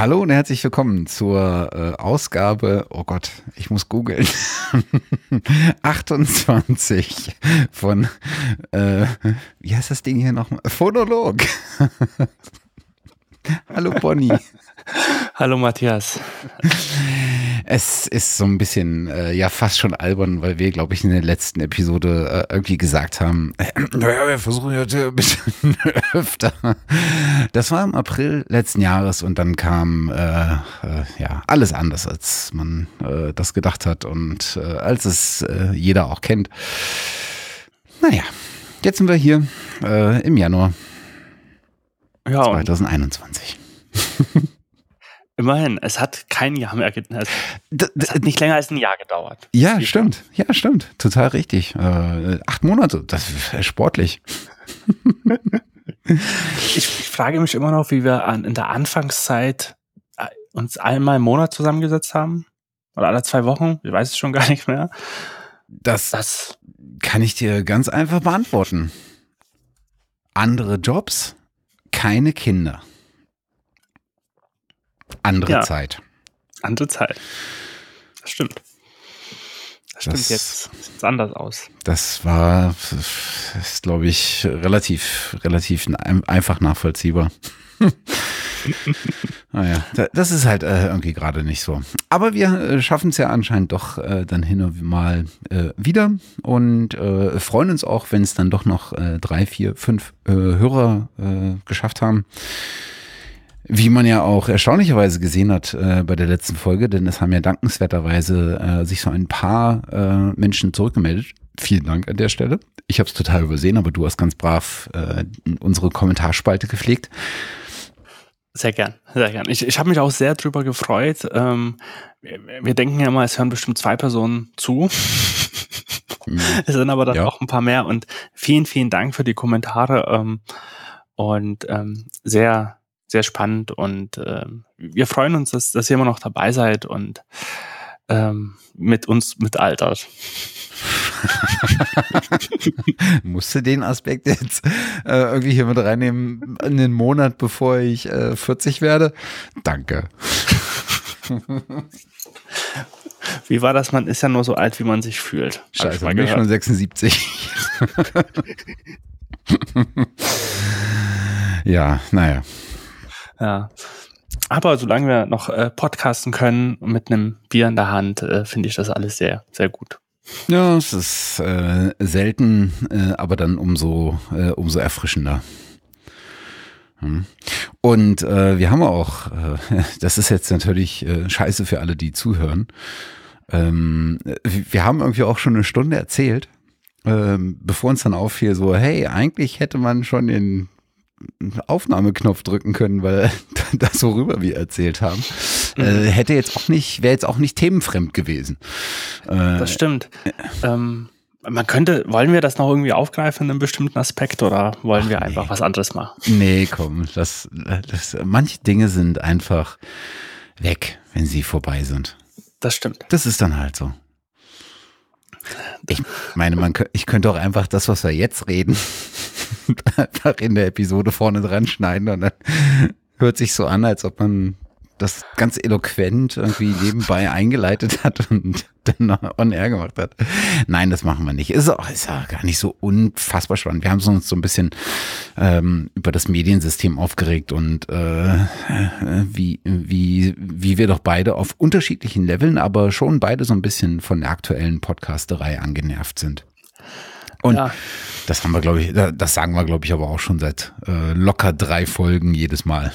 Hallo und herzlich willkommen zur äh, Ausgabe, oh Gott, ich muss googeln, 28 von, äh, wie heißt das Ding hier nochmal? Phonolog. Hallo Bonnie. Hallo Matthias. Es ist so ein bisschen, äh, ja, fast schon albern, weil wir, glaube ich, in der letzten Episode äh, irgendwie gesagt haben, äh, naja, wir versuchen jetzt ein bisschen öfter. Das war im April letzten Jahres und dann kam, äh, äh, ja, alles anders, als man das gedacht hat und als es jeder auch kennt. Naja, jetzt sind wir hier im Januar Ja, und 2021. immerhin, es hat kein Jahr mehr gedauert. Es hat nicht länger als ein Jahr gedauert. Ja, stimmt. Ja, stimmt. Total richtig. Äh, acht Monate, das ist sportlich. Ich, ich frage mich immer noch, wie wir an, in der Anfangszeit äh, uns einmal im Monat zusammengesetzt haben. Oder alle zwei Wochen. Ich weiß es schon gar nicht mehr. Das Das, kann ich dir ganz einfach beantworten. Andere Jobs, keine Kinder. Andere Ja. Zeit. andere Zeit. Das stimmt. Das stimmt, Das- jetzt sieht's anders aus. Das war, ist, glaube ich, relativ, relativ ein- einfach nachvollziehbar. naja, da- das ist halt äh, irgendwie gerade nicht so. Aber wir äh, schaffen es ja anscheinend doch äh, dann hin und mal wieder und freuen uns auch, wenn es dann doch noch drei, vier, fünf Hörer geschafft haben. Wie man ja auch erstaunlicherweise gesehen hat äh, bei der letzten Folge, denn es haben ja dankenswerterweise äh, sich so ein paar äh, Menschen zurückgemeldet. Vielen Dank an der Stelle. Ich habe es total übersehen, aber du hast ganz brav äh, unsere Kommentarspalte gepflegt. Sehr gern, sehr gern. Ich, ich habe mich auch sehr drüber gefreut. Ähm, wir, wir denken ja immer, es hören bestimmt zwei Personen zu. Es sind aber dann Ja. auch ein paar mehr und vielen, vielen Dank für die Kommentare ähm, und ähm, sehr, sehr spannend und ähm, wir freuen uns, dass, dass ihr immer noch dabei seid und ähm, mit uns mitaltert. Musste den Aspekt jetzt äh, irgendwie hier mit reinnehmen, in den Monat, bevor ich äh, 40 werde? Danke. Wie war das? Man ist ja nur so alt, wie man sich fühlt. Ich Scheiße, mal bin ich schon gehört. 76. ja, naja. Ja. Aber solange wir noch äh, podcasten können mit einem Bier in der Hand, äh, finde ich das alles sehr, sehr gut. Ja, es ist äh, selten, äh, aber dann umso, äh, umso erfrischender. Hm. Und äh, wir haben auch, äh, das ist jetzt natürlich äh, scheiße für alle, die zuhören. Ähm, wir haben irgendwie auch schon eine Stunde erzählt, ähm, bevor uns dann auffiel, so, hey, eigentlich hätte man schon den Aufnahmeknopf drücken können, weil das, worüber wir erzählt haben, äh, hätte jetzt auch nicht, wäre jetzt auch nicht themenfremd gewesen. Äh, Das stimmt. Ähm, man könnte, wollen wir das noch irgendwie aufgreifen in einem bestimmten Aspekt oder wollen wir einfach was anderes machen? Nee, komm, das, das, manche Dinge sind einfach weg, wenn sie vorbei sind. Das stimmt. Das ist dann halt so. Ich meine, man, ich könnte auch einfach das, was wir jetzt reden, einfach in der Episode vorne dran schneiden und dann hört sich so an, als ob man das ganz eloquent irgendwie nebenbei eingeleitet hat und dann noch on air gemacht hat. Nein, das machen wir nicht. Ist auch, ist ja gar nicht so unfassbar spannend. Wir haben uns so ein bisschen ähm, über das Mediensystem aufgeregt und äh, wie, wie, wie wir doch beide auf unterschiedlichen Leveln, aber schon beide so ein bisschen von der aktuellen Podcasterei angenervt sind. Und Ja. das haben wir, glaube ich, da- das sagen wir, glaube ich, aber auch schon seit äh, locker drei Folgen jedes Mal.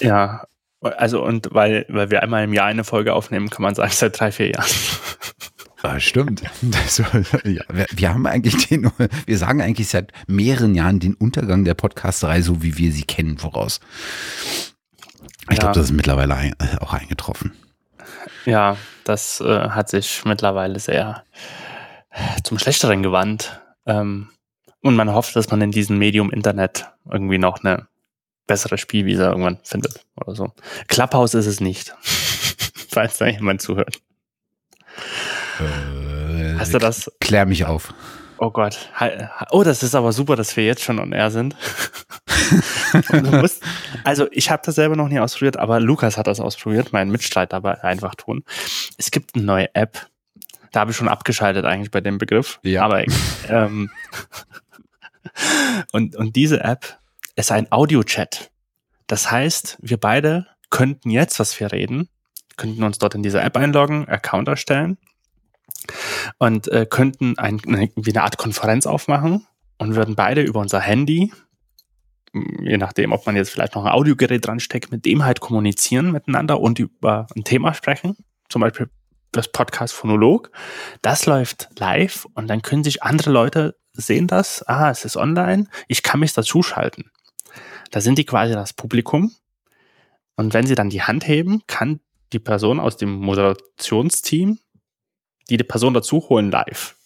Ja. Also und weil, weil wir einmal im Jahr eine Folge aufnehmen, kann man sagen, seit drei, vier Jahren. Ah, stimmt. Das, ja, wir, wir haben eigentlich den, wir sagen eigentlich seit mehreren Jahren den Untergang der Podcasterei, so wie wir sie kennen, voraus. Ich Ja. glaube, das ist mittlerweile ein, auch eingetroffen. Ja, das äh, hat sich mittlerweile sehr zum Schlechteren gewandt. Ähm, und man hofft, dass man in diesem Medium Internet irgendwie noch eine bessere Spielwiese irgendwann findet oder so. Clubhouse ist es nicht, falls da jemand zuhört. Äh, Hast du das? Klär mich auf. Oh Gott. Oh, das ist aber super, dass wir jetzt schon on air sind. Musst, Also ich habe das selber noch nie ausprobiert, aber Lukas hat das ausprobiert, mein Mitstreiter bei Einfach tun. Es gibt eine neue App. Da habe ich schon abgeschaltet eigentlich bei dem Begriff. Ja. Aber ähm, und, und diese App ist ein Audio-Chat. Das heißt, wir beide könnten jetzt, was wir reden, könnten uns dort in diese App einloggen, Account erstellen und äh, könnten ein, wie eine Art Konferenz aufmachen und würden beide über unser Handy, je nachdem, ob man jetzt vielleicht noch ein Audiogerät dran steckt, mit dem halt kommunizieren miteinander und über ein Thema sprechen. Zum Beispiel das Podcast Phonolog. Das läuft live und dann können sich andere Leute sehen das. Ah, es ist online. Ich kann mich dazuschalten. Da sind die quasi das Publikum. Und wenn sie dann die Hand heben, kann die Person aus dem Moderationsteam die, die Person dazu holen live.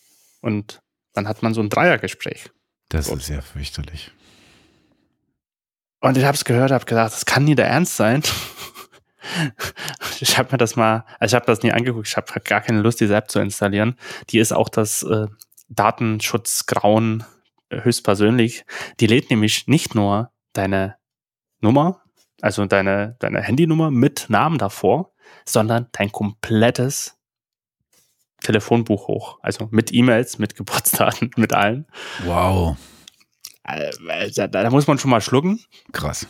Und dann hat man so ein Dreiergespräch. Das ist ja fürchterlich. Und ich habe es gehört, habe gedacht, das kann nie der Ernst sein. ich habe mir das mal, also ich habe das nie angeguckt, ich habe gar keine Lust, diese App zu installieren. Die ist auch das äh, Datenschutzgrauen höchstpersönlich. Die lädt nämlich nicht nur deine Nummer, also deine, deine Handynummer mit Namen davor, sondern dein komplettes Telefonbuch hoch. Also mit E-Mails, mit Geburtsdaten, mit allen. Wow. Äh, da, da muss man schon mal schlucken. Krass.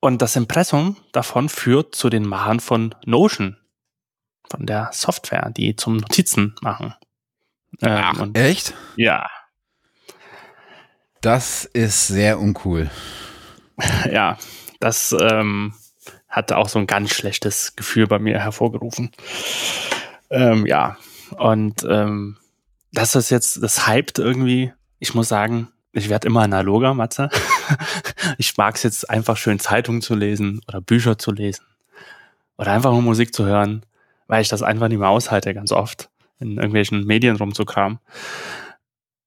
Und das Impressum davon führt zu den Machern von Notion, von der Software, die zum Notizen machen. Ähm, Ach, echt? Ja. Das ist sehr uncool. Ja, das ähm, hatte auch so ein ganz schlechtes Gefühl bei mir hervorgerufen. Ähm, ja, und ähm, das ist jetzt, das hypt irgendwie. Ich muss sagen, ich werde immer analoger, Matze. ich mag es jetzt einfach schön Zeitungen zu lesen oder Bücher zu lesen oder einfach nur Musik zu hören, weil ich das einfach nicht mehr aushalte, ganz oft in irgendwelchen Medien rumzukramen.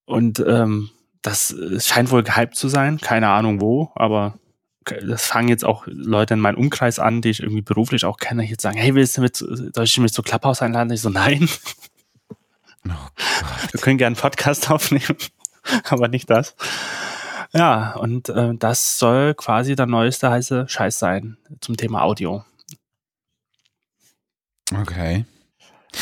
Und ähm, das scheint wohl gehypt zu sein, keine Ahnung wo, aber das fangen jetzt auch Leute in meinem Umkreis an, die ich irgendwie beruflich auch kenne, jetzt sagen, hey, willst du mit, soll ich mich zu Clubhouse einladen? Ich so, nein. Oh Wir können gerne einen Podcast aufnehmen, aber nicht das. Ja, und äh, das soll quasi der neueste heiße Scheiß sein zum Thema Audio. Okay.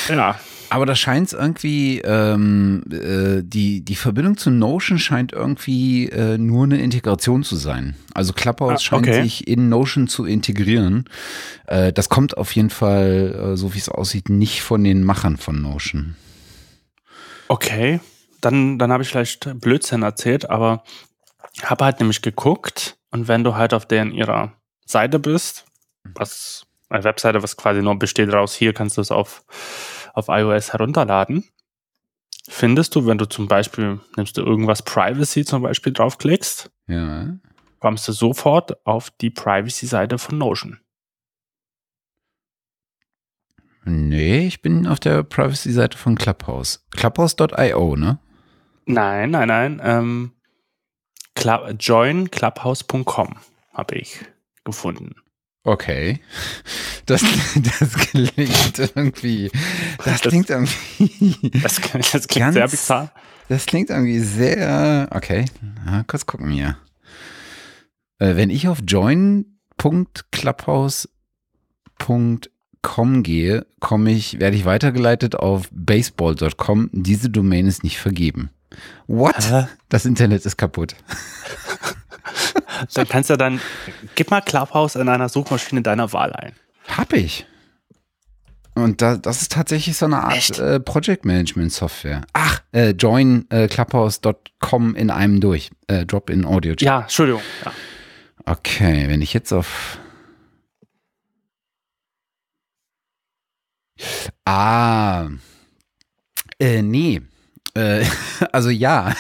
Ja. Aber da scheint es irgendwie, ähm, äh, die, die Verbindung zu Notion scheint irgendwie äh, nur eine Integration zu sein. Also Clubhouse ah, scheint okay. sich in Notion zu integrieren. Äh, das kommt auf jeden Fall, äh, so wie es aussieht, nicht von den Machern von Notion. Okay, dann, dann habe ich vielleicht Blödsinn erzählt, aber habe halt nämlich geguckt und wenn du halt auf deren ihrer Seite bist, was eine Webseite, was quasi nur besteht daraus, hier kannst du es auf auf iOS herunterladen, findest du, wenn du zum Beispiel, nimmst du irgendwas Privacy zum Beispiel draufklickst, ja. kommst du sofort auf die Privacy-Seite von Notion. Nee, ich bin auf der Privacy-Seite von Clubhouse. Clubhouse.io, ne? Nein, nein, nein. Ähm, joinclubhouse.com habe ich gefunden. Okay. Das, das klingt irgendwie. Das, das klingt irgendwie. Das, das klingt ganz, sehr bizarr. Das klingt irgendwie sehr. Okay. Ja, kurz gucken hier. Äh, wenn ich auf join.clubhouse.com gehe, komme ich, werde ich weitergeleitet auf baseball.com. Diese Domain ist nicht vergeben. What? Hä? Das Internet ist kaputt. dann kannst du dann, gib mal Clubhouse in einer Suchmaschine deiner Wahl ein. Hab ich. Und da, das ist tatsächlich so eine Art äh, Project Management Software. Ach, äh, join äh, clubhouse.com in einem durch. Äh, Drop in Audio. -Chat. Ja, Entschuldigung. Ja. Okay, wenn ich jetzt auf. Ah. Äh, nee. Äh, also ja.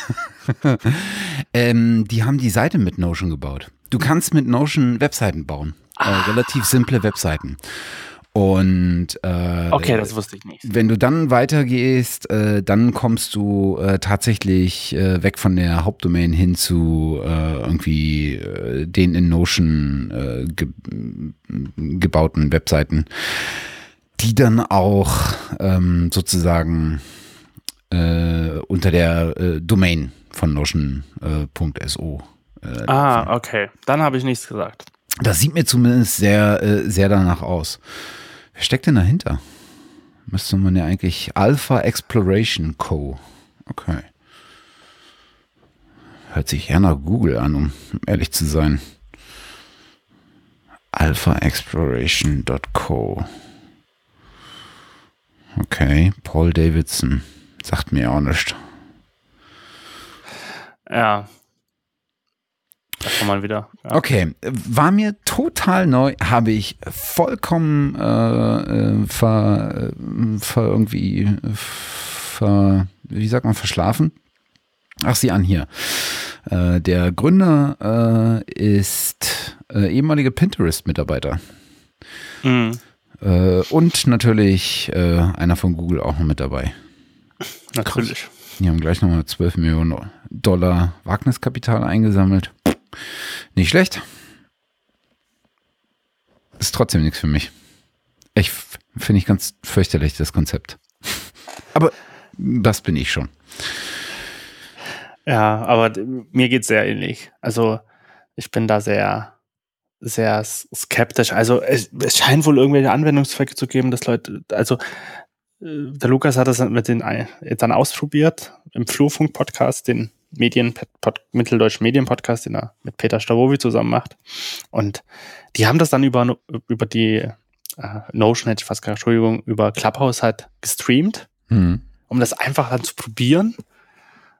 ähm, die haben die Seite mit Notion gebaut. Du kannst mit Notion Webseiten bauen. Äh, ah. Äh, relativ simple Webseiten. Und äh, okay, das wusste ich nicht. Wenn du dann weitergehst, äh, dann kommst du äh, tatsächlich äh, weg von der Hauptdomain hin zu äh, irgendwie äh, den in Notion äh, ge gebauten Webseiten, die dann auch ähm, sozusagen äh, unter der äh, Domain von Notion.so. Äh, ah, okay. Dann habe ich nichts gesagt. Das sieht mir zumindest sehr, äh, sehr danach aus. Wer steckt denn dahinter? Müsste man ja eigentlich Alpha Exploration Co. Okay. Hört sich eher nach Google an, um ehrlich zu sein. AlphaExploration.co. Okay, Paul Davidson. Sagt mir auch nichts. Ja. Da kann man wieder. Ja. Okay, war mir total neu, habe ich vollkommen äh, äh ver, äh, ver irgendwie ver, wie sagt man, verschlafen. Ach, sieh an hier. Äh, der Gründer äh, ist äh, ehemaliger Pinterest-Mitarbeiter. Mhm. Äh, und natürlich einer von Google auch noch mit dabei. Natürlich. Die haben gleich nochmal 12 Millionen Dollar Wagniskapital eingesammelt. Nicht schlecht. Ist trotzdem nichts für mich. Ich finde ich ganz fürchterlich, das Konzept. Aber das bin ich schon. Ja, aber mir geht es sehr ähnlich. Also ich bin da sehr, sehr skeptisch. Also es, es scheint wohl irgendwelche Anwendungszwecke zu geben, dass Leute, also der Lukas hat das mit den dann ausprobiert im Flurfunk-Podcast, den Medien, Pod, Mitteldeutschen Medien-Podcast, den er mit Peter Stavovi zusammen macht. Und die haben das dann über, über die äh, Notion, hätte ich fast gesagt, Entschuldigung, über Clubhouse halt gestreamt, mhm. um das einfach dann zu probieren.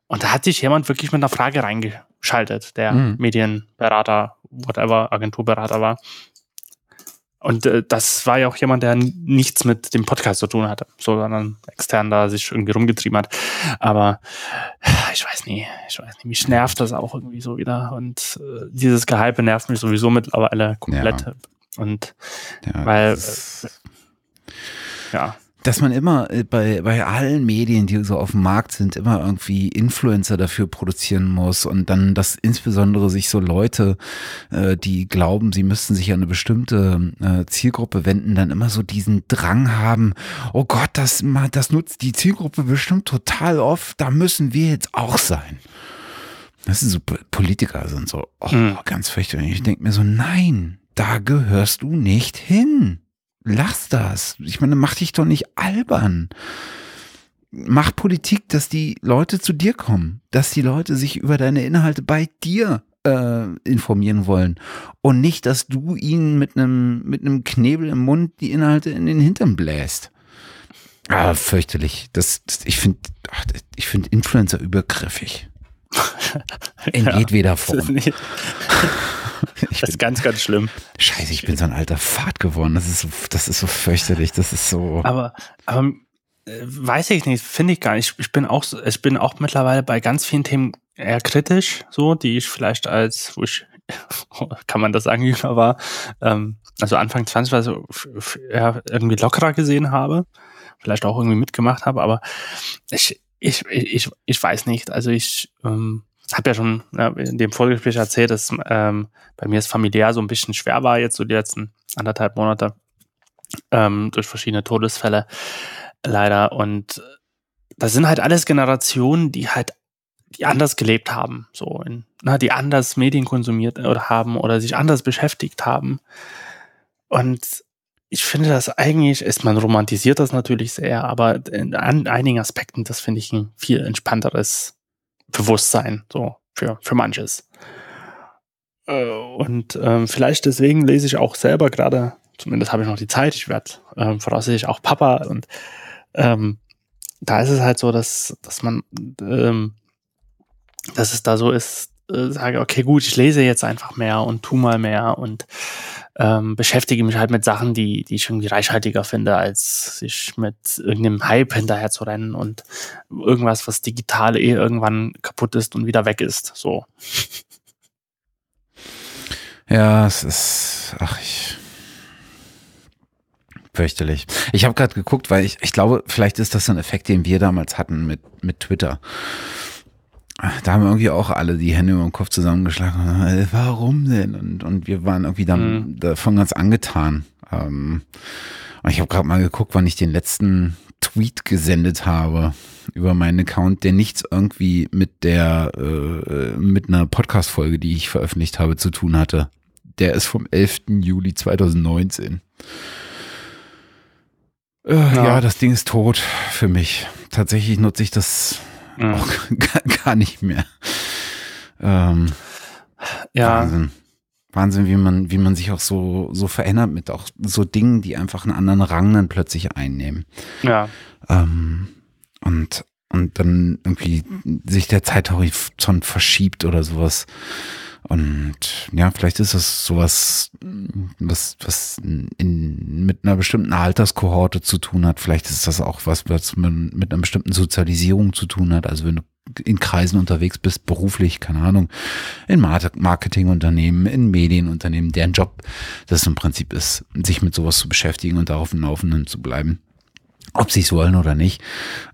Und da hat sich jemand wirklich mit einer Frage reingeschaltet, der mhm. Medienberater, whatever, Agenturberater war. Und äh, das war ja auch jemand, der nichts mit dem Podcast zu tun hatte, sondern extern da sich irgendwie rumgetrieben hat. Aber ich weiß nie, ich weiß nicht, mich nervt das auch irgendwie so wieder. Und äh, dieses Gehype nervt mich sowieso mittlerweile komplett. Ja. Und ja, weil, äh, ja dass man immer äh, bei, bei allen Medien, die so auf dem Markt sind, immer irgendwie Influencer dafür produzieren muss und dann, dass insbesondere sich so Leute, äh, die glauben, sie müssten sich an eine bestimmte äh, Zielgruppe wenden, dann immer so diesen Drang haben, oh Gott, das, das nutzt die Zielgruppe bestimmt total oft, da müssen wir jetzt auch sein. Das sind so Politiker sind so, oh, mhm. ganz fürchterlich. Ich denke mir so, nein, da gehörst du nicht hin lass das. Ich meine, mach dich doch nicht albern. Mach Politik, dass die Leute zu dir kommen, dass die Leute sich über deine Inhalte bei dir äh, informieren wollen und nicht, dass du ihnen mit einem mit einem Knebel im Mund die Inhalte in den Hintern bläst. Ah, fürchterlich. Das, das ich finde, ich finde Influencer übergriffig. In ja, jedweder Form. Ich das ist ganz, ganz schlimm. Scheiße, ich bin so ein alter Fahrt geworden. Das ist so, das ist so fürchterlich. Das ist so. Aber, aber äh, weiß ich nicht, finde ich gar nicht. Ich bin auch, ich bin auch mittlerweile bei ganz vielen Themen eher kritisch, so, die ich vielleicht als, wo ich, kann man das sagen, jünger war, ähm, also Anfang 20 war so ja, irgendwie lockerer gesehen habe, vielleicht auch irgendwie mitgemacht habe, aber ich, ich, ich, ich weiß nicht. Also ich, ähm, habe ja schon in dem Vorgespräch erzählt, dass ähm, bei mir es familiär so ein bisschen schwer war, jetzt so die letzten anderthalb Monate ähm, durch verschiedene Todesfälle leider. Und das sind halt alles Generationen, die halt die anders gelebt haben, so in, na, die anders Medien konsumiert oder haben oder sich anders beschäftigt haben. Und ich finde das eigentlich, ist man romantisiert das natürlich sehr, aber in, einigen Aspekten, das finde ich ein viel entspannteres Bewusstsein, so für, für manches. Äh, und ähm, vielleicht deswegen lese ich auch selber gerade, zumindest habe ich noch die Zeit, ich werde ähm, voraussichtlich auch Papa und ähm, da ist es halt so, dass, dass man, ähm, dass es da so ist, äh, sage, okay, gut, ich lese jetzt einfach mehr und tu mal mehr und ähm, beschäftige mich halt mit Sachen, die, die ich irgendwie reichhaltiger finde, als sich mit irgendeinem Hype hinterher zu rennen und irgendwas, was digital eh irgendwann kaputt ist und wieder weg ist. So. Ja, es ist, ach, ich, fürchterlich. Ich habe gerade geguckt, weil ich, ich glaube, vielleicht ist das ein Effekt, den wir damals hatten mit, mit Twitter da haben irgendwie auch alle die Hände über den Kopf zusammengeschlagen. Warum denn? Und, und wir waren irgendwie dann mhm. davon ganz angetan. Ähm, und ich habe gerade mal geguckt, wann ich den letzten Tweet gesendet habe über meinen Account, der nichts irgendwie mit der äh, mit einer Podcast-Folge, die ich veröffentlicht habe, zu tun hatte. der ist vom 11. Juli 2019. Äh, ja. ja. das Ding ist tot für mich. Tatsächlich nutze ich das mhm. auch gar, nicht mehr. Ähm, ja. Wahnsinn. Wahnsinn, wie man, wie man sich auch so, so verändert mit auch so Dingen, die einfach einen anderen Rang dann plötzlich einnehmen. Ja. Ähm, und, und dann irgendwie sich der Zeithorizont verschiebt oder sowas. Und ja, vielleicht ist es sowas, was, was in, mit einer bestimmten Alterskohorte zu tun hat. Vielleicht ist das auch was, was man mit einer bestimmten Sozialisierung zu tun hat. Also wenn du in Kreisen unterwegs bist, beruflich, keine Ahnung, in Marketingunternehmen, in Medienunternehmen, deren Job das im Prinzip ist, sich mit sowas zu beschäftigen und darauf im Laufenden zu bleiben. Ob sie es wollen oder nicht,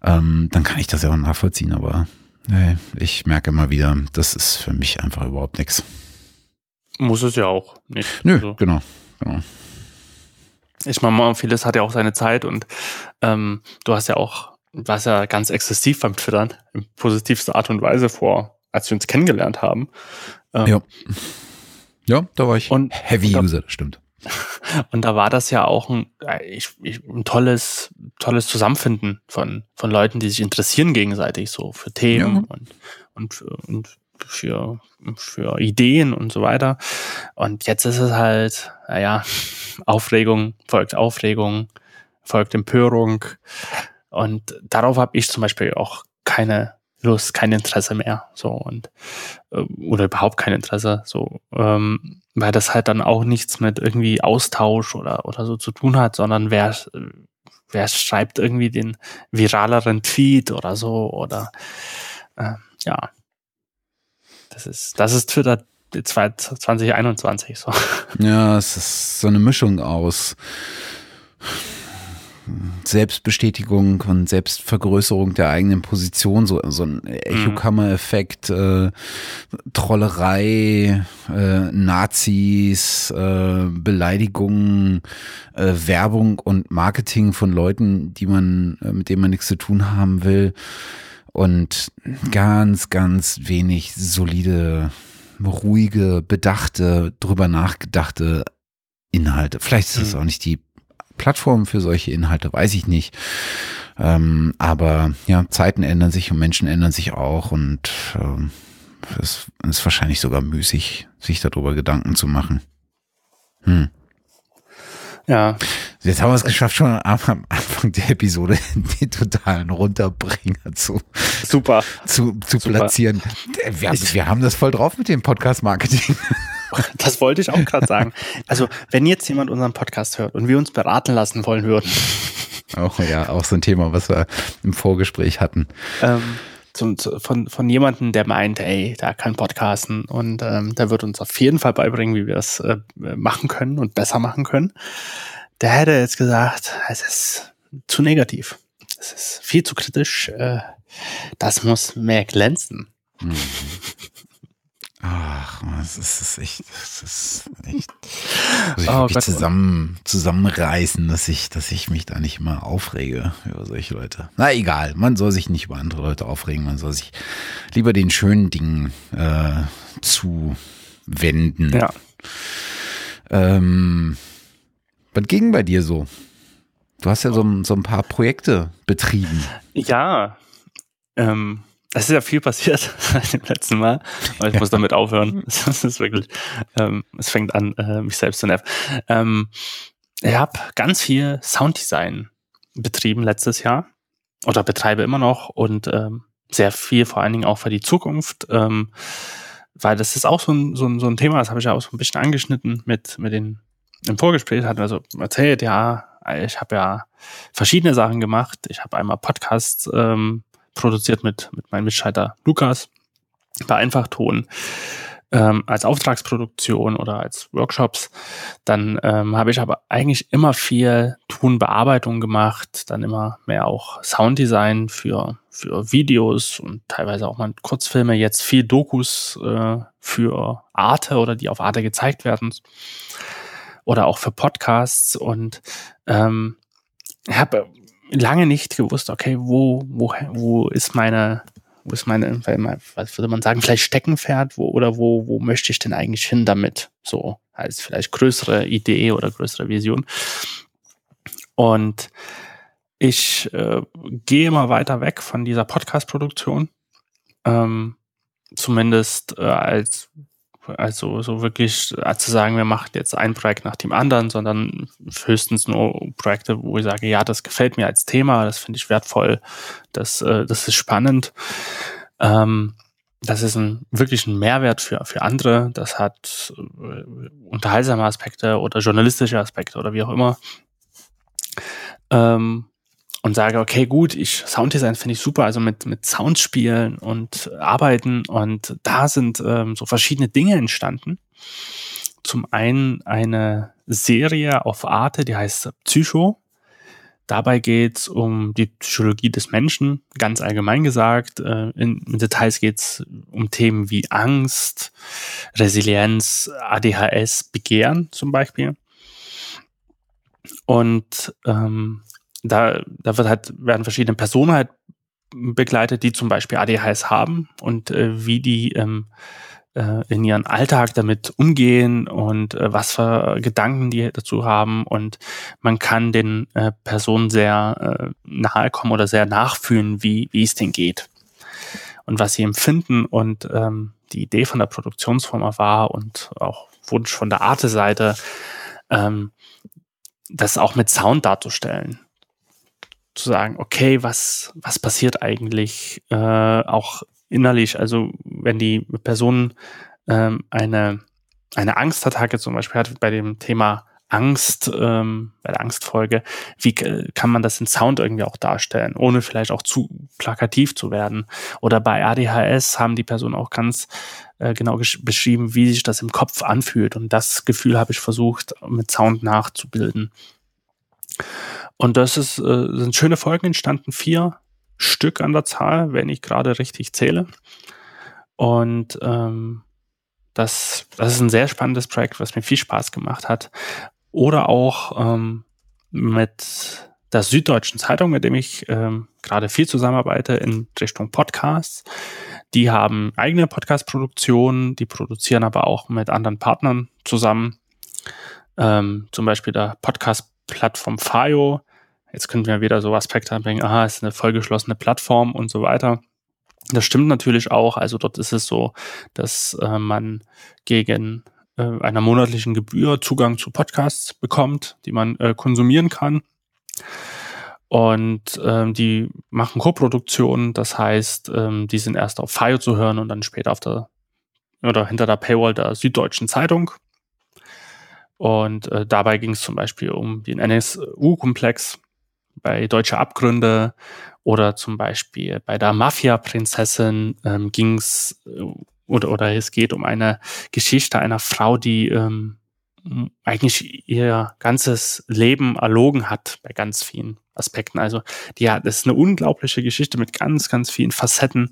ähm, dann kann ich das ja auch nachvollziehen, aber Nee, ich merke immer wieder, das ist für mich einfach überhaupt nichts. Muss es ja auch nicht. Nö, also. genau, genau. Ich meine, vieles hat ja auch seine Zeit und ähm, du hast ja auch, warst ja ganz exzessiv beim Twittern, in positivster Art und Weise vor, als wir uns kennengelernt haben. Ähm, ja. Ja, da war ich und, Heavy und User, das stimmt. Und da war das ja auch ein, ich, ich, ein tolles, tolles Zusammenfinden von, von Leuten, die sich interessieren gegenseitig so für Themen ja. und, und, für, und für, für Ideen und so weiter. Und jetzt ist es halt, naja, Aufregung folgt Aufregung, folgt Empörung. Und darauf habe ich zum Beispiel auch keine Lust, kein Interesse mehr. So und äh, oder überhaupt kein Interesse. So, ähm, weil das halt dann auch nichts mit irgendwie Austausch oder, oder so zu tun hat, sondern wer, wer schreibt irgendwie den viraleren Tweet oder so oder äh, ja. Das ist, das ist Twitter 2021 so. Ja, es ist so eine Mischung aus Selbstbestätigung und Selbstvergrößerung der eigenen Position, so, so ein Echokammer-Effekt, äh, Trollerei, äh, Nazis, äh, Beleidigungen, äh, Werbung und Marketing von Leuten, die man, äh, mit denen man nichts zu tun haben will. Und ganz, ganz wenig solide, ruhige, bedachte, drüber nachgedachte Inhalte. Vielleicht ist es mhm. auch nicht die Plattformen für solche Inhalte, weiß ich nicht. Ähm, aber ja, Zeiten ändern sich und Menschen ändern sich auch und ähm, es ist wahrscheinlich sogar müßig, sich darüber Gedanken zu machen. Hm. Ja. Jetzt haben wir es geschafft, schon am Anfang der Episode den totalen Runterbringer zu, Super. zu, zu Super. platzieren. Wir, wir haben das voll drauf mit dem Podcast-Marketing. Das wollte ich auch gerade sagen. Also, wenn jetzt jemand unseren Podcast hört und wir uns beraten lassen wollen würden. Auch ja, auch so ein Thema, was wir im Vorgespräch hatten. Ähm, zum, von, von jemandem, der meint, ey, da kann Podcasten und ähm, der wird uns auf jeden Fall beibringen, wie wir es äh, machen können und besser machen können. Der hätte jetzt gesagt, es ist zu negativ. Es ist viel zu kritisch. Äh, das muss mehr glänzen. Mhm. Ach, das ist, echt, das ist echt. Muss ich oh, wirklich zusammen, zusammenreißen, dass ich, dass ich mich da nicht immer aufrege über solche Leute. Na egal, man soll sich nicht über andere Leute aufregen, man soll sich lieber den schönen Dingen äh, zuwenden. Ja. Ähm, was ging bei dir so? Du hast ja so, so ein paar Projekte betrieben. Ja. Ähm, es ist ja viel passiert seit dem letzten Mal, aber ich muss damit aufhören. Das ist wirklich, ähm, es fängt an, äh, mich selbst zu nerven. Ähm, ich habe ganz viel Sounddesign betrieben letztes Jahr oder betreibe immer noch und ähm, sehr viel vor allen Dingen auch für die Zukunft, ähm, weil das ist auch so ein, so ein, so ein Thema, das habe ich ja auch so ein bisschen angeschnitten mit, mit den, im Vorgespräch hatten wir so erzählt, ja, ich habe ja verschiedene Sachen gemacht. Ich habe einmal Podcasts ähm, produziert mit, mit meinem Mitschalter Lukas bei Einfachton ähm, als Auftragsproduktion oder als Workshops. Dann ähm, habe ich aber eigentlich immer viel Tonbearbeitung gemacht, dann immer mehr auch Sounddesign für, für Videos und teilweise auch mal Kurzfilme, jetzt viel Dokus äh, für Arte oder die auf Arte gezeigt werden oder auch für Podcasts und ähm, habe lange nicht gewusst, okay, wo, wo, wo ist meine, wo ist meine, was würde man sagen, vielleicht Steckenpferd, wo, oder wo, wo möchte ich denn eigentlich hin damit? So, als vielleicht größere Idee oder größere Vision. Und ich äh, gehe immer weiter weg von dieser Podcast-Produktion. Ähm, zumindest äh, als also so wirklich äh, zu sagen, wir machen jetzt ein Projekt nach dem anderen, sondern höchstens nur Projekte, wo ich sage, ja, das gefällt mir als Thema, das finde ich wertvoll, das, äh, das ist spannend. Ähm, das ist ein wirklich ein Mehrwert für, für andere. Das hat äh, unterhaltsame Aspekte oder journalistische Aspekte oder wie auch immer. Ähm, und sage, okay, gut, ich Sounddesign finde ich super, also mit, mit Sound spielen und arbeiten. Und da sind ähm, so verschiedene Dinge entstanden. Zum einen eine Serie auf Arte, die heißt Psycho. Dabei geht es um die Psychologie des Menschen, ganz allgemein gesagt. Äh, in, in Details geht es um Themen wie Angst, Resilienz, ADHS, Begehren zum Beispiel. Und ähm, da, da wird halt, werden verschiedene Personen halt begleitet, die zum Beispiel ADHS haben und äh, wie die ähm, äh, in ihren Alltag damit umgehen und äh, was für Gedanken die dazu haben. Und man kann den äh, Personen sehr äh, nahe kommen oder sehr nachfühlen, wie, wie es denen geht und was sie empfinden. Und ähm, die Idee von der Produktionsfirma war und auch Wunsch von der Arte-Seite, ähm, das auch mit Sound darzustellen zu sagen, okay, was, was passiert eigentlich äh, auch innerlich? Also wenn die Person ähm, eine, eine Angstattacke zum Beispiel hat, bei dem Thema Angst, ähm, bei der Angstfolge, wie kann man das in Sound irgendwie auch darstellen, ohne vielleicht auch zu plakativ zu werden? Oder bei ADHS haben die Personen auch ganz äh, genau beschrieben, wie sich das im Kopf anfühlt. Und das Gefühl habe ich versucht, mit Sound nachzubilden. Und das ist, äh, sind schöne Folgen entstanden, vier Stück an der Zahl, wenn ich gerade richtig zähle. Und ähm, das, das ist ein sehr spannendes Projekt, was mir viel Spaß gemacht hat. Oder auch ähm, mit der Süddeutschen Zeitung, mit dem ich ähm, gerade viel zusammenarbeite in Richtung Podcasts. Die haben eigene Podcast-Produktionen, die produzieren aber auch mit anderen Partnern zusammen. Ähm, zum Beispiel der Podcast Plattform FIO. Jetzt könnten wir wieder so Aspekte anbringen, aha, ist eine vollgeschlossene Plattform und so weiter. Das stimmt natürlich auch. Also dort ist es so, dass äh, man gegen äh, einer monatlichen Gebühr Zugang zu Podcasts bekommt, die man äh, konsumieren kann. Und ähm, die machen Co-Produktionen, das heißt, ähm, die sind erst auf FIO zu hören und dann später auf der oder hinter der Paywall der Süddeutschen Zeitung. Und äh, dabei ging es zum Beispiel um den NSU-Komplex bei Deutsche Abgründe oder zum Beispiel bei der Mafia-Prinzessin ähm, ging es äh, oder, oder es geht um eine Geschichte einer Frau, die ähm, eigentlich ihr ganzes Leben erlogen hat bei ganz vielen Aspekten. Also hat, das ist eine unglaubliche Geschichte mit ganz, ganz vielen Facetten,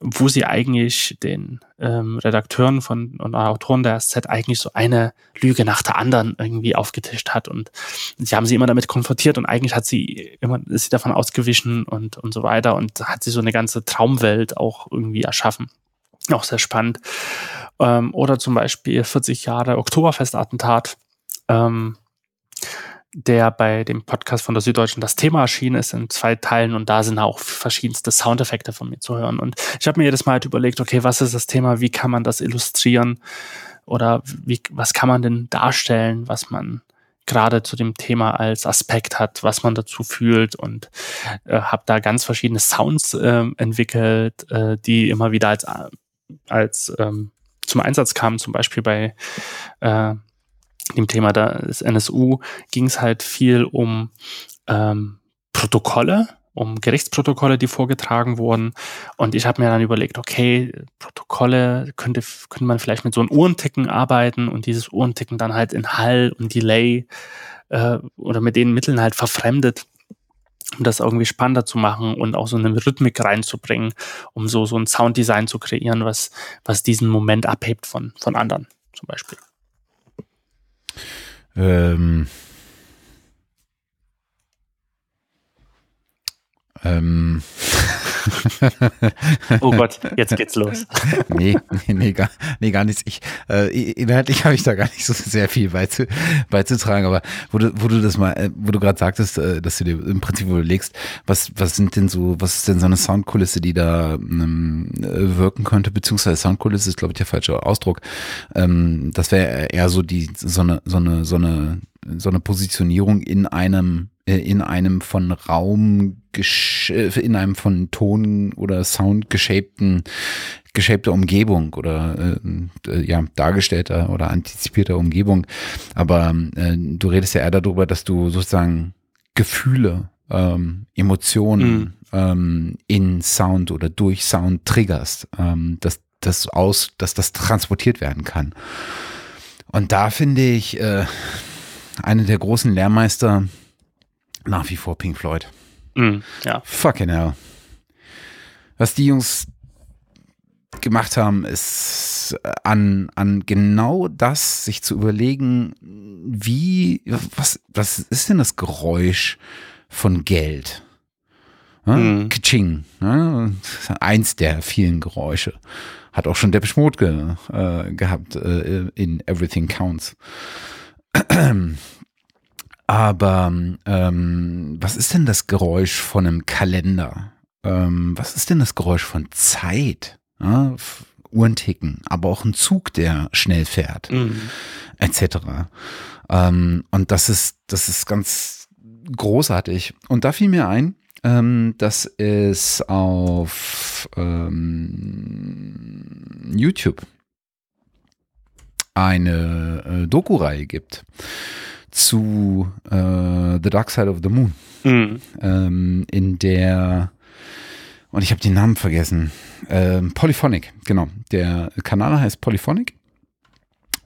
wo sie eigentlich den ähm, Redakteuren von und Autoren der SZ eigentlich so eine Lüge nach der anderen irgendwie aufgetischt hat und sie haben sie immer damit konfrontiert und eigentlich hat sie immer ist sie davon ausgewichen und und so weiter und hat sie so eine ganze Traumwelt auch irgendwie erschaffen. Auch sehr spannend. Ähm, oder zum Beispiel 40 Jahre Oktoberfestattentat. Ähm, der bei dem Podcast von der Süddeutschen das Thema erschienen ist in zwei Teilen und da sind auch verschiedenste Soundeffekte von mir zu hören. Und ich habe mir jedes Mal halt überlegt, okay, was ist das Thema, wie kann man das illustrieren oder wie, was kann man denn darstellen, was man gerade zu dem Thema als Aspekt hat, was man dazu fühlt und äh, habe da ganz verschiedene Sounds äh, entwickelt, äh, die immer wieder als, als ähm, zum Einsatz kamen, zum Beispiel bei äh, dem Thema des NSU ging es halt viel um ähm, Protokolle, um Gerichtsprotokolle, die vorgetragen wurden. Und ich habe mir dann überlegt, okay, Protokolle könnte, könnte man vielleicht mit so einem Uhrenticken arbeiten und dieses Uhrenticken dann halt in Hall und Delay äh, oder mit den Mitteln halt verfremdet, um das irgendwie spannender zu machen und auch so eine Rhythmik reinzubringen, um so, so ein Sounddesign zu kreieren, was, was diesen Moment abhebt von, von anderen zum Beispiel. Ähm, ähm, oh Gott, jetzt geht's los. nee, nee, nee, gar, nee, gar nichts. Ich, äh, inhaltlich habe ich da gar nicht so sehr viel beizu, beizutragen, aber wo du, wo du das mal, äh, wo du gerade sagtest, äh, dass du dir im Prinzip überlegst, was, was sind denn so, was ist denn so eine Soundkulisse, die da ähm, wirken könnte, beziehungsweise Soundkulisse ist, glaube ich, der falsche Ausdruck. Ähm, das wäre eher so die, so eine, so eine, so eine, so eine Positionierung in einem äh, in einem von Raum, äh, in einem von Ton oder Sound geschäbten geschäbte Umgebung oder äh, ja dargestellter oder antizipierter Umgebung. Aber äh, du redest ja eher darüber, dass du sozusagen Gefühle, ähm, Emotionen mhm. ähm, in Sound oder durch Sound triggerst, ähm, dass das aus, dass das transportiert werden kann. Und da finde ich äh, eine der großen Lehrmeister nach wie vor Pink Floyd. Mm, ja. Fucking hell. Was die Jungs gemacht haben, ist äh, an, an genau das, sich zu überlegen, wie, was, was ist denn das Geräusch von Geld? Ja, mm. Kitsching, ja, eins der vielen Geräusche. Hat auch schon Depeche Mode ge, äh, gehabt äh, in Everything Counts. Aber ähm, was ist denn das Geräusch von einem Kalender? Ähm, was ist denn das Geräusch von Zeit? Ja, Uhrenticken, aber auch ein Zug, der schnell fährt, mhm. etc. Ähm, und das ist, das ist ganz großartig. Und da fiel mir ein, ähm, dass es auf ähm, YouTube eine äh, Doku-Reihe gibt zu äh, The Dark Side of the Moon, mhm. ähm, in der und ich habe den Namen vergessen. Ähm, Polyphonic, genau. Der Kanal heißt Polyphonic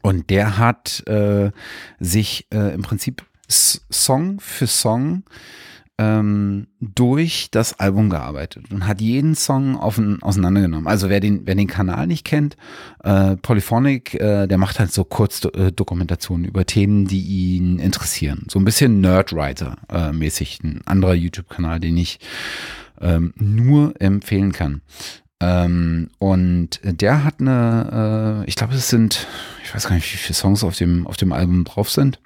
und der hat äh, sich äh, im Prinzip Song für Song ähm, durch das Album gearbeitet und hat jeden Song offen, auseinandergenommen. Also wer den, wer den Kanal nicht kennt, äh, Polyphonic, äh, der macht halt so Kurzdokumentationen über Themen, die ihn interessieren. So ein bisschen Nerdwriter-mäßig. Ein anderer YouTube-Kanal, den ich ähm, nur empfehlen kann. Ähm, und der hat eine, äh, ich glaube, es sind, ich weiß gar nicht, wie viele Songs auf dem, auf dem Album drauf sind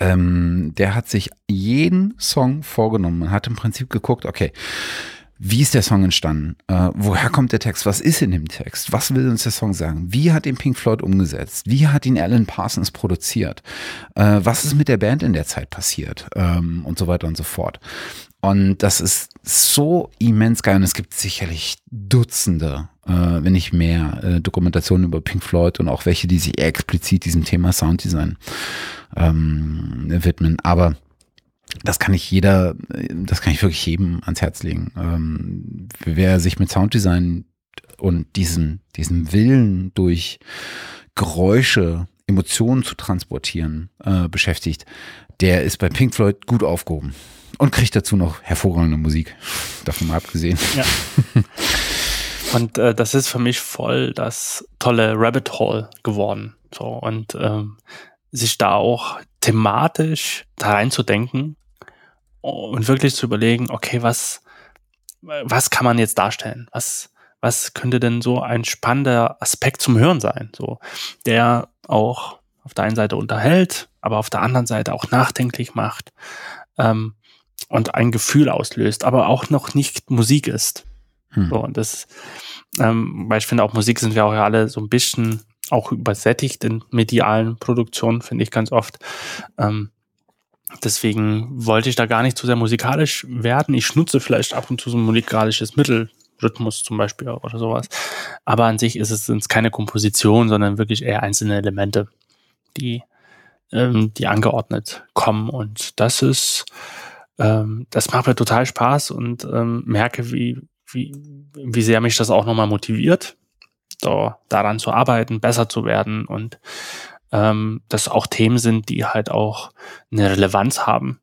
ähm, der hat sich jeden Song vorgenommen. Man hat im Prinzip geguckt, okay, wie ist der Song entstanden? Äh, woher kommt der Text? Was ist in dem Text? Was will uns der Song sagen? Wie hat ihn Pink Floyd umgesetzt? Wie hat ihn Alan Parsons produziert? Äh, was ist mit der Band in der Zeit passiert? Ähm, und so weiter und so fort. Und das ist so immens geil. Und es gibt sicherlich Dutzende, wenn nicht mehr, äh, Dokumentationen über Pink Floyd und auch welche, die sich explizit diesem Thema Sounddesign ähm, widmen. Aber das kann ich jeder, das kann ich wirklich jedem ans Herz legen. Ähm, wer sich mit Sounddesign und diesem, diesem Willen durch Geräusche, Emotionen zu transportieren äh, beschäftigt, der ist bei Pink Floyd gut aufgehoben. Und kriegt dazu noch hervorragende Musik. Davon mal abgesehen. Ja. Und äh, das ist für mich voll das tolle Rabbit Hole geworden. So und ähm, sich da auch thematisch da reinzudenken und wirklich zu überlegen, okay, was, was kann man jetzt darstellen? Was, was könnte denn so ein spannender Aspekt zum Hören sein? So, der auch auf der einen Seite unterhält, aber auf der anderen Seite auch nachdenklich macht ähm, und ein Gefühl auslöst, aber auch noch nicht Musik ist. Hm. So, und das, ähm, weil ich finde, auch Musik sind wir auch ja alle so ein bisschen auch übersättigt in medialen Produktionen, finde ich ganz oft. Ähm, deswegen wollte ich da gar nicht zu sehr musikalisch werden. Ich nutze vielleicht ab und zu so ein musikalisches Mittel, Rhythmus zum Beispiel oder sowas. Aber an sich ist es, sind es keine Komposition, sondern wirklich eher einzelne Elemente, die, ähm, die angeordnet kommen. Und das ist, ähm, das macht mir total Spaß und ähm, merke, wie, wie, wie sehr mich das auch nochmal motiviert, da, daran zu arbeiten, besser zu werden und ähm, das auch Themen sind, die halt auch eine Relevanz haben.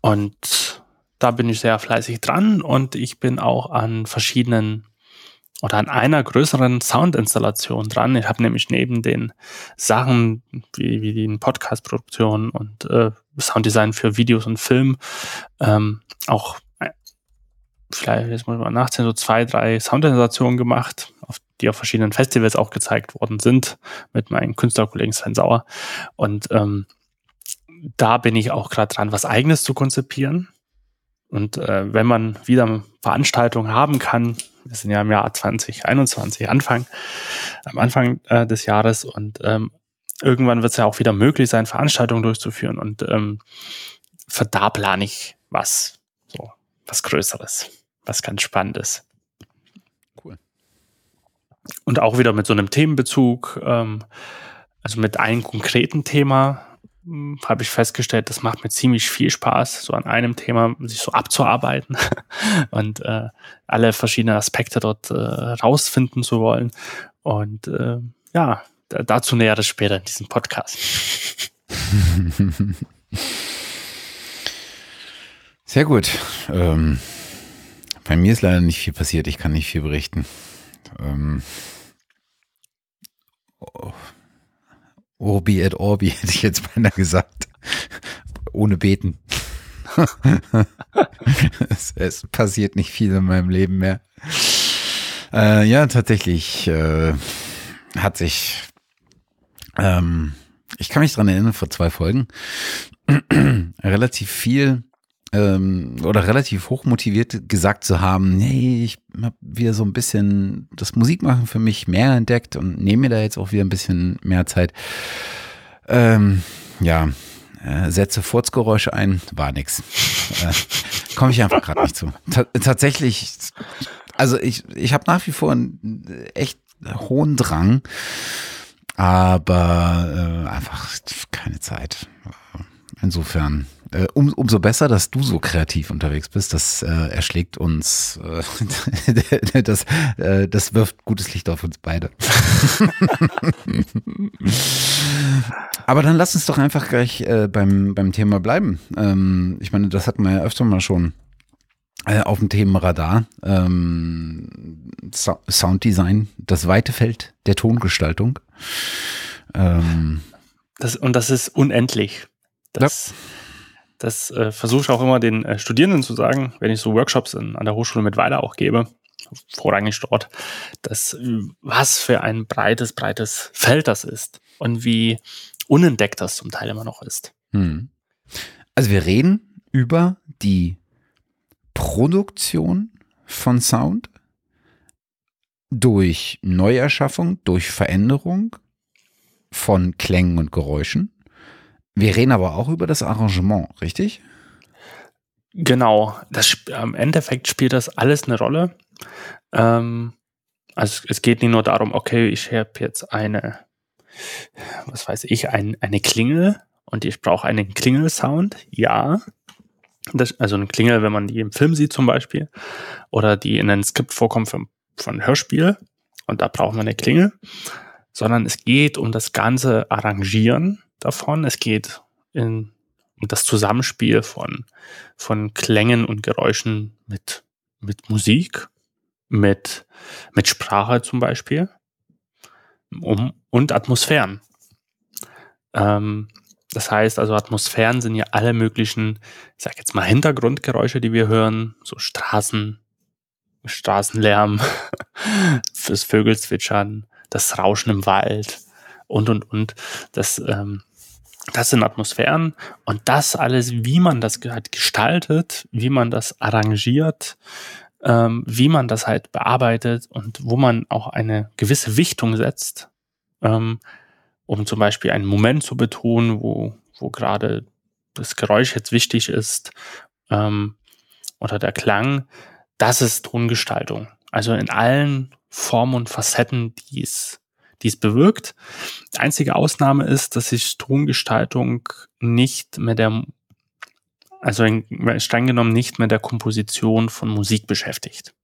Und da bin ich sehr fleißig dran und ich bin auch an verschiedenen oder an einer größeren Soundinstallation dran. Ich habe nämlich neben den Sachen wie, wie die Podcast-Produktion und äh, Sounddesign für Videos und Film ähm, auch vielleicht, jetzt muss man nachzählen, so zwei, drei Soundinstallationen gemacht, auf, die auf verschiedenen Festivals auch gezeigt worden sind, mit meinem Künstlerkollegen Sven Sauer. Und ähm, da bin ich auch gerade dran, was eigenes zu konzipieren. Und äh, wenn man wieder Veranstaltungen haben kann, wir sind ja im Jahr 2021, Anfang, am Anfang äh, des Jahres und ähm, irgendwann wird es ja auch wieder möglich sein, Veranstaltungen durchzuführen und ähm, für da plane ich was, so was Größeres, was ganz Spannendes. Cool. Und auch wieder mit so einem Themenbezug, ähm, also mit einem konkreten Thema, hm, habe ich festgestellt, das macht mir ziemlich viel Spaß, so an einem Thema sich so abzuarbeiten und äh, alle verschiedenen Aspekte dort äh, rausfinden zu wollen. Und äh, ja, dazu näheres später in diesem Podcast. Sehr gut. Ähm, bei mir ist leider nicht viel passiert. Ich kann nicht viel berichten. Ähm, oh, Orbi et Orbi hätte ich jetzt beinahe gesagt. Ohne beten. es, es, passiert nicht viel in meinem Leben mehr. Äh, ja, tatsächlich äh, hat sich ähm, ich kann mich dran erinnern, vor zwei Folgen, relativ viel ähm, oder relativ hoch motiviert gesagt zu haben, nee, ich habe wieder so ein bisschen das Musikmachen für mich mehr entdeckt und nehme mir da jetzt auch wieder ein bisschen mehr Zeit. Ähm, ja, äh, setze Furzgeräusche ein, war nix. Äh, Komme ich einfach gerade nicht zu. T tatsächlich, also ich, ich habe nach wie vor einen echt hohen Drang, aber äh, einfach keine Zeit. Insofern äh, um, umso besser, dass du so kreativ unterwegs bist. Das äh, erschlägt uns, äh, das, äh, das wirft gutes Licht auf uns beide. Aber dann lass uns doch einfach gleich äh, beim, beim Thema bleiben. Ähm, ich meine, das hatten wir ja öfter mal schon äh, auf dem Themenradar. Ähm, so Sounddesign, das weite Feld der Tongestaltung. Ähm, das, und das ist unendlich. Das, ja. Das äh, versuche ich auch immer den äh, Studierenden zu sagen, wenn ich so Workshops in, an der Hochschule mit Weiler auch gebe, vorrangig dort, dass was für ein breites, breites Feld das ist und wie unentdeckt das zum Teil immer noch ist. Hm. Also wir reden über die Produktion von Sound durch Neuerschaffung, durch Veränderung von Klängen und Geräuschen. Wir reden aber auch über das Arrangement, richtig? Genau, das, im Endeffekt spielt das alles eine Rolle. Ähm, also es geht nicht nur darum, okay, ich habe jetzt eine, was weiß ich, ein, eine Klingel und ich brauche einen Klingelsound. Ja, das, also eine Klingel, wenn man die im Film sieht zum Beispiel, oder die in einem Skript vorkommt von, von Hörspiel, und da braucht man eine Klingel, sondern es geht um das ganze Arrangieren davon. Es geht in, um das Zusammenspiel von, von Klängen und Geräuschen mit, mit Musik, mit, mit Sprache zum Beispiel um, und Atmosphären. Ähm, das heißt also, Atmosphären sind ja alle möglichen, ich sag jetzt mal Hintergrundgeräusche, die wir hören, so Straßen, Straßenlärm, fürs Vögelzwitschern, das Rauschen im Wald und und und. Das, ähm, das sind Atmosphären und das alles, wie man das halt gestaltet, wie man das arrangiert, ähm, wie man das halt bearbeitet und wo man auch eine gewisse Wichtung setzt, ähm, um zum Beispiel einen Moment zu betonen, wo, wo gerade das Geräusch jetzt wichtig ist ähm, oder der Klang, das ist Tongestaltung. Also in allen Formen und Facetten, die es, die es bewirkt. Die einzige Ausnahme ist, dass sich Tongestaltung nicht mit der, also streng genommen nicht mit der Komposition von Musik beschäftigt.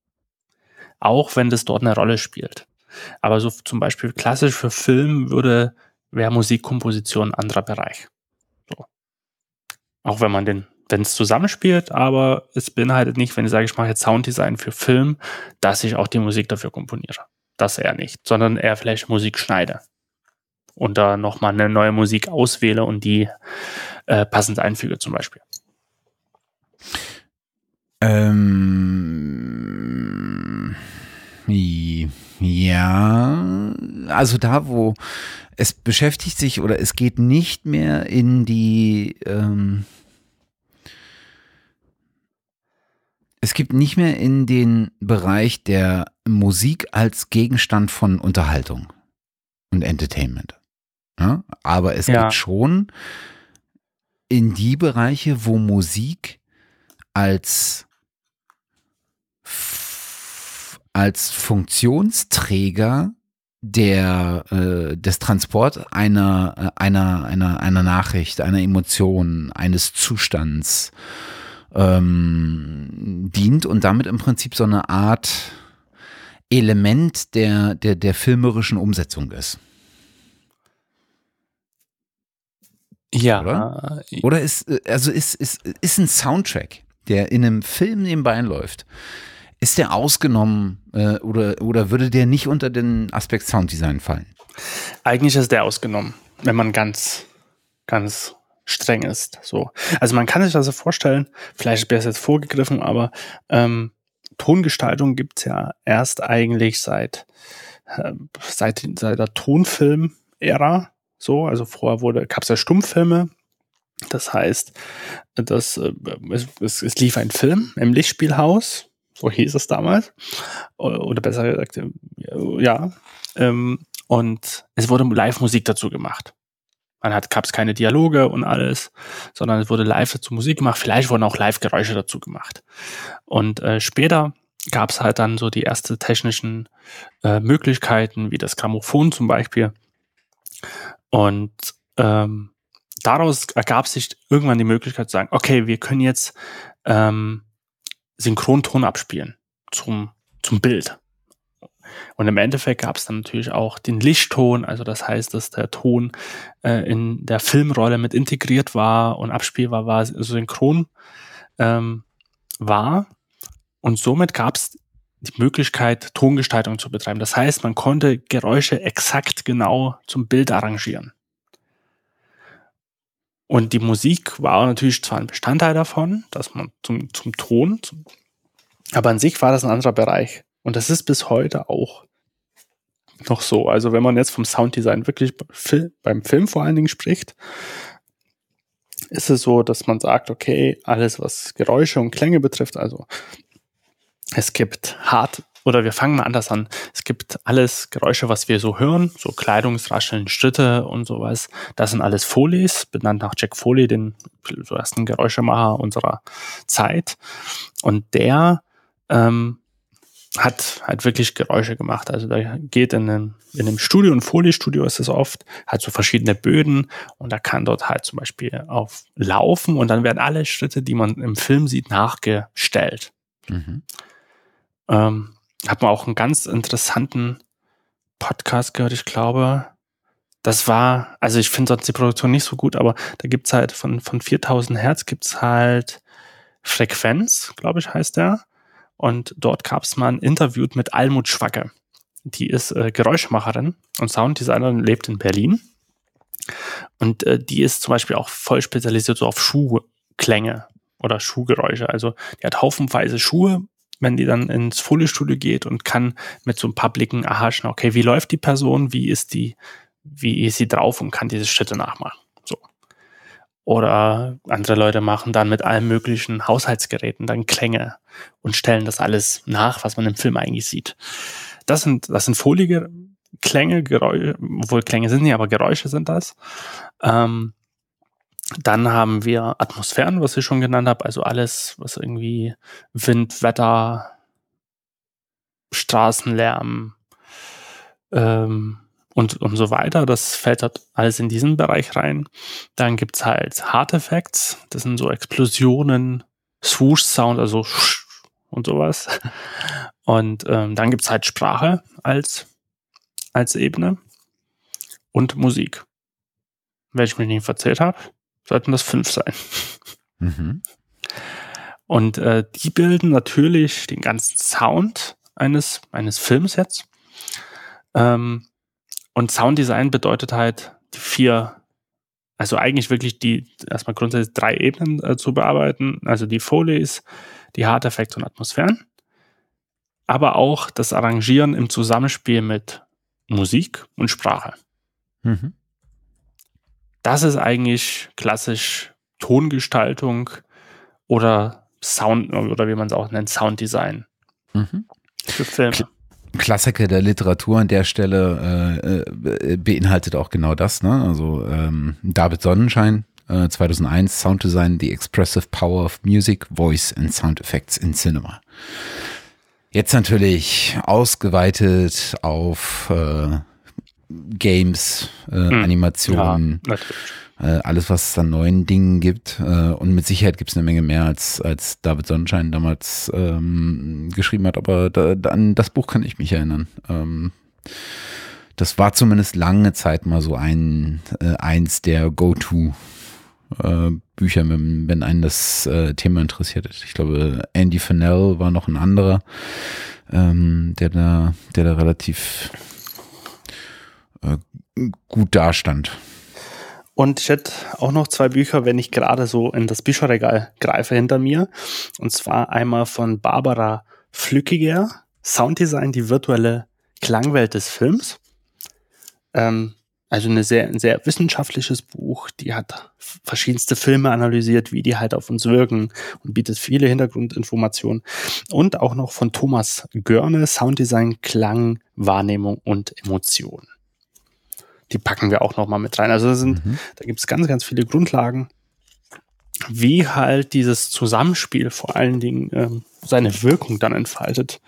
Auch wenn das dort eine Rolle spielt. Aber so zum Beispiel klassisch für Film würde wäre Musikkomposition ein anderer Bereich. So. Auch wenn man den, wenn es zusammenspielt, aber es beinhaltet nicht, wenn ich sage, ich mache jetzt Sounddesign für Film, dass ich auch die Musik dafür komponiere. Das eher nicht, sondern eher vielleicht Musik schneide. Und da nochmal eine neue Musik auswähle und die äh, passend einfüge zum Beispiel. Ähm, ja, also da, wo es beschäftigt sich oder es geht nicht mehr in die, ähm, es gibt nicht mehr in den Bereich der Musik als Gegenstand von Unterhaltung und Entertainment. Ja? Aber es ja. geht schon in die Bereiche, wo Musik als als Funktionsträger der äh, des Transport einer äh, einer einer einer Nachricht, einer Emotion, eines Zustands ähm, dient und damit im Prinzip so eine Art Element der der der filmerischen Umsetzung ist. Ja. Oder? Oder ist also ist ist ist ein Soundtrack, der in einem Film nebenbei läuft ist der ausgenommen äh, oder, oder würde der nicht unter den Aspekt Sounddesign fallen? Eigentlich ist der ausgenommen, wenn man ganz, ganz streng ist. So. Also man kann sich das so vorstellen, vielleicht wäre es jetzt vorgegriffen, aber ähm, Tongestaltung gibt's ja erst eigentlich seit, äh, seit, seit der Tonfilm-Ära. So, also vorher wurde, gab's ja Stummfilme, das heißt, das, äh, es, es, lief ein Film im Lichtspielhaus so hieß es damals. Oder besser gesagt, äh, ja. Ähm, und es wurde Live-Musik dazu gemacht. Man hat, gab es keine Dialoge und alles, sondern es wurde live dazu Musik gemacht. Vielleicht wurden auch Live-Geräusche dazu gemacht. Und äh, später gab es halt dann so die ersten technischen äh, Möglichkeiten, wie das Grammophon zum Beispiel. Und ähm, daraus ergab sich irgendwann die Möglichkeit zu sagen, okay, wir können jetzt ähm, Synchronton abspielen zum, zum Bild. Und im Endeffekt gab es dann natürlich auch den Lichtton, also das heißt, dass der Ton äh, in der Filmrolle mit integriert war und abspielbar war, synchron ähm, war. Und somit gab es die Möglichkeit, Tongestaltung zu betreiben. Das heißt, man konnte Geräusche exakt genau zum Bild arrangieren. Und die Musik war natürlich zwar ein Bestandteil davon, dass man zum, zum Ton, zum, aber an sich war das ein anderer Bereich. Und das ist bis heute auch noch so. Also wenn man jetzt vom Sounddesign wirklich beim Film vor allen Dingen spricht, ist es so, dass man sagt, okay, alles was Geräusche und Klänge betrifft, also es gibt hart oder wir fangen mal anders an. Es gibt alles Geräusche, was wir so hören, so Kleidungsrascheln, Schritte und sowas. Das sind alles Folies, benannt nach Jack Foley, den ersten Geräuschemacher unserer Zeit. Und der ähm, hat halt wirklich Geräusche gemacht. Also da geht in einem, in einem Studio, ein Foliestudio ist es oft, hat so verschiedene Böden und da kann dort halt zum Beispiel auf laufen und dann werden alle Schritte, die man im Film sieht, nachgestellt. Mhm. Ähm, hat man auch einen ganz interessanten Podcast gehört, ich glaube. Das war, also ich finde sonst die Produktion nicht so gut, aber da gibt's halt von, von 4000 Hertz gibt's halt Frequenz, glaube ich, heißt der. Und dort gab's mal ein Interview mit Almut Schwacke. Die ist äh, Geräuschmacherin und Sounddesignerin, lebt in Berlin. Und äh, die ist zum Beispiel auch voll spezialisiert so auf Schuhklänge oder Schuhgeräusche. Also die hat haufenweise Schuhe wenn die dann ins Foliestudio geht und kann mit so ein paar Blicken erhaschen, okay, wie läuft die Person, wie ist die, wie ist sie drauf und kann diese Schritte nachmachen. Oder andere Leute machen dann mit allen möglichen Haushaltsgeräten dann Klänge und stellen das alles nach, was man im Film eigentlich sieht. Das sind, das sind folige Klänge, Geräusche, obwohl Klänge sind nicht, aber Geräusche sind das. Ähm, dann haben wir Atmosphären, was ich schon genannt habe, also alles, was irgendwie Wind, Wetter, Straßenlärm ähm, und, und so weiter. Das fällt halt alles in diesen Bereich rein. Dann gibt's halt Hard Effects, das sind so Explosionen, Swoosh-Sound, also und sowas. Und ähm, dann gibt's halt Sprache als, als Ebene und Musik. Wenn ich mich nicht verzählt habe sollten das fünf sein. Mhm. Und äh, die bilden natürlich den ganzen Sound eines, eines Films jetzt. Ähm, und Sounddesign bedeutet halt die vier, also eigentlich wirklich die erstmal grundsätzlich drei Ebenen äh, zu bearbeiten. Also die Folies, die Hard Effects und Atmosphären, aber auch das Arrangieren im Zusammenspiel mit Musik und Sprache. Mhm. Das ist eigentlich klassisch Tongestaltung oder Sound oder wie man es auch nennt, Sounddesign mhm. für Filme. Klassiker der Literatur an der Stelle äh, äh, beinhaltet auch genau das. Ne? Also ähm, David Sonnenschein, äh, 2001, Sounddesign, The Expressive Power of Music, Voice and Sound Effects in Cinema. Jetzt natürlich ausgeweitet auf äh, Games, äh, hm. Animationen, ja, äh, alles, was es an neuen Dingen gibt. Äh, und mit Sicherheit gibt es eine Menge mehr, als, als David Sonnenschein damals ähm, geschrieben hat. Aber da, da, an das Buch kann ich mich erinnern. Ähm, das war zumindest lange Zeit mal so ein äh, eins der Go-To äh, Bücher, wenn, wenn einen das äh, Thema interessiert. Ich glaube, Andy Fennell war noch ein anderer, ähm, der da, der da relativ äh, gut dastand. Und ich hätte auch noch zwei Bücher, wenn ich gerade so in das Bücherregal greife hinter mir. Und zwar einmal von Barbara Flückiger, Sounddesign, die virtuelle Klangwelt des Films. Ähm, also eine sehr, ein sehr wissenschaftliches Buch. Die hat verschiedenste Filme analysiert, wie die halt auf uns wirken und bietet viele Hintergrundinformationen. Und auch noch von Thomas Görne, Sounddesign, Klang, Wahrnehmung und Emotion die packen wir auch noch mal mit rein. Also sind, mhm. da gibt es ganz, ganz viele Grundlagen, wie halt dieses Zusammenspiel vor allen Dingen ähm, seine Wirkung dann entfaltet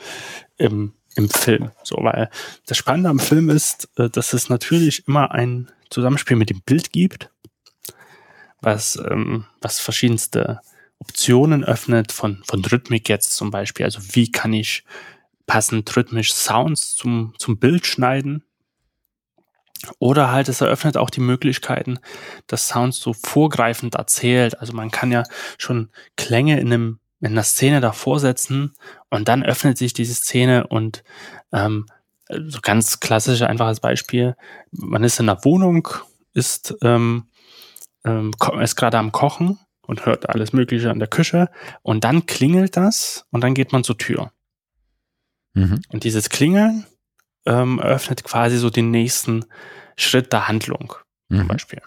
im, im Film. So, weil das Spannende am Film ist, äh, dass es natürlich immer ein Zusammenspiel mit dem Bild gibt, was, ähm, was verschiedenste Optionen öffnet, von, von Rhythmik jetzt zum Beispiel. Also wie kann ich passend rhythmisch Sounds zum, zum Bild schneiden? Oder halt, es eröffnet auch die Möglichkeiten, dass Sound so vorgreifend erzählt. Also man kann ja schon Klänge in einem in einer Szene davor setzen und dann öffnet sich diese Szene und ähm, so ganz klassisch einfaches Beispiel, man ist in einer Wohnung, ist, ähm, ähm, ist gerade am Kochen und hört alles Mögliche an der Küche und dann klingelt das und dann geht man zur Tür. Mhm. Und dieses Klingeln ähm, eröffnet quasi so den nächsten Schritt der Handlung, mhm. zum Beispiel.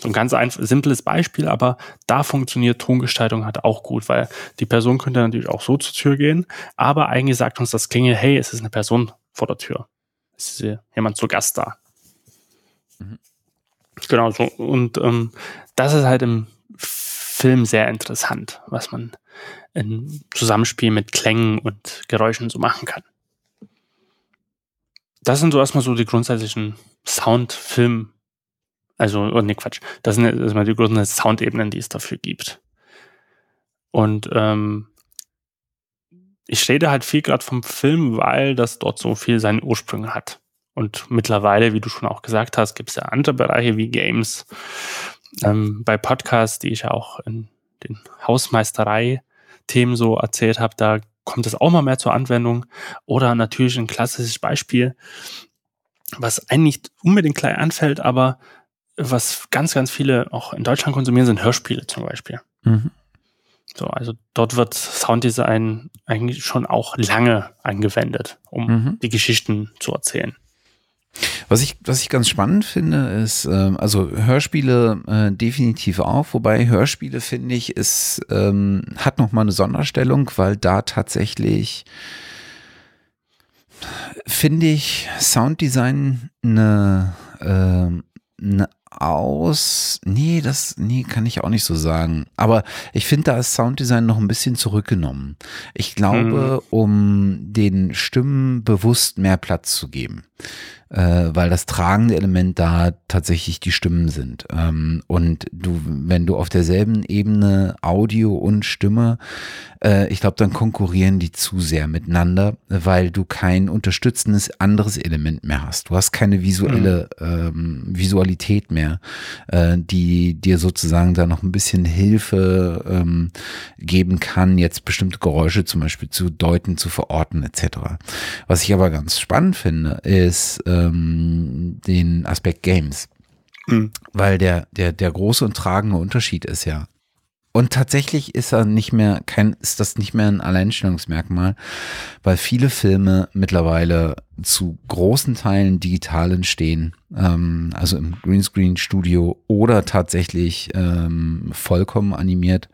So ein ganz simples Beispiel, aber da funktioniert Tongestaltung halt auch gut, weil die Person könnte natürlich auch so zur Tür gehen, aber eigentlich sagt uns das Klingel, hey, es ist eine Person vor der Tür. Es ist jemand zu Gast da. Mhm. Genau so. Und ähm, das ist halt im Film sehr interessant, was man im Zusammenspiel mit Klängen und Geräuschen so machen kann das sind so erstmal so die grundsätzlichen Sound, Film, also, oh nee, Quatsch. Das sind erstmal die großen Soundebenen, die es dafür gibt. Und ähm, ich rede halt viel gerade vom Film, weil das dort so viel seine Ursprünge hat. Und mittlerweile, wie du schon auch gesagt hast, gibt es ja andere Bereiche wie Games. Ähm, bei Podcasts, die ich ja auch in den Hausmeisterei-Themen so erzählt habe, da kommt es auch mal mehr zur Anwendung. Oder natürlich ein klassisches Beispiel, was eigentlich nicht unbedingt gleich anfällt, aber was ganz, ganz viele auch in Deutschland konsumieren, sind Hörspiele zum Beispiel. Mhm. So, also dort wird Sounddesign eigentlich schon auch lange angewendet, um mhm. die Geschichten zu erzählen. Was ich, was ich ganz spannend finde, ist, äh, also Hörspiele äh, definitiv auch, wobei Hörspiele, finde ich, ist, ähm, hat nochmal eine Sonderstellung, weil da tatsächlich finde ich Sounddesign eine, äh, eine aus. Nee, das, nee, kann ich auch nicht so sagen. Aber ich finde, da ist Sounddesign noch ein bisschen zurückgenommen. Ich glaube, hm. um den Stimmen bewusst mehr Platz zu geben äh, weil das tragende Element da tatsächlich die Stimmen sind. Ähm, und du, wenn du auf derselben Ebene Audio und Stimme, äh, ich glaube, dann konkurrieren die zu sehr miteinander, weil du kein unterstützendes anderes Element mehr hast. Du hast keine visuelle mhm. ähm, Visualität mehr, äh, die dir sozusagen da noch ein bisschen Hilfe ähm, geben kann, jetzt bestimmte Geräusche zum Beispiel zu deuten, zu verorten etc. Was ich aber ganz spannend finde, ist äh, ähm, den Aspekt Games. Mhm. Weil der, der, der große und tragende Unterschied ist ja, Und tatsächlich ist er nicht mehr kein, ist das nicht mehr ein Alleinstellungsmerkmal, weil viele Filme mittlerweile zu großen Teilen digital entstehen, ähm, also im Greenscreen-Studio oder tatsächlich ähm, vollkommen animiert.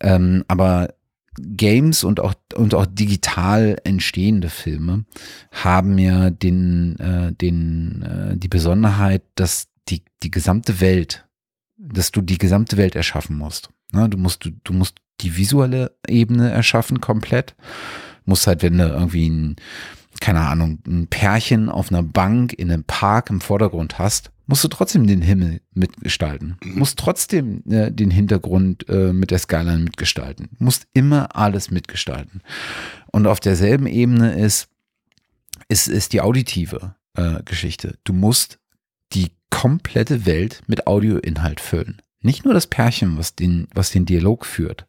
Ähm, aber Games und auch, und auch digital entstehende Filme haben ja den, äh, den, äh, die Besonderheit, dass die, die gesamte Welt, dass du die gesamte Welt erschaffen musst. Ne? Du musst, du, du musst die visuelle Ebene erschaffen komplett. Musst halt, wenn du irgendwie ein, keine Ahnung, ein Pärchen auf einer Bank in einem Park im Vordergrund hast, musst du trotzdem den Himmel mitgestalten. Musst trotzdem äh, den Hintergrund äh, mit der Skyline mitgestalten. Musst immer alles mitgestalten. Und auf derselben Ebene ist, ist, ist die auditive äh, Geschichte. Du musst die komplette Welt mit Audioinhalt füllen. Nicht nur das Pärchen, was den, was den Dialog führt.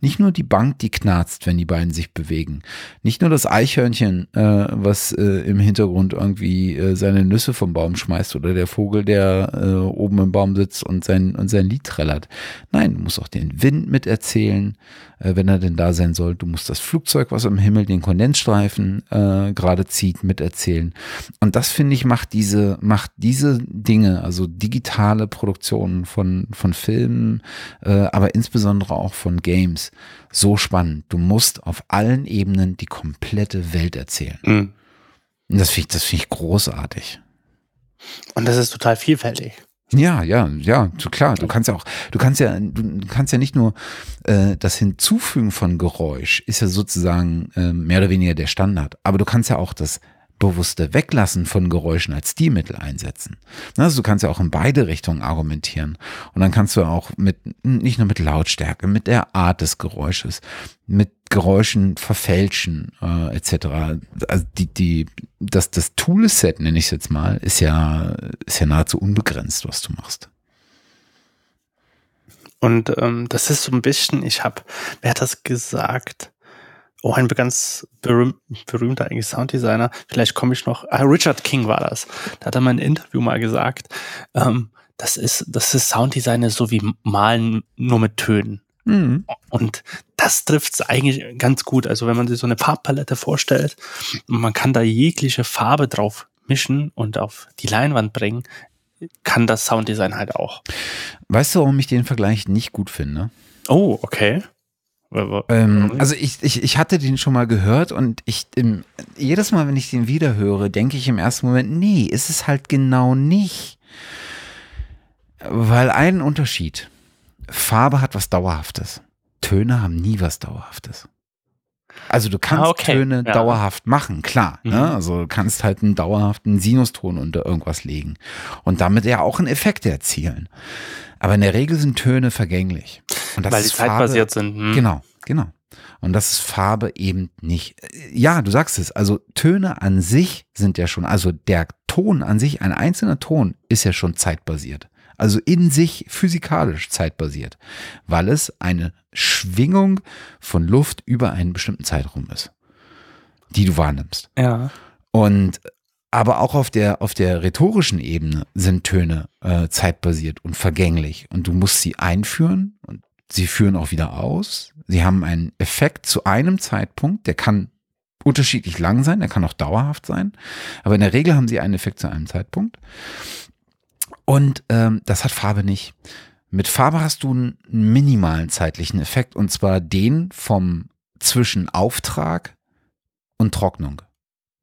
Nicht nur die Bank, die knarzt, wenn die beiden sich bewegen. Nicht nur das Eichhörnchen, äh, was äh, im Hintergrund irgendwie äh, seine Nüsse vom Baum schmeißt oder der Vogel, der äh, oben im Baum sitzt und sein, und sein Lied trällert. Nein, du musst auch den Wind miterzählen, äh, wenn er denn da sein soll. Du musst das Flugzeug, was am Himmel den Kondensstreifen äh, gerade zieht, miterzählen. Und das, finde ich, macht diese, macht diese Dinge, also digitale Produktionen von, von Filmen, aber insbesondere auch von Games, so spannend. Du musst auf allen Ebenen die komplette Welt erzählen. Mhm. Und das finde ich, das ich großartig. Und das ist total vielfältig. Ja, ja, ja, klar. Du kannst ja auch, du kannst ja, du kannst ja nicht nur äh, das Hinzufügen von Geräusch ist ja sozusagen äh, mehr oder weniger der Standard, aber du kannst ja auch das bewusste Weglassen von Geräuschen als Stilmittel einsetzen. Also du kannst ja auch in beide Richtungen argumentieren. Und dann kannst du auch mit, nicht nur mit Lautstärke, mit der Art des Geräusches, mit Geräuschen verfälschen, äh, etc. Also die, die, das, das Toolset, nenne ich es jetzt mal, ist ja, ist ja nahezu unbegrenzt, was du machst. Und ähm, das ist so ein bisschen, ich habe, wer hat das gesagt? Oh, ein ganz berühm, berühmter eigentlich Sounddesigner, vielleicht komme ich noch, ah, Richard King war das. Da hat er mal ein Interview mal gesagt, ähm, das ist, das ist Sounddesign so wie Malen nur mit Tönen. Mhm. Und das trifft es eigentlich ganz gut. Also wenn man sich so eine Farbpalette vorstellt und man kann da jegliche Farbe drauf mischen und auf die Leinwand bringen, kann das Sounddesign halt auch. Weißt du, warum ich den Vergleich nicht gut finde? Oh, okay. Ähm, also ich, ich, ich hatte den schon mal gehört und ich im, jedes Mal, wenn ich den wieder höre, denke ich im ersten Moment, nee, ist es halt genau nicht. Weil ein Unterschied. Farbe hat was Dauerhaftes. Töne haben nie was Dauerhaftes. Also du kannst ah, okay. Töne ja. dauerhaft machen, klar. Ne? Mhm. Ne? Also du kannst halt einen dauerhaften Sinuston unter irgendwas legen und damit ja auch einen Effekt erzielen. Aber in der Regel sind Töne vergänglich. Und das Weil die zeitbasiert sind. Hm. Genau, genau. Und das ist Farbe eben nicht. Ja, du sagst es. Also Töne an sich sind ja schon, also der Ton an sich, ein einzelner Ton ist ja schon zeitbasiert. Also in sich physikalisch zeitbasiert, weil es eine Schwingung von Luft über einen bestimmten Zeitraum ist, die du wahrnimmst. Ja. Und aber auch auf der, auf der rhetorischen Ebene sind Töne äh, zeitbasiert und vergänglich. Und du musst sie einführen und sie führen auch wieder aus. Sie haben einen Effekt zu einem Zeitpunkt, der kann unterschiedlich lang sein, der kann auch dauerhaft sein. Aber in der Regel haben sie einen Effekt zu einem Zeitpunkt. Und ähm, das hat Farbe nicht. Mit Farbe hast du einen minimalen zeitlichen Effekt und zwar den vom zwischen Auftrag und Trocknung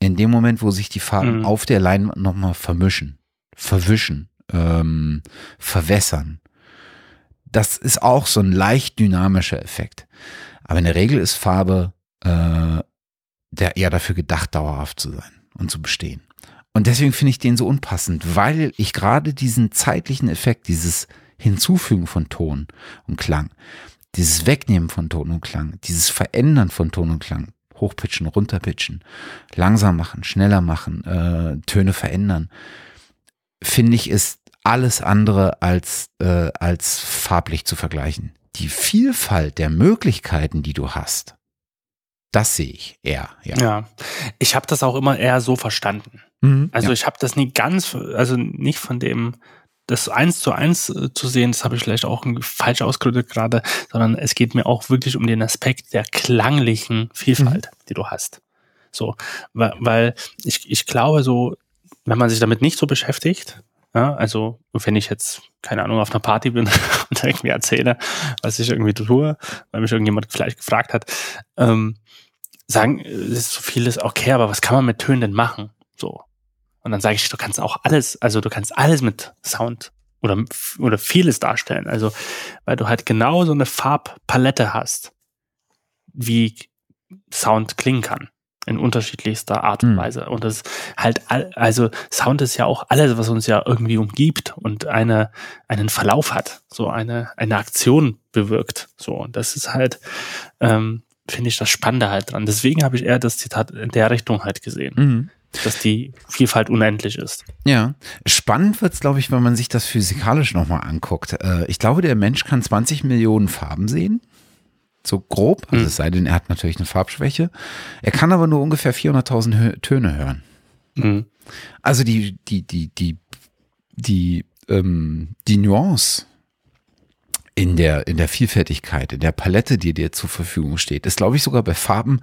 in dem Moment, wo sich die Farben mhm. auf der Leinwand nochmal vermischen, verwischen, ähm, verwässern. Das ist auch so ein leicht dynamischer Effekt. Aber in der Regel ist Farbe äh, der eher dafür gedacht, dauerhaft zu sein und zu bestehen. Und deswegen finde ich den so unpassend, weil ich gerade diesen zeitlichen Effekt, dieses Hinzufügen von Ton und Klang, dieses Wegnehmen von Ton und Klang, dieses Verändern von Ton und Klang, hochpitchen, runterpitchen, langsam machen, schneller machen, äh, Töne verändern, finde ich, ist alles andere als, äh, als farblich zu vergleichen. Die Vielfalt der Möglichkeiten, die du hast, das sehe ich eher. Ja, ja. ich habe das auch immer eher so verstanden. Mhm, also ja. ich habe das nie ganz, also nicht von dem das eins zu eins äh, zu sehen, das habe ich vielleicht auch falsch ausgedrückt gerade, sondern es geht mir auch wirklich um den Aspekt der klanglichen Vielfalt, mhm. die du hast. So, weil, weil ich, ich glaube so, wenn man sich damit nicht so beschäftigt, ja, also wenn ich jetzt, keine Ahnung, auf einer Party bin und irgendwie erzähle, was ich irgendwie tue, weil mich irgendjemand vielleicht gefragt hat, ähm, sagen, es ist so vieles okay, aber was kann man mit Tönen denn machen? So. Und dann sage ich, du kannst auch alles, also du kannst alles mit Sound oder, oder vieles darstellen. Also, weil du halt genau so eine Farbpalette hast, wie Sound klingen kann. In unterschiedlichster Art und mhm. Weise. Und das halt, also Sound ist ja auch alles, was uns ja irgendwie umgibt und eine, einen Verlauf hat, so eine, eine Aktion bewirkt. So, und das ist halt, ähm, finde ich das Spannende halt dran. Deswegen habe ich eher das Zitat in der Richtung halt gesehen. Mhm dass die Vielfalt unendlich ist. Ja, spannend wird es, glaube ich, wenn man sich das physikalisch nochmal anguckt. Äh, ich glaube, der Mensch kann 20 Millionen Farben sehen. So grob, also mhm. es sei denn, er hat natürlich eine Farbschwäche. Er kann aber nur ungefähr 400.000 Töne hören. Mhm. Also die, die, die, die, die, ähm, die Nuance in der, in der Vielfältigkeit, in der Palette, die dir zur Verfügung steht, ist, glaube ich, sogar bei Farben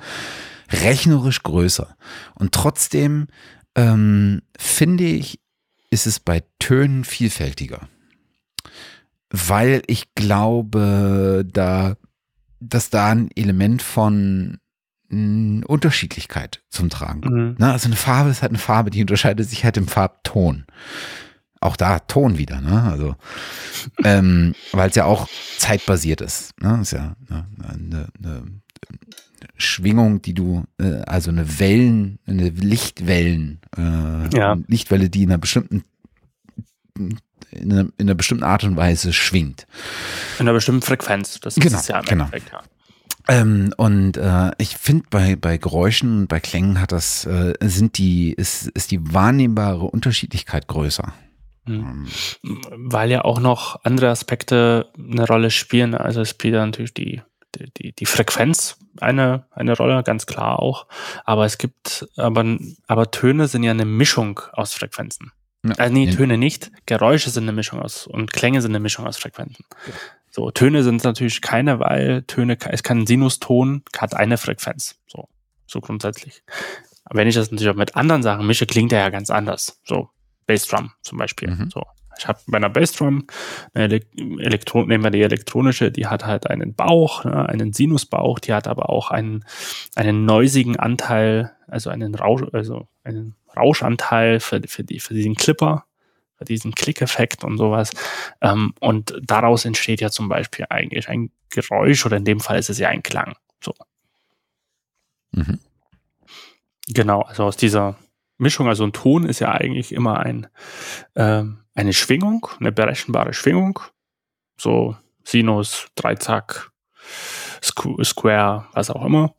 rechnerisch größer. Und trotzdem ähm, finde ich, ist es bei Tönen vielfältiger. Weil ich glaube, da, dass da ein Element von Unterschiedlichkeit zum Tragen kommt. Mhm. Ne? Also eine Farbe ist halt eine Farbe, die unterscheidet sich halt im Farbton. Auch da Ton wieder, ne? Also, ähm, weil es ja auch zeitbasiert ist. Ne? Ist ja ne, eine, eine, Schwingung, die du, äh, also eine Wellen, eine Lichtwellen, äh, ja. Lichtwelle, die in einer bestimmten in einer, in einer bestimmten Art und Weise schwingt. In einer bestimmten Frequenz, das genau, ist ja im genau. Endeffekt, ja. Ähm, und äh, ich finde bei, bei Geräuschen und bei Klängen hat das, äh, sind die, ist, ist die wahrnehmbare Unterschiedlichkeit größer. Mhm. Weil ja auch noch andere Aspekte eine Rolle spielen. Also es spielt natürlich die die, die Frequenz eine, eine Rolle, ganz klar auch. Aber es gibt, aber, aber Töne sind ja eine Mischung aus Frequenzen. Ja. Also nee, Töne nicht. Geräusche sind eine Mischung aus und Klänge sind eine Mischung aus Frequenzen. Ja. So, Töne sind natürlich keine, weil Töne, es kann ein Sinuston, hat eine Frequenz. So, so grundsätzlich. Aber wenn ich das natürlich auch mit anderen Sachen mische, klingt er ja ganz anders. So, Bassdrum zum Beispiel. Mhm. So, ich habe bei einer Bassdrum, eine Elektro nehmen wir die elektronische, die hat halt einen Bauch, ne, einen Sinusbauch, die hat aber auch einen, einen neusigen Anteil, also einen Rausch, also einen Rauschanteil für, für, die, für diesen Clipper, für diesen Klickeffekt und sowas. Ähm, und daraus entsteht ja zum Beispiel eigentlich ein Geräusch oder in dem Fall ist es ja ein Klang. So. Mhm. Genau, also aus dieser Mischung, also ein Ton ist ja eigentlich immer ein, ähm, eine Schwingung, eine berechenbare Schwingung. So Sinus, Dreizack, Square, was auch immer.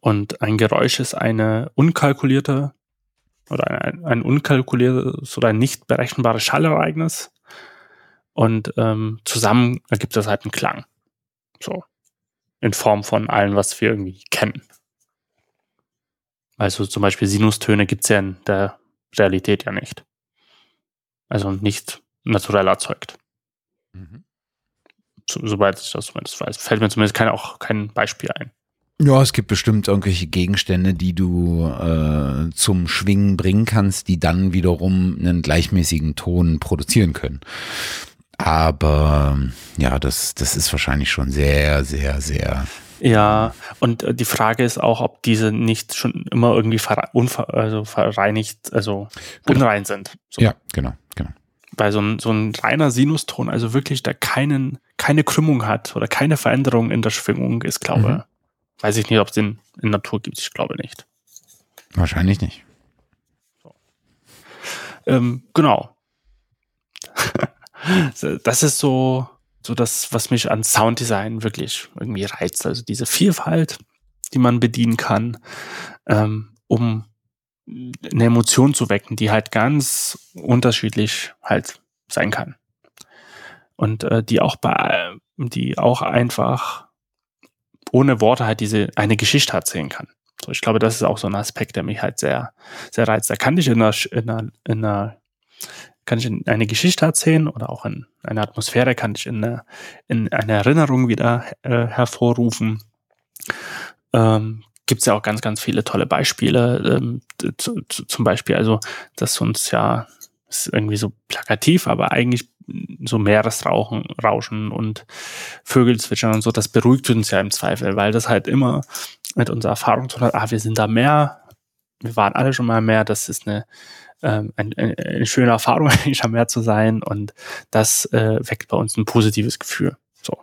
Und ein Geräusch ist eine unkalkulierte oder ein, ein unkalkuliertes oder ein nicht berechenbares Schallereignis. Und ähm, zusammen ergibt das halt einen Klang. So. In Form von allem, was wir irgendwie kennen. Also zum Beispiel Sinustöne gibt es ja in der Realität ja nicht. Also nicht naturell erzeugt. Mhm. So, soweit ich das zumindest weiß. Fällt mir zumindest kein, auch kein Beispiel ein. Ja, es gibt bestimmt irgendwelche Gegenstände, die du äh, zum Schwingen bringen kannst, die dann wiederum einen gleichmäßigen Ton produzieren können. Aber ja, das, das ist wahrscheinlich schon sehr, sehr, sehr ja, und äh, die Frage ist auch, ob diese nicht schon immer irgendwie unver also verreinigt, also genau. unrein sind. So. Ja, genau, Weil so ein, so ein reiner Sinuston, also wirklich da keinen, keine Krümmung hat oder keine Veränderung in der Schwingung ist, glaube mhm. Weiß ich nicht, ob es den in Natur gibt, ich glaube nicht. Wahrscheinlich nicht. So. Ähm, genau. das ist so, so das, was mich an Sounddesign wirklich irgendwie reizt. Also diese Vielfalt, die man bedienen kann, ähm, um eine Emotion zu wecken, die halt ganz unterschiedlich halt sein kann. Und äh, die auch bei, die auch einfach ohne Worte halt diese eine Geschichte erzählen kann. So, ich glaube, das ist auch so ein Aspekt, der mich halt sehr, sehr reizt. Da kann ich in einer, in einer, in einer kann ich in eine Geschichte erzählen oder auch in eine Atmosphäre kann ich in eine, in eine Erinnerung wieder äh, hervorrufen. Ähm, Gibt es ja auch ganz, ganz viele tolle Beispiele. Ähm, zu, zu, zum Beispiel, also, dass uns ja, ist irgendwie so plakativ, aber eigentlich so Meeresrauschen Rauschen und Vögel zwitschern und so, das beruhigt uns ja im Zweifel, weil das halt immer mit unserer Erfahrung zu tun hat, ah, wir sind da mehr, wir waren alle schon mal mehr, das ist eine, ähm, eine, eine schöne Erfahrung, eigentlich am Meer zu sein und das äh, weckt bei uns ein positives Gefühl. So.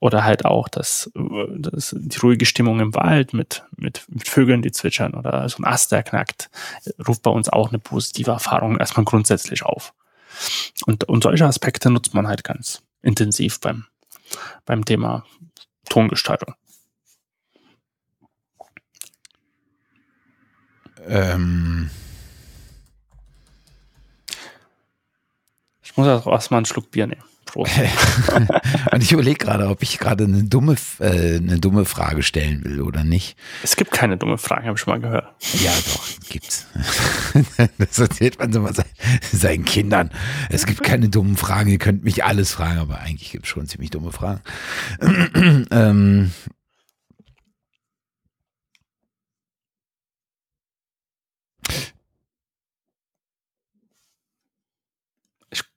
Oder halt auch das, das, die ruhige Stimmung im Wald mit, mit, mit Vögeln, die zwitschern oder so ein Ast, der knackt, ruft bei uns auch eine positive Erfahrung erstmal grundsätzlich auf. Und, und solche Aspekte nutzt man halt ganz intensiv beim, beim Thema Tongestaltung. Ähm. Ich muss auch erstmal einen Schluck Bier nehmen. Prost. und ich überlege gerade, ob ich gerade eine dumme, äh, eine dumme Frage stellen will oder nicht. Es gibt keine dumme Fragen, habe ich schon mal gehört. Ja, doch, gibt's. das erzählt man so mal seinen Kindern. Es gibt keine dummen Fragen, ihr könnt mich alles fragen, aber eigentlich gibt es schon ziemlich dumme Fragen. ähm,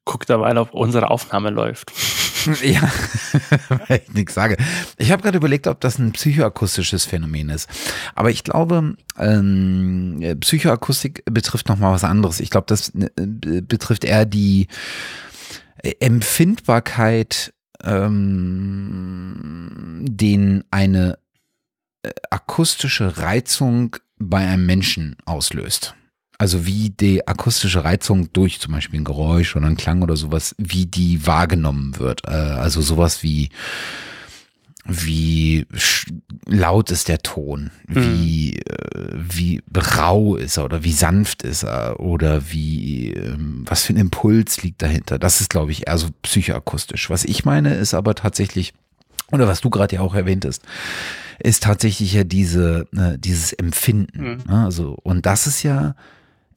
guck dabei, ob unsere Aufnahme läuft. Ja, weil ich nichts sage. Ich habe gerade überlegt, ob das ein psychoakustisches Phänomen ist. Aber ich glaube, ähm, Psychoakustik betrifft nochmal was anderes. Ich glaube, das äh, betrifft eher die Empfindbarkeit, ähm, den eine äh, akustische Reizung bei einem Menschen auslöst. Also wie die akustische Reizung durch zum Beispiel ein Geräusch oder ein Klang oder sowas, wie die wahrgenommen wird. Äh, also sowas wie wie laut ist der Ton, wie, mhm. wie rau ist er oder wie sanft ist er oder wie, ähm, was für ein Impuls liegt dahinter. Das ist, glaube ich, eher so psychoakustisch. Was ich meine, ist aber tatsächlich, oder was du gerade ja auch erwähntest, ist tatsächlich ja diese, äh, dieses Empfinden. Mhm. Also, und das ist ja,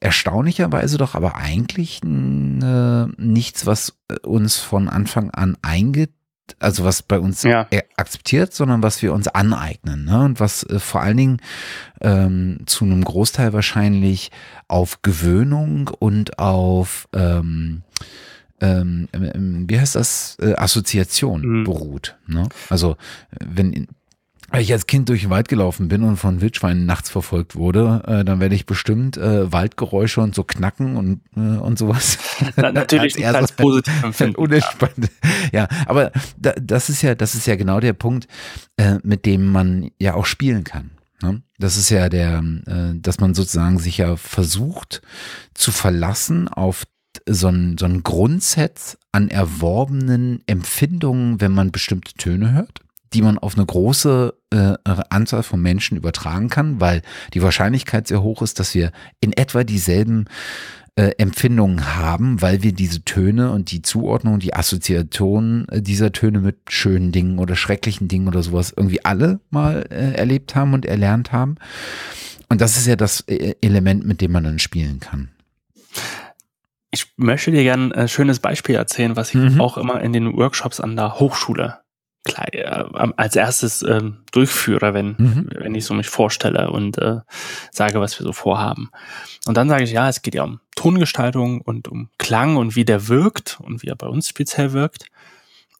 erstaunlicherweise doch aber eigentlich äh, nichts, was äh, uns von Anfang an eingeht, also was bei uns ja. akzeptiert, sondern was wir uns aneignen. Ne? Und was äh, vor allen Dingen ähm, zu einem Großteil wahrscheinlich auf Gewöhnung und auf ähm, ähm, ähm wie heißt das, äh, Assoziation mhm. beruht. Ne? Also wenn weil ich als Kind durch den Wald gelaufen bin und von Wildschweinen nachts verfolgt wurde, äh, dann werde ich bestimmt äh, Waldgeräusche und so knacken und, äh, und sowas. Na, natürlich als so positiv empfinden. Unentspannt. Ja. ja, aber da, das ist ja, das ist ja genau der Punkt, äh, mit dem man ja auch spielen kann. Ne? Das ist ja der, äh, dass man sozusagen sich ja versucht zu verlassen auf so ein, so ein Grundsatz an erworbenen Empfindungen, wenn man bestimmte Töne hört die man auf eine große äh, Anzahl von Menschen übertragen kann, weil die Wahrscheinlichkeit sehr hoch ist, dass wir in etwa dieselben äh, Empfindungen haben, weil wir diese Töne und die Zuordnung, die Assoziation äh, dieser Töne mit schönen Dingen oder schrecklichen Dingen oder sowas irgendwie alle mal äh, erlebt haben und erlernt haben. Und das ist ja das äh, Element, mit dem man dann spielen kann. Ich möchte dir gerne ein schönes Beispiel erzählen, was ich mhm. auch immer in den Workshops an der Hochschule äh, als erstes ähm, durchführe, wenn, mhm. wenn ich so mich vorstelle und äh, sage, was wir so vorhaben. Und dann sage ich, ja, es geht ja um Tongestaltung und um Klang und wie der wirkt und wie er bei uns speziell wirkt.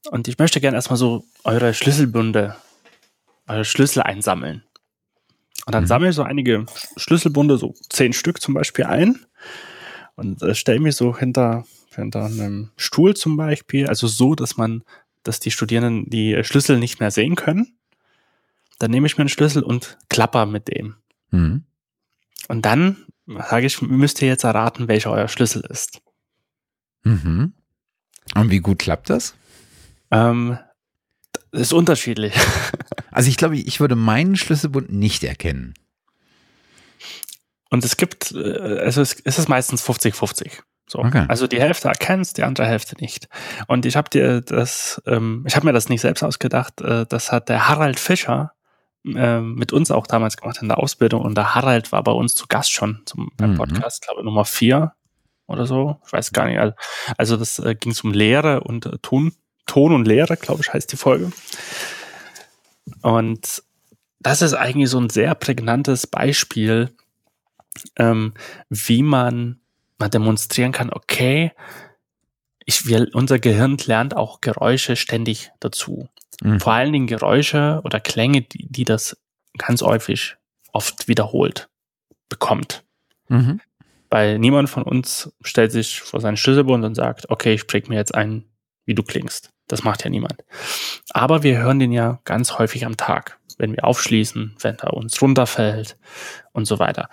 Und ich möchte gerne erstmal so eure Schlüsselbunde, eure Schlüssel einsammeln. Und dann mhm. sammle ich so einige Schlüsselbunde, so zehn Stück zum Beispiel ein und äh, stelle mich so hinter, hinter einem Stuhl zum Beispiel, also so, dass man dass die Studierenden die Schlüssel nicht mehr sehen können. Dann nehme ich mir einen Schlüssel und klapper mit dem. Mhm. Und dann sage ich, müsst ihr jetzt erraten, welcher euer Schlüssel ist. Mhm. Und wie gut klappt das? Ähm, das ist unterschiedlich. Also ich glaube, ich würde meinen Schlüsselbund nicht erkennen. Und es gibt, äh, also es ist meistens 50-50. So. Okay. Also die Hälfte erkennst, die andere Hälfte nicht. Und ich habe dir das, ähm, ich habe mir das nicht selbst ausgedacht, äh, das hat der Harald Fischer äh, mit uns auch damals gemacht in der Ausbildung und der Harald war bei uns zu Gast schon zum, beim mhm. Podcast, glaube Nummer vier oder so. Ich weiß gar nicht. Also das äh, ging um Lehre und äh, Ton, Ton und Lehre, glaube ich, heißt die Folge. Und das ist eigentlich so ein sehr prägnantes Beispiel, ähm, wie man mal demonstrieren kann, okay, ich will, unser Gehirn lernt auch Geräusche ständig dazu. Mhm. Vor allen Dingen Geräusche oder Klänge, die, die das ganz häufig oft wiederholt bekommt. Mhm. Weil niemand von uns stellt sich vor seinen Schlüsselbund und sagt, okay, ich präg mir jetzt ein, wie du klingst. Das macht ja niemand. Aber wir hören den ja ganz häufig am Tag, wenn wir aufschließen, wenn er uns runterfällt und so weiter.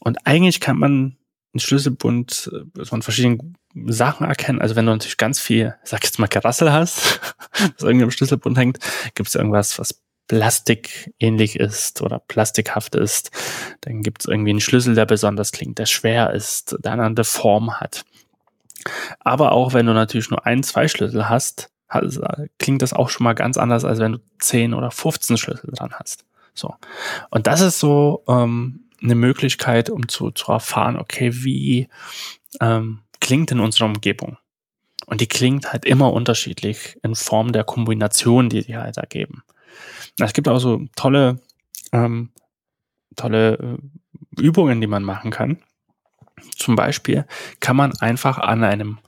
Und eigentlich kann man einen Schlüsselbund äh, von verschiedenen Sachen erkennen. Also wenn du natürlich ganz viel, sag jetzt mal, Gerassel hast, was irgendwie am Schlüsselbund hängt, gibt es irgendwas, was plastikähnlich ist oder plastikhaft ist. Dann gibt es irgendwie einen Schlüssel, der besonders klingt, der schwer ist, der eine andere Form hat. Aber auch wenn du natürlich nur ein, zwei Schlüssel hast, klingt das auch schon mal ganz anders, als wenn du 10 oder 15 Schlüssel dran hast. So. Und das ist so ähm, eine Möglichkeit, um zu, zu erfahren, okay, wie ähm, klingt in unserer Umgebung? Und die klingt halt immer unterschiedlich in Form der Kombination, die sie halt ergeben. Es gibt auch so tolle, ähm, tolle äh, Übungen, die man machen kann. Zum Beispiel kann man einfach an einem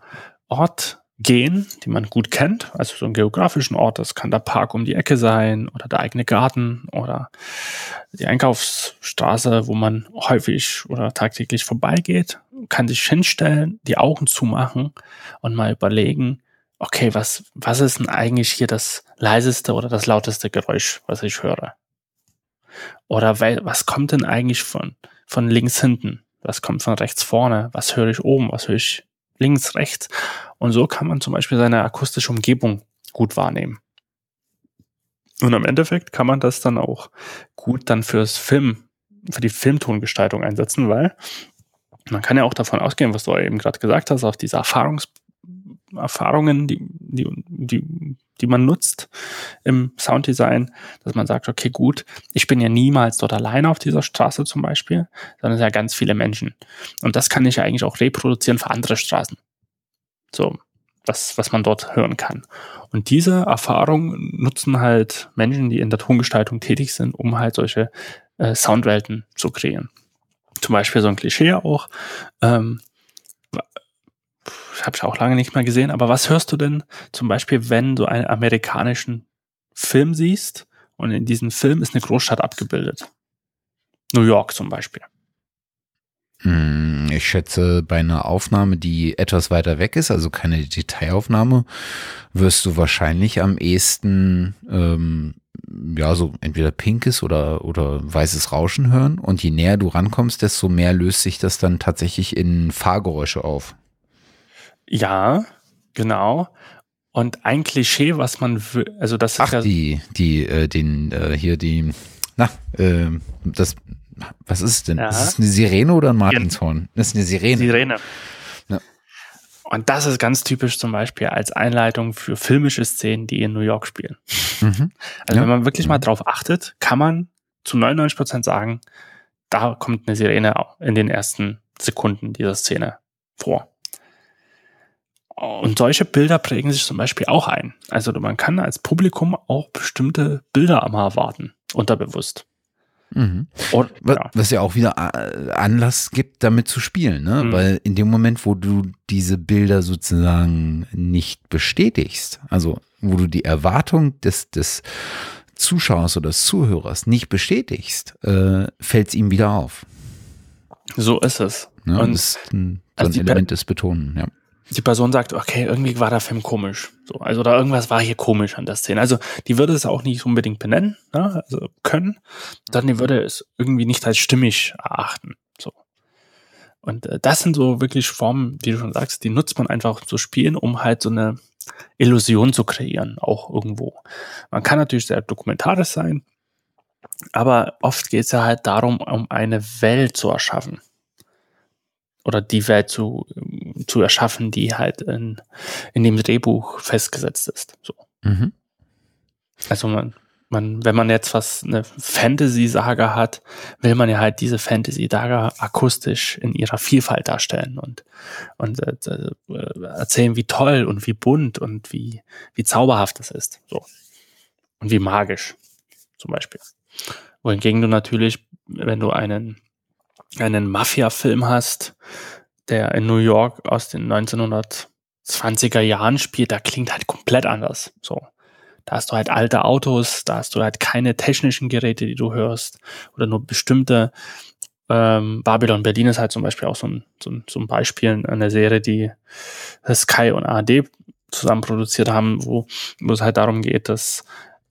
Ort gehen, die man gut kennt, also so einen geografischen Ort, das kann der Park um die Ecke sein oder der eigene Garten oder die Einkaufsstraße, wo man häufig oder tagtäglich vorbeigeht, kann sich hinstellen, die Augen zumachen und mal überlegen, okay, was, was ist denn eigentlich hier das leiseste oder das lauteste Geräusch, was ich höre? Oder was kommt denn eigentlich von, von links hinten? Was kommt von rechts vorne? Was höre ich oben? Was höre ich links, rechts. Und so kann man zum Beispiel seine akustische Umgebung gut wahrnehmen. Und am Endeffekt kann man das dann auch gut dann fürs Film, für die Filmtongestaltung einsetzen, weil man kann ja auch davon ausgehen, was du eben gerade gesagt hast, auf diese Erfahrungs Erfahrungen, die, die, die, die man nutzt im Sounddesign, dass man sagt, okay, gut, ich bin ja niemals dort alleine auf dieser Straße zum Beispiel, sondern es sind ja ganz viele Menschen. Und das kann ich ja eigentlich auch reproduzieren für andere Straßen. So, was, was man dort hören kann. Und diese Erfahrung nutzen halt Menschen, die in der Tongestaltung tätig sind, um halt solche äh, Soundwelten zu kreieren. Zum Beispiel so ein Klischee auch. Ähm, habe ich auch lange nicht mehr gesehen, aber was hörst du denn zum Beispiel, wenn du einen amerikanischen Film siehst und in diesem Film ist eine Großstadt abgebildet? New York zum Beispiel. Hm, ich schätze, bei einer Aufnahme, die etwas weiter weg ist, also keine Detailaufnahme, wirst du wahrscheinlich am ehesten ähm, ja so entweder pinkes oder oder weißes Rauschen hören. Und je näher du rankommst, desto mehr löst sich das dann tatsächlich in Fahrgeräusche auf. Ja, genau. Und ein Klischee, was man, also das Ach, ist ja die, die, äh, den, äh, hier die, na, äh, das, was ist es denn? Ja. Ist es eine Sirene oder ein Martinshorn? Das ist eine Sirene. Sirene. Ja. Und das ist ganz typisch zum Beispiel als Einleitung für filmische Szenen, die in New York spielen. Mhm. Also ja. wenn man wirklich mal drauf achtet, kann man zu 99 Prozent sagen, da kommt eine Sirene in den ersten Sekunden dieser Szene vor. Und solche Bilder prägen sich zum Beispiel auch ein. Also man kann als Publikum auch bestimmte Bilder am erwarten, unterbewusst. Mhm. Und, ja. Was ja auch wieder äh, Anlass gibt, damit zu spielen, ne? Mhm. Weil in dem Moment, wo du diese Bilder sozusagen nicht bestätigst, also wo du die Erwartung des, des Zuschauers oder des Zuhörers nicht bestätigst, äh, fällt es ihm wieder auf. So ist es. Ne? Und das ist ein, so also ein Element des Betonen, ja die Person sagt, okay, irgendwie war der Film komisch. So, also da irgendwas war hier komisch an der Szene. Also die würde es auch nicht unbedingt benennen, ne, also können, dann die würde es irgendwie nicht als stimmig erachten. So. Und äh, das sind so wirklich Formen, wie du schon sagst, die nutzt man einfach zu spielen, um halt so eine Illusion zu kreieren, auch irgendwo. Man kann natürlich sehr dokumentarisch sein, aber oft geht es ja halt darum, um eine Welt zu erschaffen oder die Welt zu, zu erschaffen, die halt in, in dem Drehbuch festgesetzt ist. So. Mhm. Also man, man, wenn man jetzt was, eine Fantasy-Saga hat, will man ja halt diese Fantasy-Saga akustisch in ihrer Vielfalt darstellen und, und äh, äh, erzählen, wie toll und wie bunt und wie, wie zauberhaft es ist. So. Und wie magisch, zum Beispiel. Wohingegen du natürlich, wenn du einen, einen Mafia-Film hast, der in New York aus den 1920er Jahren spielt, da klingt halt komplett anders. So. Da hast du halt alte Autos, da hast du halt keine technischen Geräte, die du hörst oder nur bestimmte. Ähm, Babylon Berlin ist halt zum Beispiel auch so ein, so ein, so ein Beispiel einer Serie, die Sky und ARD zusammen produziert haben, wo, wo es halt darum geht, dass,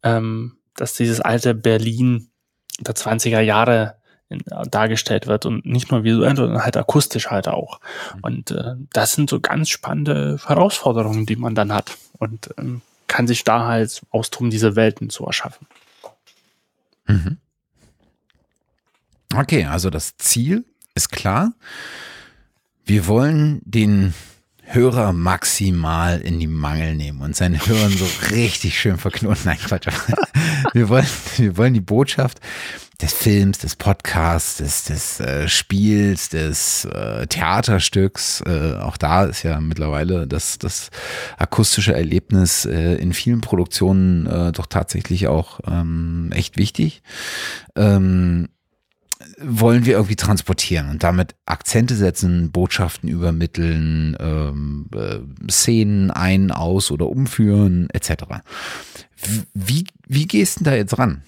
ähm, dass dieses alte Berlin der 20er Jahre dargestellt wird und nicht nur visuell, sondern halt akustisch halt auch. Mhm. Und äh, das sind so ganz spannende Herausforderungen, die man dann hat. Und ähm, kann sich da halt austoben, diese Welten zu erschaffen. Mhm. Okay, also das Ziel ist klar. Wir wollen den Hörer maximal in die Mangel nehmen und seine Hörer so richtig schön verknoten. Nein, Quatsch. Wir wollen, wir wollen die Botschaft des Films, des Podcasts, des, des äh, Spiels, des äh, Theaterstücks. Äh, auch da ist ja mittlerweile das, das akustische Erlebnis äh, in vielen Produktionen äh, doch tatsächlich auch ähm, echt wichtig. Ähm, wollen wir irgendwie transportieren und damit Akzente setzen, Botschaften übermitteln, ähm, äh, Szenen ein, aus oder umführen, etc. Wie, wie gehst du da jetzt ran?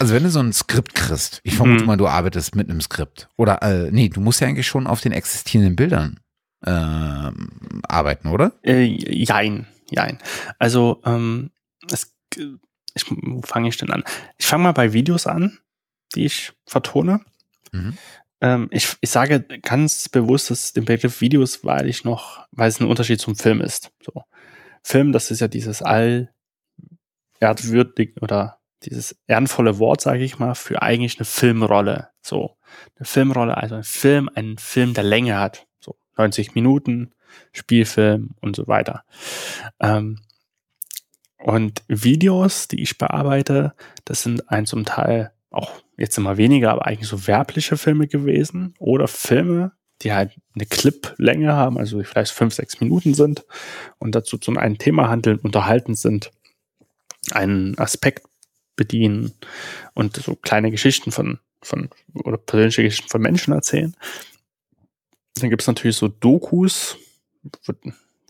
Also wenn du so ein Skript kriegst, ich vermute mhm. mal, du arbeitest mit einem Skript. Oder äh, nee, du musst ja eigentlich schon auf den existierenden Bildern äh, arbeiten, oder? Äh, jein, jein. Also ähm, es, ich, wo fange ich denn an? Ich fange mal bei Videos an, die ich vertone. Mhm. Ähm, ich, ich sage ganz bewusst dass den Begriff Videos, weil ich noch, weil es ein Unterschied zum Film ist. So. Film, das ist ja dieses all erdwürdig oder dieses ehrenvolle Wort, sage ich mal, für eigentlich eine Filmrolle. So, eine Filmrolle, also ein Film, ein Film, der Länge hat. So 90 Minuten, Spielfilm und so weiter. Ähm, und Videos, die ich bearbeite, das sind ein zum Teil auch jetzt immer weniger, aber eigentlich so werbliche Filme gewesen oder Filme, die halt eine Clip-Länge haben, also vielleicht fünf, sechs Minuten sind und dazu zu einem Thema handeln, unterhalten sind, einen Aspekt bedienen und so kleine Geschichten von, von oder persönliche Geschichten von Menschen erzählen. Dann gibt es natürlich so Dokus,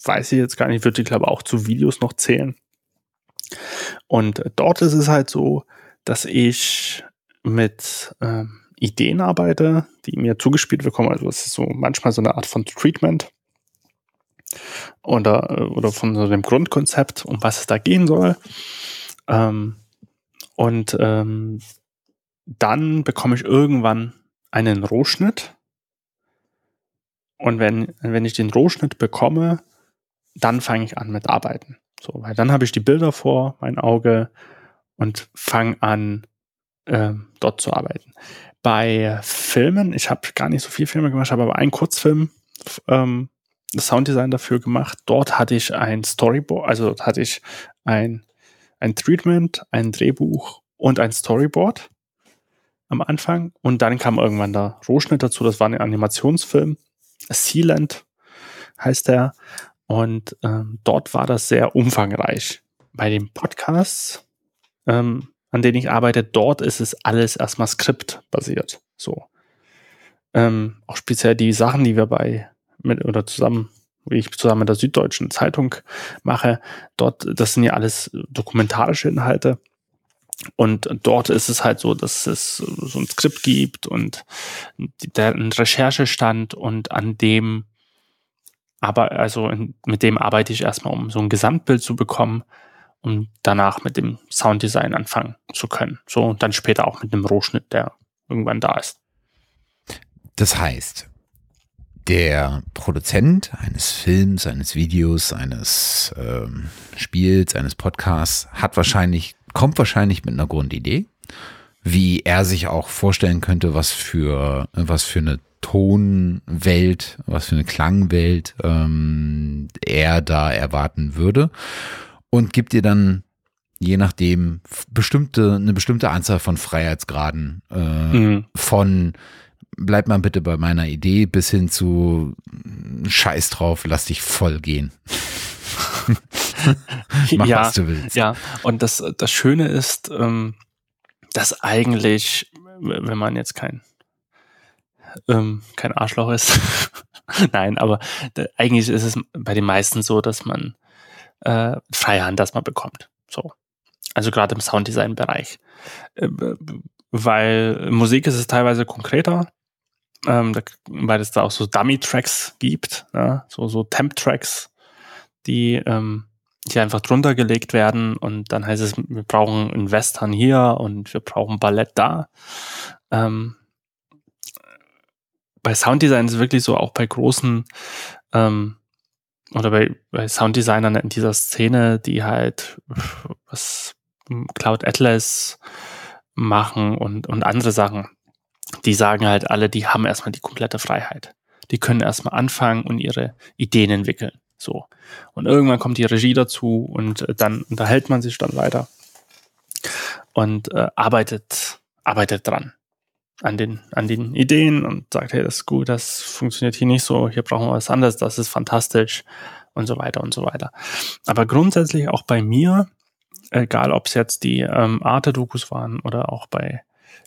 weiß ich jetzt gar nicht, würde ich glaube auch zu Videos noch zählen. Und dort ist es halt so, dass ich mit ähm, Ideen arbeite, die mir zugespielt bekommen. Also es ist so manchmal so eine Art von Treatment oder, oder von so dem Grundkonzept, um was es da gehen soll. Ähm, und ähm, dann bekomme ich irgendwann einen Rohschnitt. Und wenn, wenn ich den Rohschnitt bekomme, dann fange ich an mit Arbeiten. So, weil dann habe ich die Bilder vor mein Auge und fange an, ähm, dort zu arbeiten. Bei Filmen, ich habe gar nicht so viele Filme gemacht, habe aber einen Kurzfilm ähm, das Sounddesign dafür gemacht. Dort hatte ich ein Storyboard, also hatte ich ein ein Treatment, ein Drehbuch und ein Storyboard am Anfang. Und dann kam irgendwann der Rohschnitt dazu. Das war ein Animationsfilm. Sealand heißt der. Und ähm, dort war das sehr umfangreich. Bei den Podcasts, ähm, an denen ich arbeite, dort ist es alles erstmal skriptbasiert. So. Ähm, auch speziell die Sachen, die wir bei mit oder zusammen wie ich zusammen mit der Süddeutschen Zeitung mache, dort, das sind ja alles dokumentarische Inhalte. Und dort ist es halt so, dass es so ein Skript gibt und der ein Recherchestand und an dem aber also in, mit dem arbeite ich erstmal, um so ein Gesamtbild zu bekommen, um danach mit dem Sounddesign anfangen zu können. So und dann später auch mit einem Rohschnitt, der irgendwann da ist. Das heißt, der Produzent eines Films, eines Videos, eines ähm, Spiels, eines Podcasts hat wahrscheinlich, kommt wahrscheinlich mit einer Grundidee, wie er sich auch vorstellen könnte, was für, was für eine Tonwelt, was für eine Klangwelt ähm, er da erwarten würde und gibt dir dann je nachdem bestimmte, eine bestimmte Anzahl von Freiheitsgraden äh, mhm. von bleib mal bitte bei meiner Idee bis hin zu Scheiß drauf, lass dich voll gehen. Mach, ja, was du willst. Ja, und das, das Schöne ist, ähm, dass eigentlich, wenn man jetzt kein, ähm, kein Arschloch ist, nein, aber eigentlich ist es bei den meisten so, dass man äh, freie Hand das mal bekommt. So. Also gerade im Sounddesign-Bereich. Äh, weil Musik ist es teilweise konkreter, ähm, da, weil es da auch so Dummy-Tracks gibt, ja, so, so Temp-Tracks, die, ähm, die einfach drunter gelegt werden und dann heißt es, wir brauchen einen Western hier und wir brauchen Ballett da. Ähm, bei Sounddesign ist es wirklich so, auch bei großen ähm, oder bei, bei Sounddesignern in dieser Szene, die halt was Cloud Atlas machen und, und andere Sachen, die sagen halt alle, die haben erstmal die komplette Freiheit. Die können erstmal anfangen und ihre Ideen entwickeln. So. Und irgendwann kommt die Regie dazu und äh, dann unterhält man sich dann weiter und äh, arbeitet, arbeitet dran an den, an den Ideen und sagt, hey, das ist gut, das funktioniert hier nicht so, hier brauchen wir was anderes, das ist fantastisch und so weiter und so weiter. Aber grundsätzlich auch bei mir, egal ob es jetzt die ähm, Arte-Dokus waren oder auch bei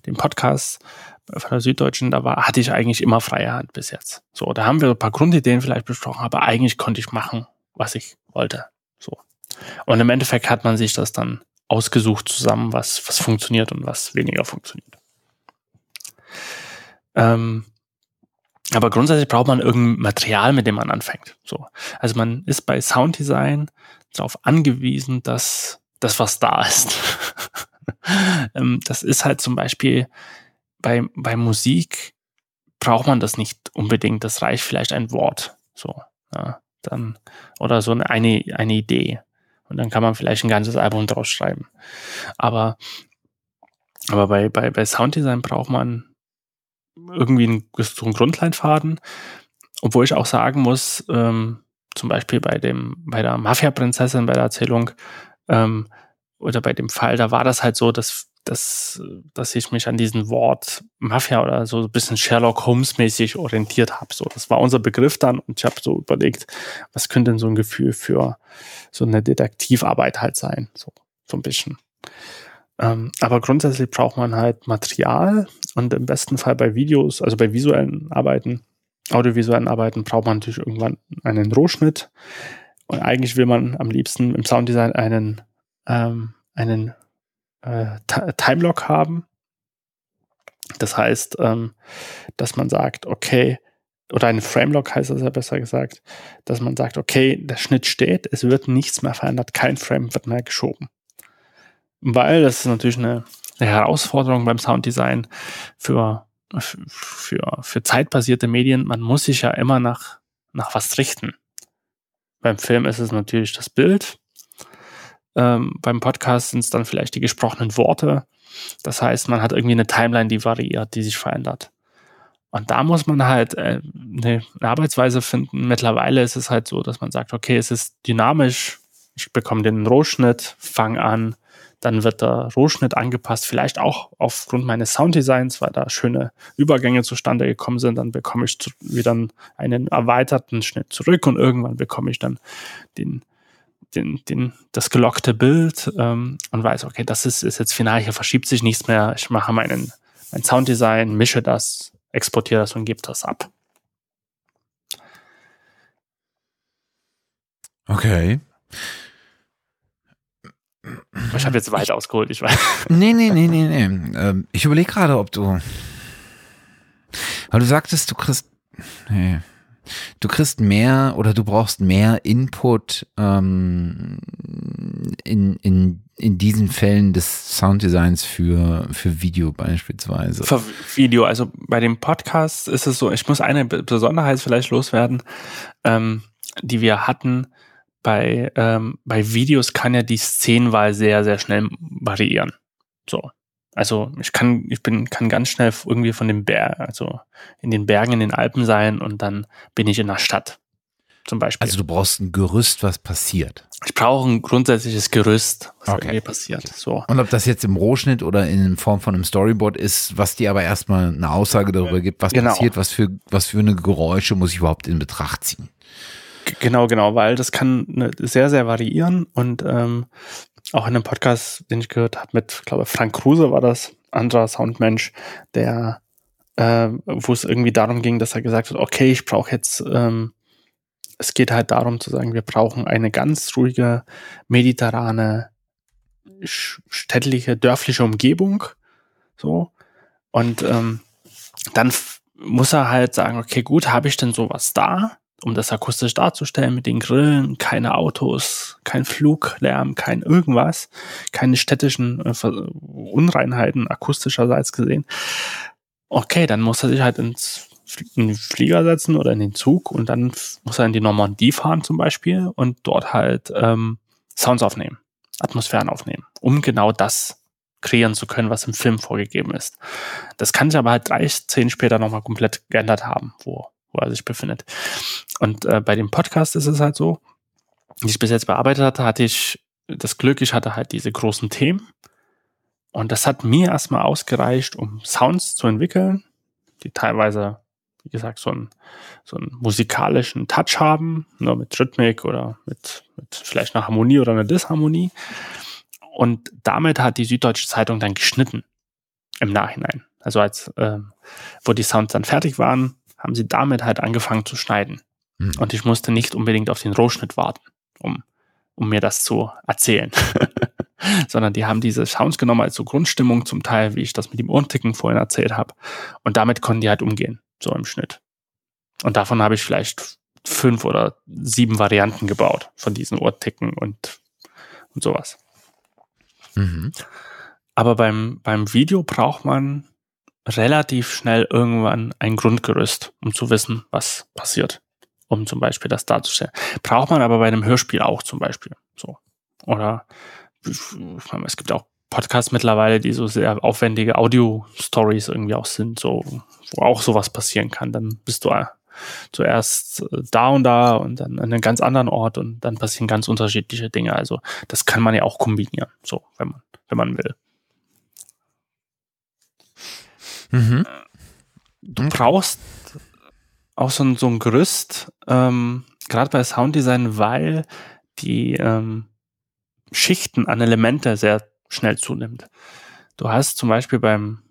dem Podcast von der Süddeutschen, da war, hatte ich eigentlich immer freie Hand bis jetzt. So, da haben wir ein paar Grundideen vielleicht besprochen, aber eigentlich konnte ich machen, was ich wollte. So. Und im Endeffekt hat man sich das dann ausgesucht zusammen, was, was funktioniert und was weniger funktioniert. Ähm, aber grundsätzlich braucht man irgendein Material, mit dem man anfängt. So. Also man ist bei Sounddesign darauf angewiesen, dass das, was da ist. Ähm, das ist halt zum Beispiel bei, bei Musik braucht man das nicht unbedingt. Das reicht vielleicht ein Wort. So, ja, dann, oder so eine, eine, Idee. Und dann kann man vielleicht ein ganzes Album draus schreiben. Aber, aber bei, bei, bei Sounddesign braucht man irgendwie einen, so einen Grundleinfaden. Obwohl ich auch sagen muss, ähm, zum Beispiel bei dem, bei der Mafia-Prinzessin, bei der Erzählung, ähm, oder bei dem Fall, da war das halt so, dass, dass, dass ich mich an diesem Wort Mafia oder so ein bisschen Sherlock Holmes-mäßig orientiert habe. So, das war unser Begriff dann und ich habe so überlegt, was könnte denn so ein Gefühl für so eine Detektivarbeit halt sein, so, so ein bisschen. Ähm, aber grundsätzlich braucht man halt Material und im besten Fall bei Videos, also bei visuellen Arbeiten, audiovisuellen Arbeiten, braucht man natürlich irgendwann einen Rohschnitt. Und eigentlich will man am liebsten im Sounddesign einen ähm, einen äh, Timelock haben. Das heißt, ähm, dass man sagt, okay, oder ein Framelock heißt das ja besser gesagt, dass man sagt, okay, der Schnitt steht, es wird nichts mehr verändert, kein Frame wird mehr geschoben. Weil das ist natürlich eine, eine Herausforderung beim Sounddesign für, für, für zeitbasierte Medien. Man muss sich ja immer nach, nach was richten. Beim Film ist es natürlich das Bild, ähm, beim Podcast sind es dann vielleicht die gesprochenen Worte. Das heißt, man hat irgendwie eine Timeline, die variiert, die sich verändert. Und da muss man halt äh, eine Arbeitsweise finden. Mittlerweile ist es halt so, dass man sagt, okay, es ist dynamisch. Ich bekomme den Rohschnitt, fang an, dann wird der Rohschnitt angepasst, vielleicht auch aufgrund meines Sounddesigns, weil da schöne Übergänge zustande gekommen sind. Dann bekomme ich wieder einen erweiterten Schnitt zurück und irgendwann bekomme ich dann den den, den, das gelockte Bild ähm, und weiß, okay, das ist, ist jetzt final, hier verschiebt sich nichts mehr. Ich mache meinen, mein Sounddesign, mische das, exportiere das und gebe das ab. Okay. Ich habe jetzt weit ausgeholt, ich weiß. Nee, nee, nee, nee, nee. Ähm, ich überlege gerade, ob du. Weil du sagtest, du kriegst. Nee du kriegst mehr oder du brauchst mehr Input ähm, in, in, in diesen Fällen des Sounddesigns für, für Video beispielsweise. Für Video, also bei dem Podcast ist es so, ich muss eine Besonderheit vielleicht loswerden, ähm, die wir hatten. Bei, ähm, bei Videos kann ja die Szenenwahl sehr, sehr schnell variieren. So. Also ich kann, ich bin, kann ganz schnell irgendwie von dem Berg, also in den Bergen in den Alpen sein und dann bin ich in der Stadt. zum Beispiel. Also du brauchst ein Gerüst, was passiert. Ich brauche ein grundsätzliches Gerüst, was Okay. irgendwie passiert. So. Und ob das jetzt im Rohschnitt oder in Form von einem Storyboard ist, was dir aber erstmal eine Aussage darüber gibt, was Genau. passiert, was für, was für eine Geräusche muss ich überhaupt in Betracht ziehen. Genau, genau, weil das kann ne, sehr, sehr variieren und ähm, auch in einem Podcast, den ich gehört habe mit, ich glaube, Frank Kruse war das, anderer Soundmensch, der, äh, wo es irgendwie darum ging, dass er gesagt hat, okay, ich brauche jetzt, ähm, es geht halt darum zu sagen, wir brauchen eine ganz ruhige, mediterrane, städtliche, dörfliche Umgebung, so und ähm, dann muss er halt sagen, okay, gut, habe ich denn sowas da? Um das akustisch darzustellen mit den Grillen, keine Autos, kein Fluglärm, kein irgendwas, keine städtischen äh, Unreinheiten akustischerseits gesehen. Okay, dann muss er sich halt ins in den Flieger setzen oder in den Zug und dann muss er in die Normandie fahren zum Beispiel und dort halt ähm, Sounds aufnehmen, Atmosphären aufnehmen, um genau das kreieren zu können, was im Film vorgegeben ist. Das kann sich aber halt drei Szenen später nochmal komplett geändert haben, wo, wo er sich befindet. Und äh, bei dem Podcast ist es halt so, die ich bis jetzt bearbeitet hatte, hatte ich das Glück, ich hatte halt diese großen Themen. Und das hat mir erstmal ausgereicht, um Sounds zu entwickeln, die teilweise, wie gesagt, so einen, so einen musikalischen Touch haben, nur mit Rhythmik oder mit, mit vielleicht einer Harmonie oder einer Disharmonie. Und damit hat die Süddeutsche Zeitung dann geschnitten im Nachhinein. Also als ähm, wo die Sounds dann fertig waren, haben sie damit halt angefangen zu schneiden. Hm. Und ich musste nicht unbedingt auf den Rohschnitt warten, um, um mir das zu erzählen. Sondern die haben diese Sounds genommen als so Grundstimmung zum Teil, wie ich das mit dem Ohrenticken vorhin erzählt habe. Und damit konnten die halt umgehen, so im Schnitt. Und davon habe ich vielleicht fünf oder sieben Varianten gebaut von diesen Ohrticken und, und sowas. Mhm. Aber beim, beim Video braucht man relativ schnell irgendwann ein Grundgerüst, um zu wissen, was passiert. Um zum Beispiel das darzustellen. Braucht man aber bei einem Hörspiel auch zum Beispiel. So. Oder es gibt auch Podcasts mittlerweile, die so sehr aufwendige Audio-Stories irgendwie auch sind, so, wo auch sowas passieren kann. Dann bist du äh, zuerst äh, da und da und dann an einem ganz anderen Ort und dann passieren ganz unterschiedliche Dinge. Also das kann man ja auch kombinieren, so, wenn man, wenn man will. Mhm. du brauchst auch so ein, so ein Gerüst, ähm, gerade bei Sounddesign, weil die ähm, Schichten an Elemente sehr schnell zunimmt. Du hast zum Beispiel beim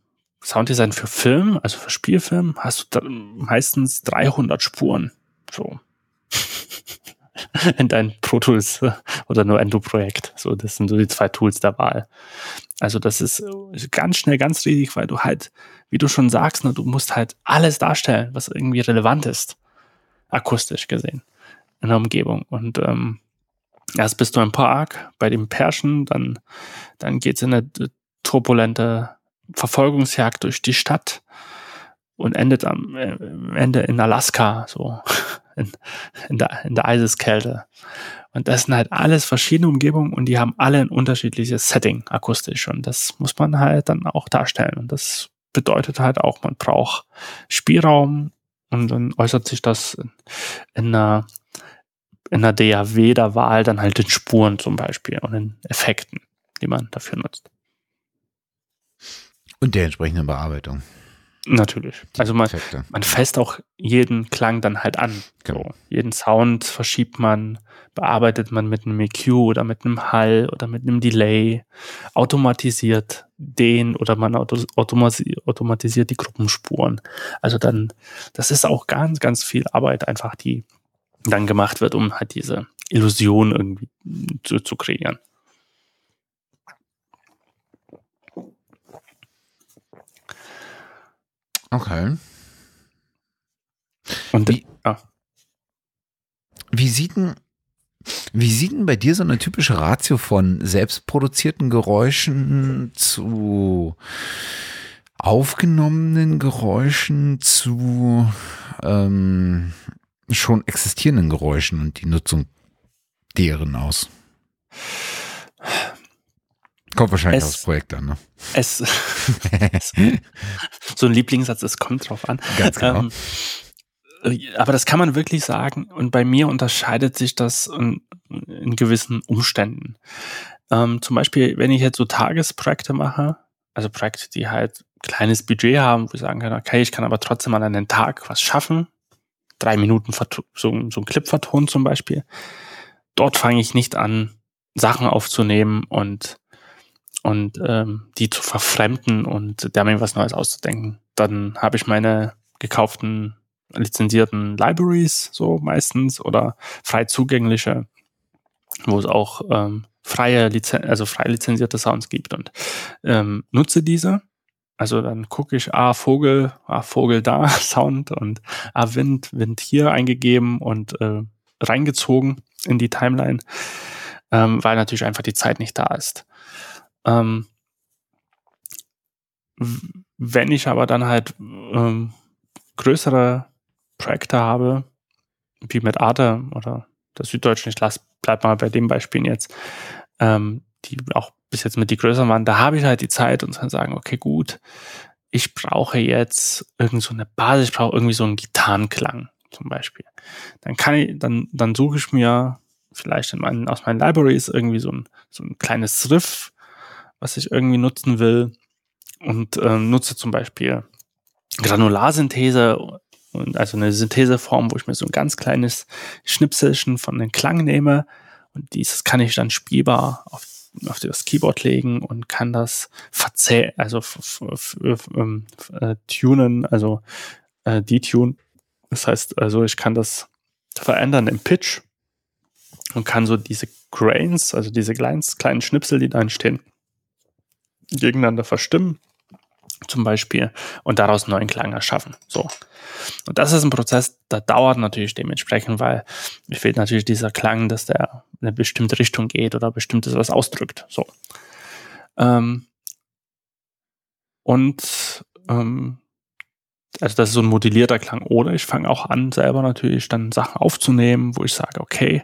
Sounddesign für Film, also für Spielfilm, hast du meistens 300 Spuren. So. In dein Pro Tools oder nur Endo-Projekt. So, das sind so die zwei Tools der Wahl. Also das ist äh, ganz schnell ganz riesig, weil du halt, wie du schon sagst, ne, du musst halt alles darstellen, was irgendwie relevant ist, akustisch gesehen, in der Umgebung. Und ähm, erst bist du im Park bei dem Pärchen, dann, dann geht's in eine äh, turbulente Verfolgungsjagd durch die Stadt und endet äh, am Ende in Alaska, so in, in, der, in der Eiseskälte. Und das sind halt alles verschiedene Umgebungen und die haben alle ein unterschiedliches Setting akustisch. Und das muss man halt dann auch darstellen. Und das bedeutet halt auch, man braucht Spielraum und dann äußert sich das in, in einer, in einer DAW der Wahl dann halt in Spuren zum Beispiel und in Effekten, die man dafür nutzt. Und der entsprechenden Bearbeitung. Natürlich. Also man, man fässt auch jeden Klang dann halt an. Genau. So. Jeden Sound verschiebt man, bearbeitet man mit einem EQ oder mit einem Hall oder mit einem Delay, automatisiert den oder man auto, automatisiert die Gruppenspuren. Also dann, das ist auch ganz, ganz viel Arbeit einfach, die dann gemacht wird, um halt diese Illusion irgendwie zu, zu kreieren. Okay. Und Wie- ja. Wie sieht denn, wie sieht denn bei dir so eine typische Ratio von selbstproduzierten Geräuschen zu aufgenommenen Geräuschen zu ähm, schon existierenden Geräuschen und die Nutzung deren aus? Kommt wahrscheinlich Es- aufs Projekt an, ne? es, so ein Lieblingssatz, es kommt drauf an. Ganz genau. Ähm, aber das kann man wirklich sagen. Und bei mir unterscheidet sich das in, in gewissen Umständen. Ähm, zum Beispiel, wenn ich jetzt so Tagesprojekte mache, also Projekte, die halt kleines Budget haben, wo ich sagen kann, okay, ich kann aber trotzdem an einem Tag was schaffen, drei Minuten so, so ein Clip vertonen zum Beispiel. Dort fange ich nicht an, Sachen aufzunehmen und und ähm, die zu verfremden und da mir was Neues auszudenken. Dann habe ich meine gekauften lizenzierten Libraries so meistens oder frei zugängliche, wo es auch ähm, freie Lizen also frei lizenzierte Sounds gibt und ähm, nutze diese. Also dann gucke ich, ah, Vogel, ah, Vogel da, Sound und ah, Wind, Wind hier eingegeben und äh, reingezogen in die Timeline, ähm, weil natürlich einfach die Zeit nicht da ist. Ähm, wenn ich aber dann halt ähm, größere Projekte habe, wie mit Arte oder der Süddeutschen, ich lasse, bleib mal bei dem Beispiel jetzt, ähm, die auch bis jetzt mit die größeren waren, da habe ich halt die Zeit und kann sagen, okay, gut, ich brauche jetzt irgend so eine Basis, ich brauche irgendwie so einen Gitarrenklang zum Beispiel. Dann kann ich, dann, dann suche ich mir vielleicht in meinen, aus meinen Libraries irgendwie so ein, so ein kleines Riff, was ich irgendwie nutzen will und äh, nutze zum Beispiel Granularsynthese also eine Syntheseform, wo ich mir so ein ganz kleines Schnipselchen von den Klang nehme und dieses kann ich dann spielbar auf, auf das Keyboard legen und kann das verzählen, also ähm, äh, tunen, also äh, detune. Das heißt, also ich kann das verändern im Pitch und kann so diese Grains, also diese kleinen, kleinen Schnipsel, die da entstehen, gegeneinander verstimmen zum Beispiel und daraus neuen Klang erschaffen. So. Und das ist ein Prozess, der dauert natürlich dementsprechend, weil mir fehlt natürlich dieser Klang, dass der in eine bestimmte Richtung geht oder bestimmtes was ausdrückt. So. Ähm, und ähm, also das ist so ein modellierter Klang. Oder ich fange auch an, selber natürlich dann Sachen aufzunehmen, wo ich sage, okay,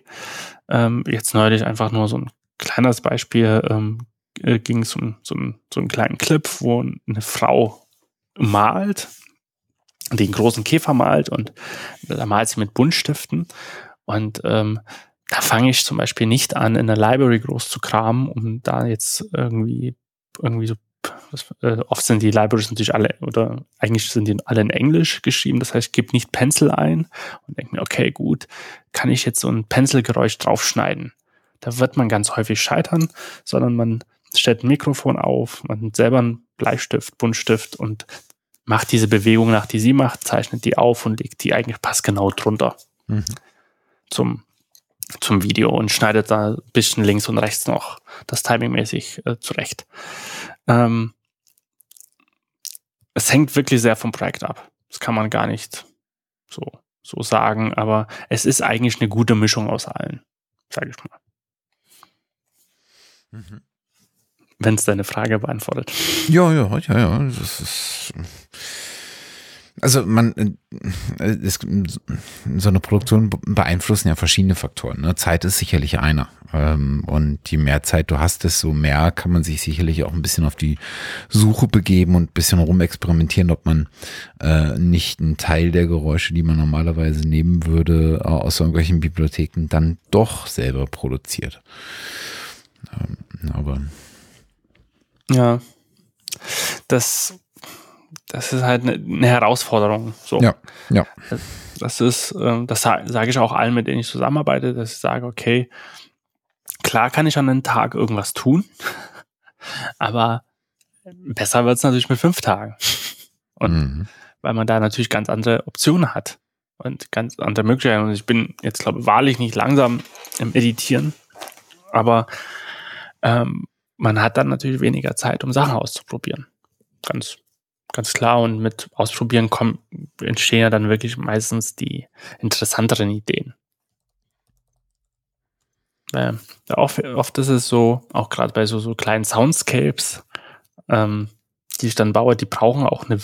ähm, jetzt neulich einfach nur so ein kleines Beispiel, ähm, äh, ging so, ein, so einen kleinen Clip, wo eine Frau malt, den großen Käfer malt und da malt sie mit Buntstiften. Und ähm, da fange ich zum Beispiel nicht an, in der Library groß zu kramen, um da jetzt irgendwie, irgendwie so was, äh, oft sind die Libraries natürlich alle, oder eigentlich sind die alle in Englisch geschrieben. Das heißt, ich gebe nicht Pencil ein und denke mir, okay, gut, kann ich jetzt so ein Pencilgeräusch draufschneiden? Da wird man ganz häufig scheitern, sondern man stellt ein Mikrofon auf, man nimmt selber einen Bleistift, Buntstift und macht diese Bewegung nach, die sie macht, zeichnet die auf und legt die eigentlich passgenau drunter mhm. zum, zum Video und schneidet da ein bisschen links und rechts noch das timingmäßig äh, zurecht. Ähm, es hängt wirklich sehr vom Projekt ab. Das kann man gar nicht so, so sagen, aber es ist eigentlich eine gute Mischung aus allen, sage ich mal. Mhm wenn es deine Frage beantwortet. Ja, ja, ja, ja. Das ist, also man, es, äh, so eine Produktion beeinflussen ja verschiedene Faktoren. Ne? Zeit ist sicherlich einer. Ähm, und je mehr Zeit du hast, desto mehr kann man sich sicherlich auch ein bisschen auf die Suche begeben und ein bisschen rumexperimentieren, ob man äh, nicht einen Teil der Geräusche, die man normalerweise nehmen würde, aus irgendwelchen Bibliotheken, dann doch selber produziert. Ähm, aber ja. Das, das ist halt eine, eine Herausforderung. So. Ja, ja. Das ist, ähm, das sage ich auch allen, mit denen ich zusammenarbeite, dass ich sage, okay, klar kann ich an einem Tag irgendwas tun, aber besser wird es natürlich mit fünf Tagen. Und mhm. weil man da natürlich ganz andere Optionen hat und ganz andere Möglichkeiten. Und ich bin jetzt, glaube ich, wahrlich nicht langsam im Editieren, aber ähm, man hat dann natürlich weniger Zeit, um Sachen auszuprobieren. Ganz, ganz klar. Und mit Ausprobieren kommen, entstehen ja dann wirklich meistens die interessanteren Ideen. Äh, oft, oft ist es so, auch gerade bei so, so kleinen Soundscapes, ähm, die ich dann baue, die brauchen auch eine,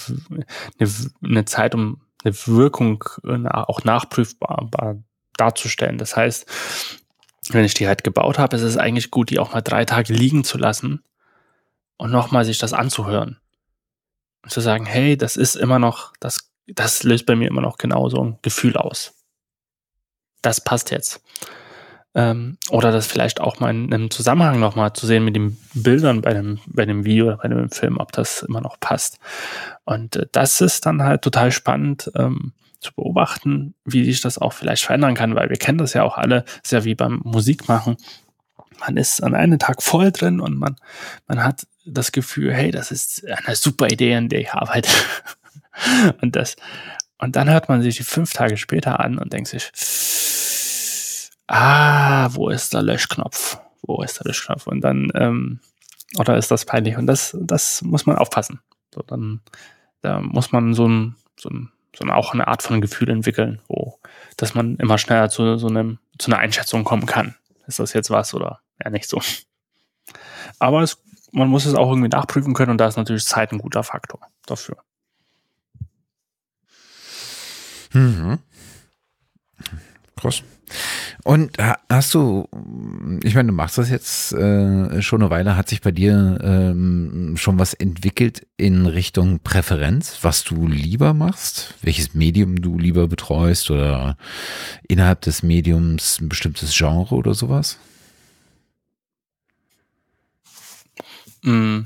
eine, eine Zeit, um eine Wirkung äh, auch nachprüfbar darzustellen. Das heißt, wenn ich die halt gebaut habe, ist es eigentlich gut, die auch mal drei Tage liegen zu lassen und nochmal sich das anzuhören. Und zu sagen, hey, das ist immer noch, das das löst bei mir immer noch genau so ein Gefühl aus. Das passt jetzt. Ähm, oder das vielleicht auch mal in einem Zusammenhang nochmal zu sehen mit den Bildern bei dem, bei dem Video oder bei dem Film, ob das immer noch passt. Und äh, das ist dann halt total spannend ähm, zu beobachten, wie sich das auch vielleicht verändern kann, weil wir kennen das ja auch alle, ist ja wie beim Musikmachen. Man ist an einem Tag voll drin und man, man hat das Gefühl, hey, das ist eine super Idee, an der ich arbeite. und das, und dann hört man sich die fünf Tage später an und denkt sich, ah, wo ist der Löschknopf? Wo ist der Löschknopf? Und dann, ähm, oder ist das peinlich? Und das, das muss man aufpassen. So, dann, da muss man so ein, so ein, so eine, auch eine Art von Gefühl entwickeln, wo, dass man immer schneller zu so einem, zu einer Einschätzung kommen kann. Ist das jetzt was oder ja nicht so? Aber es, man muss es auch irgendwie nachprüfen können und da ist natürlich Zeit ein guter Faktor dafür. Mhm. Krass. Und hast du, ich meine, du machst das jetzt äh, schon eine Weile, hat sich bei dir ähm, schon was entwickelt in Richtung Präferenz, was du lieber machst, welches Medium du lieber betreust oder innerhalb des Mediums ein bestimmtes Genre oder sowas? Mm,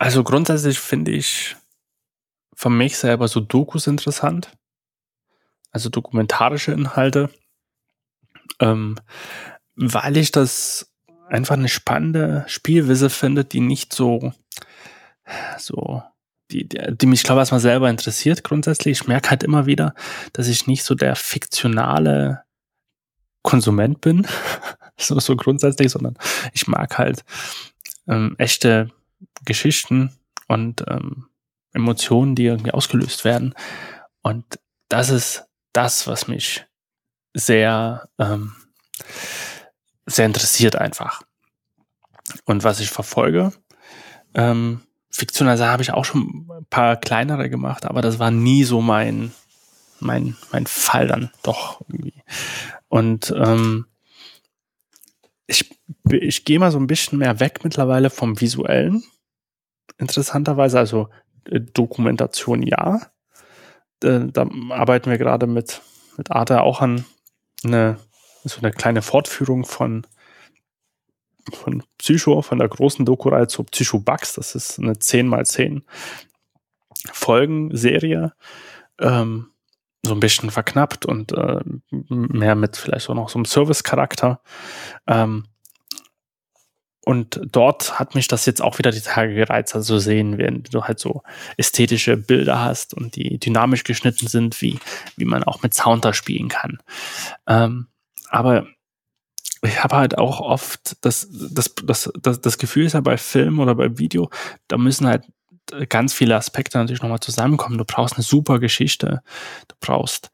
also grundsätzlich finde ich von mich selber so Dokus interessant, also dokumentarische Inhalte ähm, weil ich das einfach eine spannende Spielweise finde, die nicht so, so, die, die, die mich, glaube ich, erstmal selber interessiert grundsätzlich. Ich merke halt immer wieder, dass ich nicht so der fiktionale Konsument bin, so, so grundsätzlich, sondern ich mag halt ähm, echte Geschichten und ähm, Emotionen, die irgendwie ausgelöst werden. Und das ist das, was mich sehr, ähm, sehr interessiert einfach. Und was ich verfolge, ähm, fiktional habe ich auch schon ein paar kleinere gemacht, aber das war nie so mein, mein, mein Fall dann doch irgendwie. Und ähm, ich, ich gehe mal so ein bisschen mehr weg mittlerweile vom Visuellen. Interessanterweise, also äh, Dokumentation ja. Da, da arbeiten wir gerade mit, mit Arte auch an eine, so eine kleine Fortführung von, von Psycho, von der großen Doku-Reihe zu Psycho Bugs. Das ist eine 10x10 Folgen-Serie. Ähm, so ein bisschen verknappt und äh, mehr mit vielleicht auch noch so einem Service-Charakter. Ähm, und dort hat mich das jetzt auch wieder die Tage gereizt, also sehen, wenn du halt so ästhetische Bilder hast und die dynamisch geschnitten sind, wie, wie man auch mit Sound da spielen kann. Ähm, aber ich habe halt auch oft das, das, das, das, das Gefühl ist ja bei Film oder bei Video, da müssen halt ganz viele Aspekte natürlich nochmal zusammenkommen. Du brauchst eine super Geschichte, du brauchst,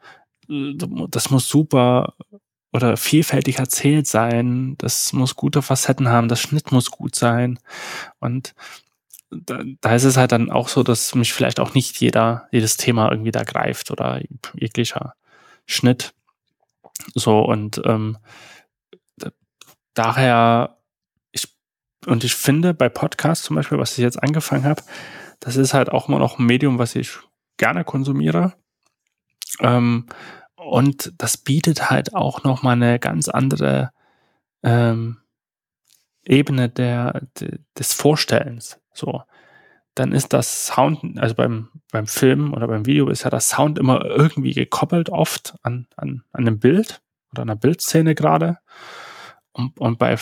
das muss super oder vielfältig erzählt sein. Das muss gute Facetten haben. Das Schnitt muss gut sein. Und da, da ist es halt dann auch so, dass mich vielleicht auch nicht jeder, jedes Thema irgendwie da greift oder jeglicher Schnitt. So und ähm, daher, ich, und ich finde bei Podcasts zum Beispiel, was ich jetzt angefangen habe, das ist halt auch immer noch ein Medium, was ich gerne konsumiere. Ähm, und das bietet halt auch nochmal eine ganz andere ähm, Ebene der, de, des Vorstellens. So. Dann ist das Sound, also beim, beim Film oder beim Video ist ja das Sound immer irgendwie gekoppelt, oft an, an, an einem Bild oder einer Bildszene gerade. Und, und bei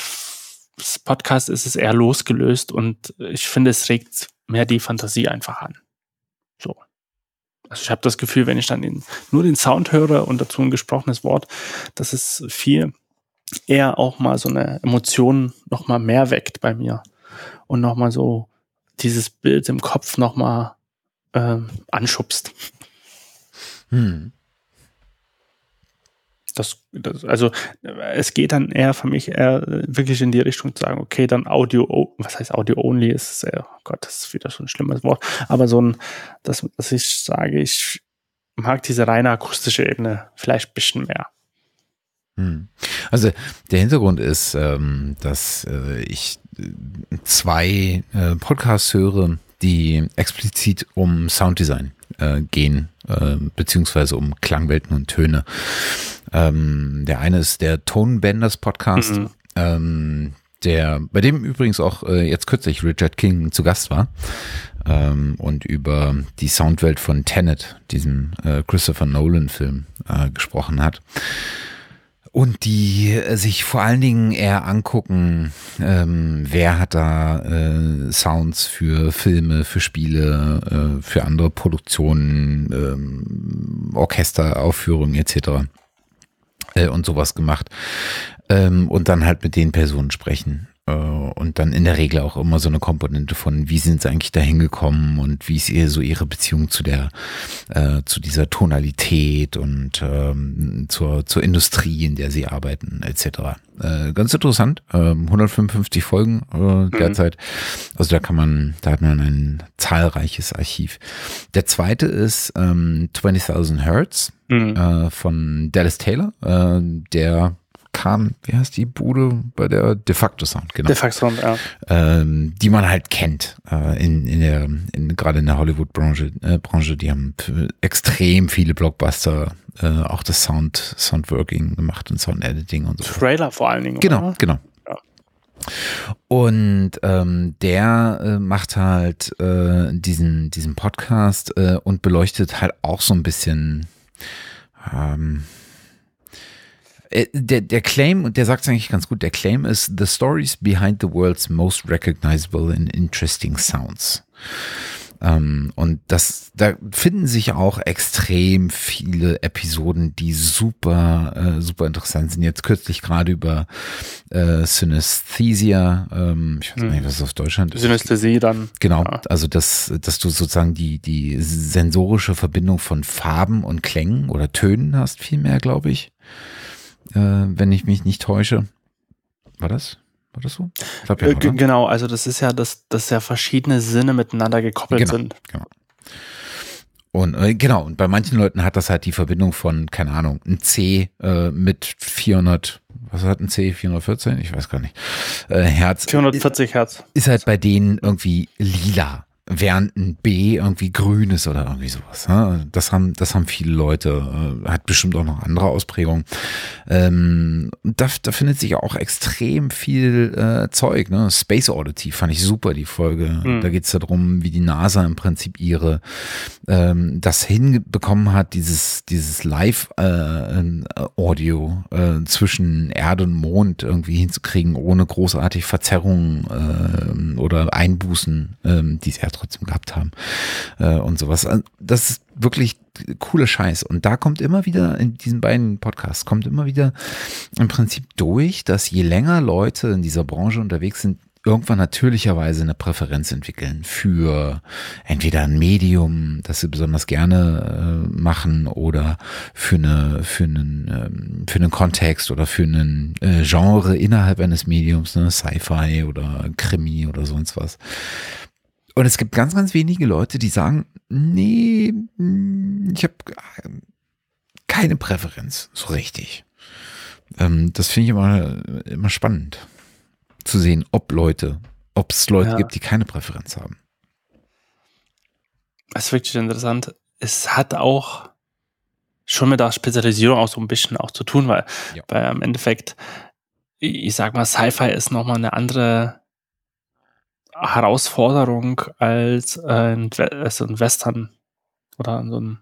Podcast ist es eher losgelöst und ich finde, es regt mehr die Fantasie einfach an. So. Also ich habe das Gefühl, wenn ich dann den, nur den Sound höre und dazu ein gesprochenes Wort, dass es viel eher auch mal so eine Emotion noch mal mehr weckt bei mir und noch mal so dieses Bild im Kopf noch mal ähm, anschubst. Hm. Das, das, also es geht dann eher für mich eher wirklich in die Richtung zu sagen, okay, dann Audio, was heißt Audio Only ist, äh, oh Gott, das ist wieder so ein schlimmes Wort, aber so ein, dass, dass ich sage, ich mag diese reine akustische Ebene vielleicht ein bisschen mehr. Hm. Also der Hintergrund ist, ähm, dass äh, ich äh, zwei Podcasts höre, die explizit um Sounddesign äh, gehen, äh, beziehungsweise um Klangwelten und Töne. Ähm, der eine ist der Tonebenders Podcast, mhm. ähm, der, bei dem übrigens auch äh, jetzt kürzlich Richard King zu Gast war ähm, und über die Soundwelt von Tenet, diesem äh, Christopher Nolan-Film, äh, gesprochen hat. Und die äh, sich vor allen Dingen eher angucken, ähm, wer hat da äh, Sounds für Filme, für Spiele, äh, für andere Produktionen, ähm, Orchesteraufführungen etc. Äh, und sowas gemacht. Ähm, und dann halt mit den Personen sprechen. Äh, und dann in der Regel auch immer so eine Komponente von, wie sind sie eigentlich da hingekommen und wie ist ihr so ihre Beziehung zu der, äh, zu dieser Tonalität und ähm, zur, zur Industrie, in der sie arbeiten, etc. Äh, ganz interessant. Äh, 155 Folgen äh, mhm. derzeit. Mhm. Also da kann man, da hat man ein zahlreiches Archiv. Der zweite ist ähm, 20.000 Hertz mhm. äh, von Dallas Taylor, äh, der kam, wie heißt die Bude bei der De facto Sound, genau. De facto Sound, ja. Ähm, die man halt kennt, äh, in, in der, in, gerade in der Hollywood-Branche, äh, Branche, die haben extrem viele Blockbuster, äh, auch das Sound, Soundworking gemacht und Sound-Editing und so. Trailer vor allen Dingen. Genau, oder? genau. Und ähm, der äh, macht halt äh, diesen, diesen Podcast äh, und beleuchtet halt auch so ein bisschen ähm, äh, der, der Claim, und der sagt es eigentlich ganz gut, der Claim ist The Stories Behind the World's Most Recognizable and Interesting Sounds. Ähm, und das, da finden sich auch extrem viele Episoden, die super, äh, super interessant sind. Jetzt kürzlich gerade über äh, Synesthesia, ähm, ich weiß nicht, was es auf Deutschland ist. Synästhesie dann. Genau, ja. also dass, dass du sozusagen die, die sensorische Verbindung von Farben und Klängen oder Tönen hast, vielmehr, glaube ich äh, wenn ich mich nicht täusche. War das? War das so? Glaub, ja, äh, genau, also das ist ja, dass, dass ja verschiedene Sinne miteinander gekoppelt genau, sind. Genau. Und äh, genau, und bei manchen Leuten hat das halt die Verbindung von, keine Ahnung, ein C äh, mit 400, was hat ein C, 414? Ich weiß gar nicht. Äh, Herz. 440 Hertz. Ist halt bei denen irgendwie lila während ein B irgendwie grün ist oder irgendwie sowas. Ne? Das haben, das haben viele Leute, äh, hat bestimmt auch noch andere Ausprägungen. Ähm, da, da findet sich auch extrem viel äh, Zeug. Ne? Space Oddity fand ich super, die Folge. Mhm. Da geht es darum, wie die NASA im Prinzip ihre ähm, das hinbekommen hat, dieses, dieses Live-Audio äh, äh, zwischen Erde und Mond irgendwie hinzukriegen, ohne großartig Verzerrungen oder Einbußen, die es ja trotzdem gehabt haben äh, und sowas. Also, das ist wirklich cooler Scheiß. Und da kommt immer wieder in diesen beiden Podcasts, kommt immer wieder im Prinzip durch, dass je länger Leute in dieser Branche unterwegs sind, irgendwann natürlicherweise eine Präferenz entwickeln für entweder ein Medium, das sie besonders gerne äh, machen oder für eine für einen ähm, für einen Kontext oder für einen äh, Genre innerhalb eines Mediums, ne, Sci-Fi oder Krimi oder sonst was. Und es gibt ganz ganz wenige Leute, die sagen, nee, hm, ich habe keine Präferenz so richtig. Ähm, das finde ich immer immer spannend zu sehen, ob Leute, ob es Leute ja. gibt, die keine Präferenz haben. Das ist wirklich interessant. Es hat auch schon mit der Spezialisierung auch so ein bisschen auch zu tun, weil, ja. weil im Endeffekt, ich sag mal, Sci-Fi ist nochmal eine andere Herausforderung als ein, also ein Western oder so ein,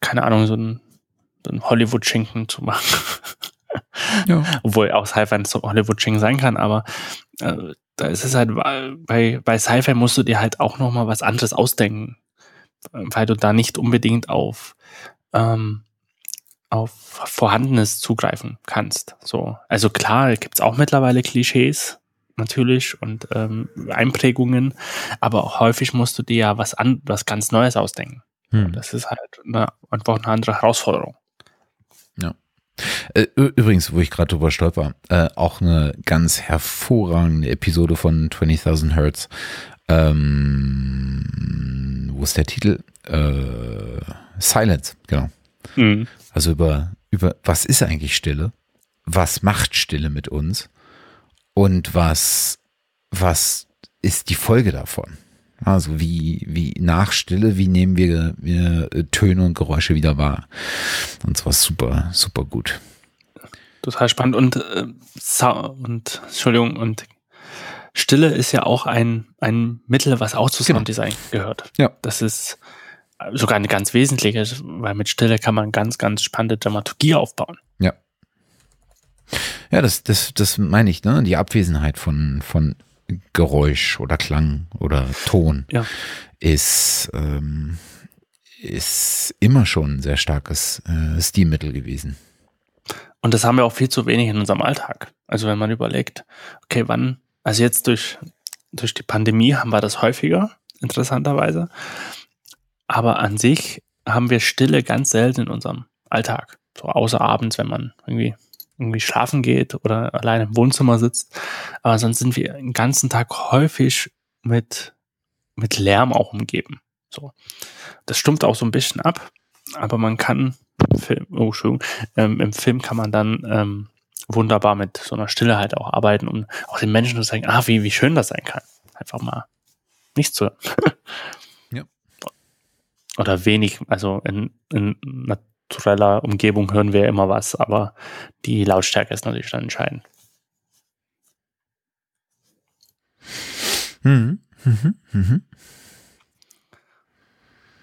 keine Ahnung, so ein, so ein Hollywood-Schinken zu machen. Ja. Obwohl auch Sci-Fi so Hollywood-Ching sein kann, aber äh, da ist es halt, bei, bei Sci-Fi musst du dir halt auch nochmal was anderes ausdenken, weil du da nicht unbedingt auf, ähm, auf Vorhandenes zugreifen kannst. So, also klar, gibt's auch mittlerweile Klischees, natürlich, und ähm, Einprägungen, aber auch häufig musst du dir ja was an, was ganz Neues ausdenken. Hm. Das ist halt eine, einfach eine andere Herausforderung. Ja. Äh, übrigens, wo ich gerade drüber stolper, äh, auch eine ganz hervorragende Episode von 20.000 Hertz. Ähm, wo ist der Titel? Äh, Silence, genau. Mhm. Also über, über, was ist eigentlich Stille? Was macht Stille mit uns? Und was, was ist die Folge davon? Also wie, wie nach Stille, wie nehmen wir, wir äh, Töne und Geräusche wieder wahr? Und zwar super, super gut. Total spannend und, äh, und Entschuldigung, und Stille ist ja auch ein, ein Mittel, was auch zu genau. Sounddesign gehört. Ja. Das ist sogar eine ganz wesentliche, weil mit Stille kann man ganz, ganz spannende Dramaturgie aufbauen. Ja. Ja, das, das, das meine ich, ne? Die Abwesenheit von, von Geräusch oder Klang oder Ton ja. ist, ähm, ist immer schon ein sehr starkes äh, Stilmittel gewesen. Und das haben wir auch viel zu wenig in unserem Alltag. Also wenn man überlegt, okay, wann, also jetzt durch, durch die Pandemie haben wir das häufiger, interessanterweise. Aber an sich haben wir Stille ganz selten in unserem Alltag. So außer abends, wenn man irgendwie irgendwie schlafen geht oder allein im Wohnzimmer sitzt. Aber sonst sind wir den ganzen Tag häufig mit, mit Lärm auch umgeben. So. Das stimmt auch so ein bisschen ab, aber man kann im Film, oh, schön, ähm, im Film kann man dann ähm, wunderbar mit so einer Stille halt auch arbeiten, um auch den Menschen zu sagen, ah, wie, wie schön das sein kann. Einfach mal nichts zu hören. ja. Oder wenig, also in, in natureller Umgebung hören wir immer was, aber die Lautstärke ist natürlich dann entscheidend. Mhm. Mhm. Mhm.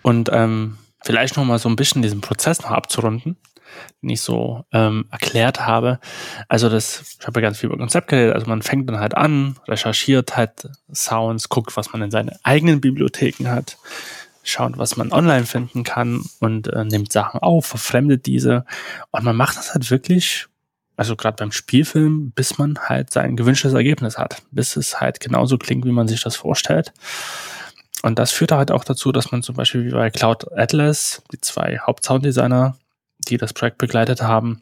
Und ähm, vielleicht noch mal so ein bisschen diesen Prozess noch abzurunden, den ich so ähm, erklärt habe. Also das, ich habe ja ganz viel über Konzept geredet. Also man fängt dann halt an, recherchiert halt Sounds, guckt, was man in seinen eigenen Bibliotheken hat, schaut, was man online finden kann und äh, nimmt Sachen auf, verfremdet diese. Und man macht das halt wirklich, also gerade beim Spielfilm, bis man halt sein gewünschtes Ergebnis hat, bis es halt genauso klingt, wie man sich das vorstellt. Und das führt halt auch dazu, dass man zum Beispiel wie bei Cloud Atlas, die zwei Hauptsounddesigner, die das Projekt begleitet haben,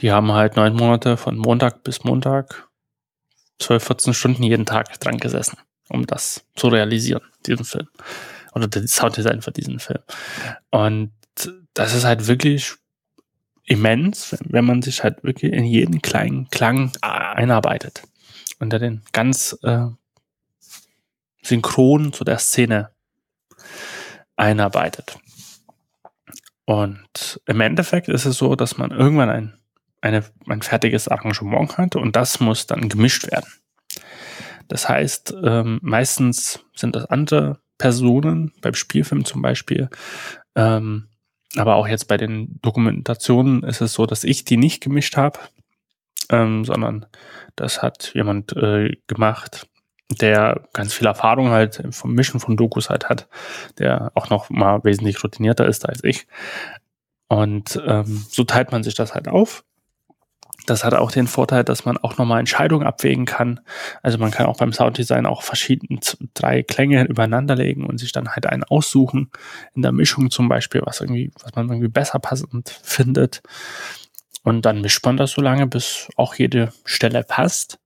die haben halt neun Monate von Montag bis Montag, 12, 14 Stunden jeden Tag dran gesessen, um das zu realisieren, diesen Film oder das Sounddesign für diesen Film. Und das ist halt wirklich immens, wenn man sich halt wirklich in jeden kleinen Klang einarbeitet und den ganz äh, synchron zu der Szene einarbeitet. Und im Endeffekt ist es so, dass man irgendwann ein, eine, ein fertiges Arrangement hat und das muss dann gemischt werden. Das heißt, ähm, meistens sind das andere Personen, beim Spielfilm zum Beispiel. Ähm, aber auch jetzt bei den Dokumentationen ist es so, dass ich die nicht gemischt habe, ähm, sondern das hat jemand äh, gemacht, der ganz viel Erfahrung halt vom Mischen von Dokus halt hat, der auch noch mal wesentlich routinierter ist als ich. Und ähm, so teilt man sich das halt auf. Das hat auch den Vorteil, dass man auch nochmal Entscheidungen abwägen kann. Also man kann auch beim Sounddesign auch verschiedene drei Klänge übereinander legen und sich dann halt einen aussuchen in der Mischung zum Beispiel, was irgendwie, was man irgendwie besser passend findet. Und dann mischt man das so lange, bis auch jede Stelle passt.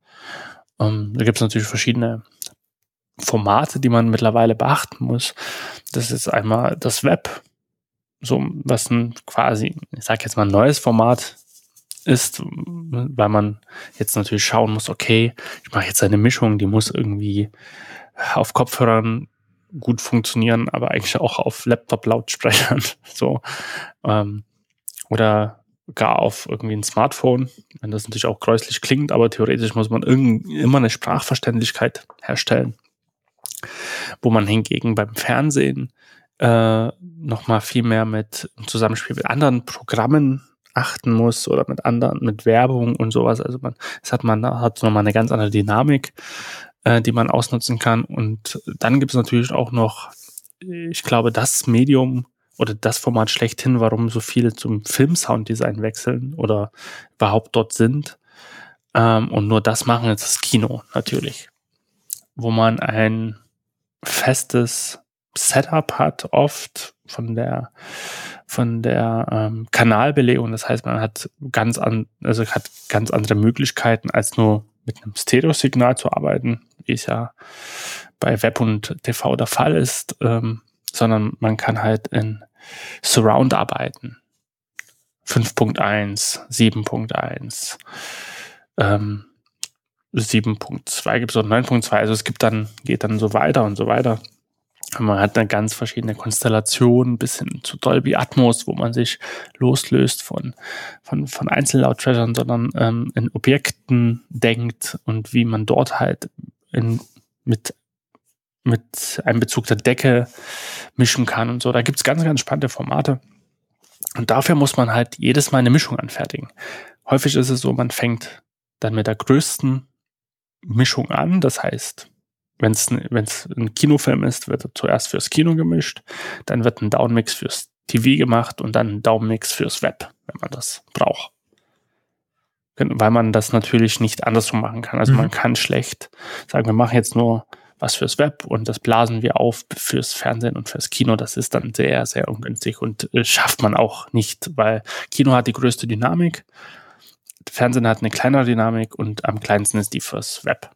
Ähm, da gibt es natürlich verschiedene Formate, die man mittlerweile beachten muss. Das ist einmal das Web, so was ein quasi, ich sag jetzt mal ein neues Format ist, weil man jetzt natürlich schauen muss, okay, ich mache jetzt eine Mischung, die muss irgendwie auf Kopfhörern gut funktionieren, aber eigentlich auch auf Laptop-Lautsprechern. So. Ähm, oder gar auf irgendwie ein Smartphone, wenn das natürlich auch gräuslich klingt, aber theoretisch muss man irgend, immer eine Sprachverständlichkeit herstellen. Wo man hingegen beim Fernsehen äh, nochmal viel mehr mit im Zusammenspiel mit anderen Programmen achten muss oder mit anderen, mit Werbung und sowas. Also man, es hat man hat nochmal eine ganz andere Dynamik, äh, die man ausnutzen kann. Und dann gibt es natürlich auch noch, ich glaube, das Medium oder das Format schlechthin, warum so viele zum Film-Sounddesign wechseln oder überhaupt dort sind. Ähm, und nur das machen jetzt das Kino natürlich, wo man ein festes Setup hat, oft von der von der ähm, Kanalbelegung. Das heißt, man hat ganz an, also hat ganz andere Möglichkeiten, als nur mit einem Stereo-Signal zu arbeiten, wie es ja bei Web und TV der Fall ist, ähm, sondern man kann halt in Surround arbeiten. 5.1, 7.1, ähm, 7.2 gibt es oder 9.2. Also es gibt dann, geht dann so weiter und so weiter. Man hat eine ganz verschiedene Konstellation bis hin zu Dolby Atmos, wo man sich loslöst von, von, von Einzellautsprechern, sondern ähm, in Objekten denkt und wie man dort halt in, mit, mit einem Bezug der Decke mischen kann und so. Da gibt es ganz, ganz spannende Formate. Und dafür muss man halt jedes Mal eine Mischung anfertigen. Häufig ist es so, man fängt dann mit der größten Mischung an. Das heißt, wenn es ein Kinofilm ist, wird er zuerst fürs Kino gemischt, dann wird ein Downmix fürs TV gemacht und dann ein Downmix fürs Web, wenn man das braucht. Weil man das natürlich nicht andersrum machen kann. Also mhm. man kann schlecht sagen, wir machen jetzt nur was fürs Web und das blasen wir auf fürs Fernsehen und fürs Kino. Das ist dann sehr, sehr ungünstig und äh, schafft man auch nicht, weil Kino hat die größte Dynamik, Fernsehen hat eine kleinere Dynamik und am kleinsten ist die fürs Web.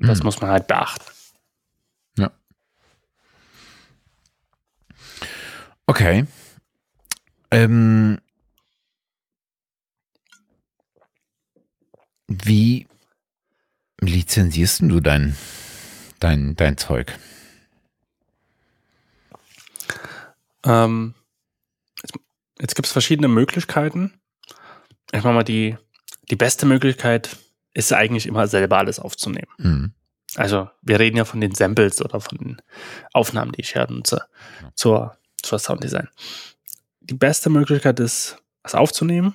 Das hm. muss man halt beachten. Ja. Okay. Ähm, wie lizenzierst du dein, dein, dein Zeug? Ähm, jetzt jetzt gibt es verschiedene Möglichkeiten. Ich mache mal die, die beste Möglichkeit ist eigentlich immer selber alles aufzunehmen. Mhm. Also wir reden ja von den Samples oder von den Aufnahmen, die ich hier nutze zur, zur Sounddesign. Die beste Möglichkeit ist, es aufzunehmen,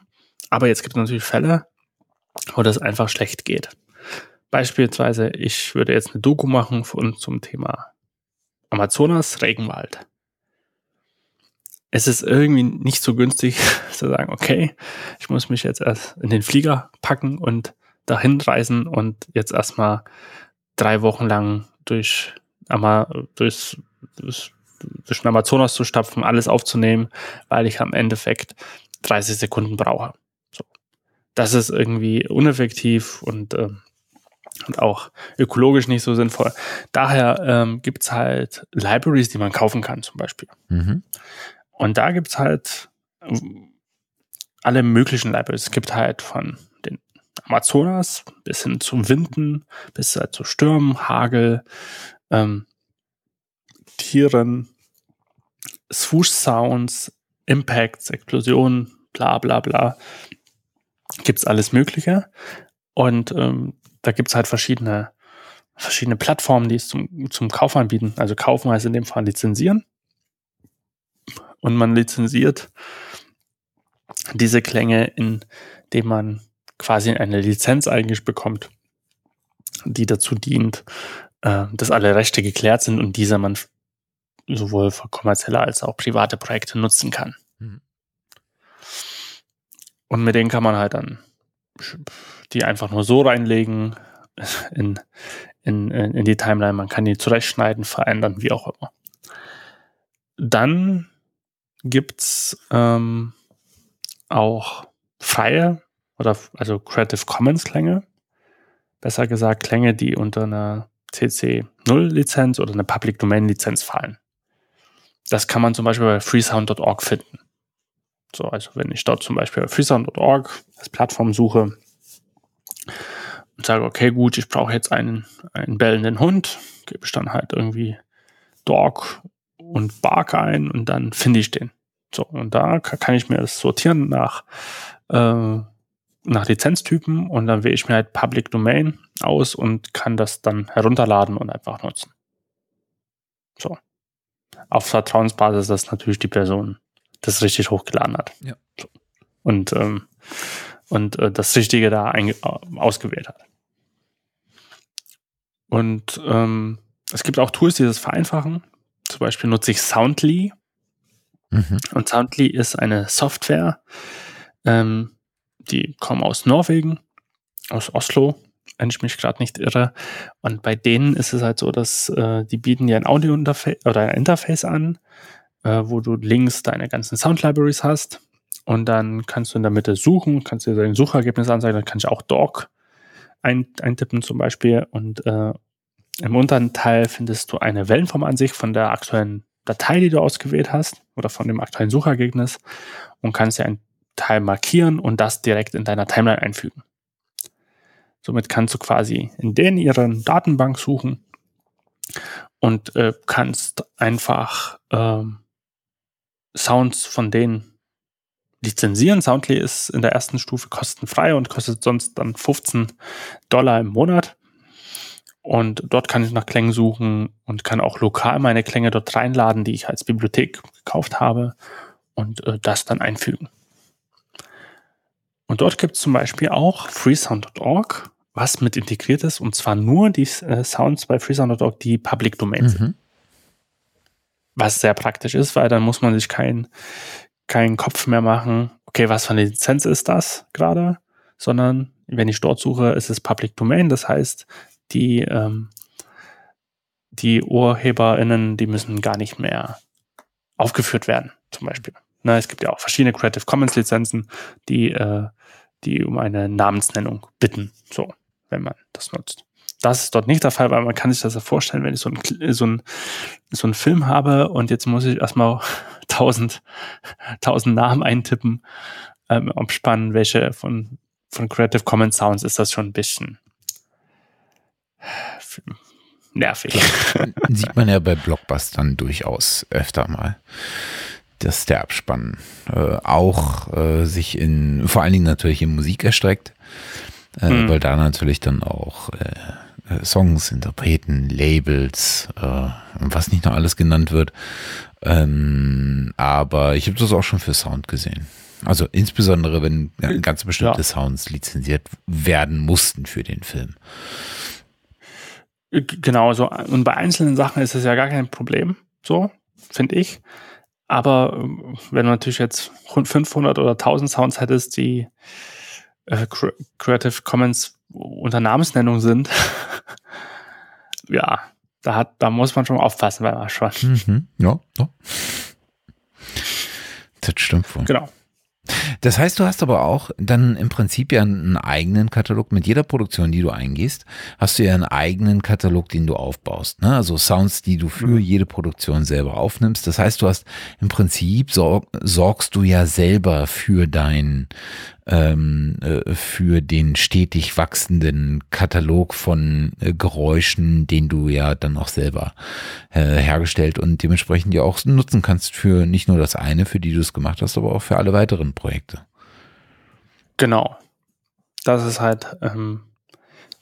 aber jetzt gibt es natürlich Fälle, wo das einfach schlecht geht. Beispielsweise, ich würde jetzt eine Doku machen von, zum Thema Amazonas Regenwald. Es ist irgendwie nicht so günstig zu sagen, okay, ich muss mich jetzt erst in den Flieger packen und dahin reisen und jetzt erstmal drei Wochen lang durch, durch, durch, durch den Amazonas zu stapfen, alles aufzunehmen, weil ich am Endeffekt 30 Sekunden brauche. So. Das ist irgendwie uneffektiv und, äh, und auch ökologisch nicht so sinnvoll. Daher ähm, gibt es halt Libraries, die man kaufen kann, zum Beispiel. Mhm. Und da gibt es halt alle möglichen Libraries. Es gibt halt von Amazonas bis hin zum Winden, bis halt zu Stürmen, Hagel, ähm, Tieren, Swoosh Sounds, Impacts, Explosionen, bla bla bla. Gibt's alles Mögliche. Und ähm, da gibt's halt verschiedene, verschiedene Plattformen, die es zum, zum Kauf anbieten. Also kaufen heißt in dem Fall lizenzieren. Und man lizenziert diese Klänge, indem man quasi eine Lizenz eigentlich bekommt, die dazu dient, äh, dass alle Rechte geklärt sind und diese man sowohl für kommerzielle als auch private Projekte nutzen kann. Mhm. Und mit denen kann man halt dann die einfach nur so reinlegen in, in, in die Timeline. Man kann die zurechtschneiden, verändern, wie auch immer. Dann gibt's ähm, auch freie oder also Creative Commons Klänge. Besser gesagt Klänge, die unter einer CC 0 Lizenz oder einer Public Domain Lizenz fallen. Das kann man zum Beispiel bei freesound.org finden. So, also wenn ich dort zum Beispiel bei freesound.org als Plattform suche und sage, okay, gut, ich brauche jetzt einen, einen bellenden Hund, gebe ich dann halt irgendwie Dog und Bark ein und dann finde ich den. So, und da kann ich mir das sortieren nach äh, nach Lizenztypen und dann wähle ich mir halt Public Domain aus und kann das dann herunterladen und einfach nutzen. So. Auf Vertrauensbasis, dass natürlich die Person das richtig hochgeladen hat. Ja. So. Und, ähm, und äh, das Richtige da ausgewählt hat. Und ähm, es gibt auch Tools, die das vereinfachen. Zum Beispiel nutze ich Soundly. Mhm. Und Soundly ist eine Software, ähm, die kommen aus Norwegen, aus Oslo, wenn ich mich gerade nicht irre. Und bei denen ist es halt so, dass äh, die bieten dir ein Audio-Interface oder ein Interface an, äh, wo du links deine ganzen Sound-Libraries hast. Und dann kannst du in der Mitte suchen, kannst dir dein Suchergebnis anzeigen, dann kann ich auch Dog ein, eintippen zum Beispiel. Und äh, im unteren Teil findest du eine Wellenformansicht von der aktuellen Datei, die du ausgewählt hast oder von dem aktuellen Suchergebnis und kannst dir ein Teil markieren und das direkt in deiner Timeline einfügen. Somit kannst du quasi in denen ihren Datenbank suchen und äh, kannst einfach ähm, Sounds von denen lizenzieren. Soundly ist in der ersten Stufe kostenfrei und kostet sonst dann 15 Dollar im Monat. Und dort kann ich nach Klängen suchen und kann auch lokal meine Klänge dort reinladen, die ich als Bibliothek gekauft habe und äh, das dann einfügen. Und dort gibt es zum Beispiel auch freesound.org, was mit integriert ist, und zwar nur die äh, Sounds bei freesound.org, die Public Domain sind. Mhm. Was sehr praktisch ist, weil dann muss man sich keinen keinen Kopf mehr machen, okay, was für eine Lizenz ist das gerade, sondern wenn ich dort suche, ist es Public Domain, das heißt, die, ähm, die UrheberInnen, die müssen gar nicht mehr aufgeführt werden, zum Beispiel. Na, es gibt ja auch verschiedene Creative Commons Lizenzen, die, äh, die um eine Namensnennung bitten, so, wenn man das nutzt. Das ist dort nicht der Fall, weil man kann sich das ja vorstellen, wenn ich so einen so ein, so ein Film habe und jetzt muss ich erstmal tausend, tausend Namen eintippen, ähm, abspannen, welche von, von Creative Commons Sounds ist das schon ein bisschen nervig. Sieht man ja bei Blockbustern durchaus öfter mal dass der Abspann äh, auch äh, sich in, vor allen Dingen natürlich in Musik erstreckt, äh, mhm. weil da natürlich dann auch äh, äh, Songs, Interpreten, Labels äh, was nicht noch alles genannt wird. Ähm, aber ich habe das auch schon für Sound gesehen. Also insbesondere, wenn ganz bestimmte ja. Sounds lizenziert werden mussten für den Film. Genau, so und bei einzelnen Sachen ist es ja gar kein Problem, so finde ich. Aber ähm, wenn du natürlich jetzt 500 oder 1000 Sounds hättest, die äh, Creative Commons unter Namensnennung sind, ja, da, hat, da muss man schon aufpassen, weil man schon. Mhm. Ja, ja. Das stimmt wohl. Genau. Das heißt, du hast aber auch dann im Prinzip ja einen eigenen Katalog. Mit jeder Produktion, die du eingehst, hast du ja einen eigenen Katalog, den du aufbaust. Ne? Also Sounds, die du für mhm. jede Produktion selber aufnimmst. Das heißt, du hast im Prinzip sorg, sorgst du ja selber für dein ähm, äh, für den stetig wachsenden Katalog von äh, Geräuschen, den du ja dann auch selber äh, hergestellt und dementsprechend ja auch nutzen kannst für nicht nur das eine, für die du es gemacht hast, aber auch für alle weiteren Projekte. Genau. Das ist halt ähm,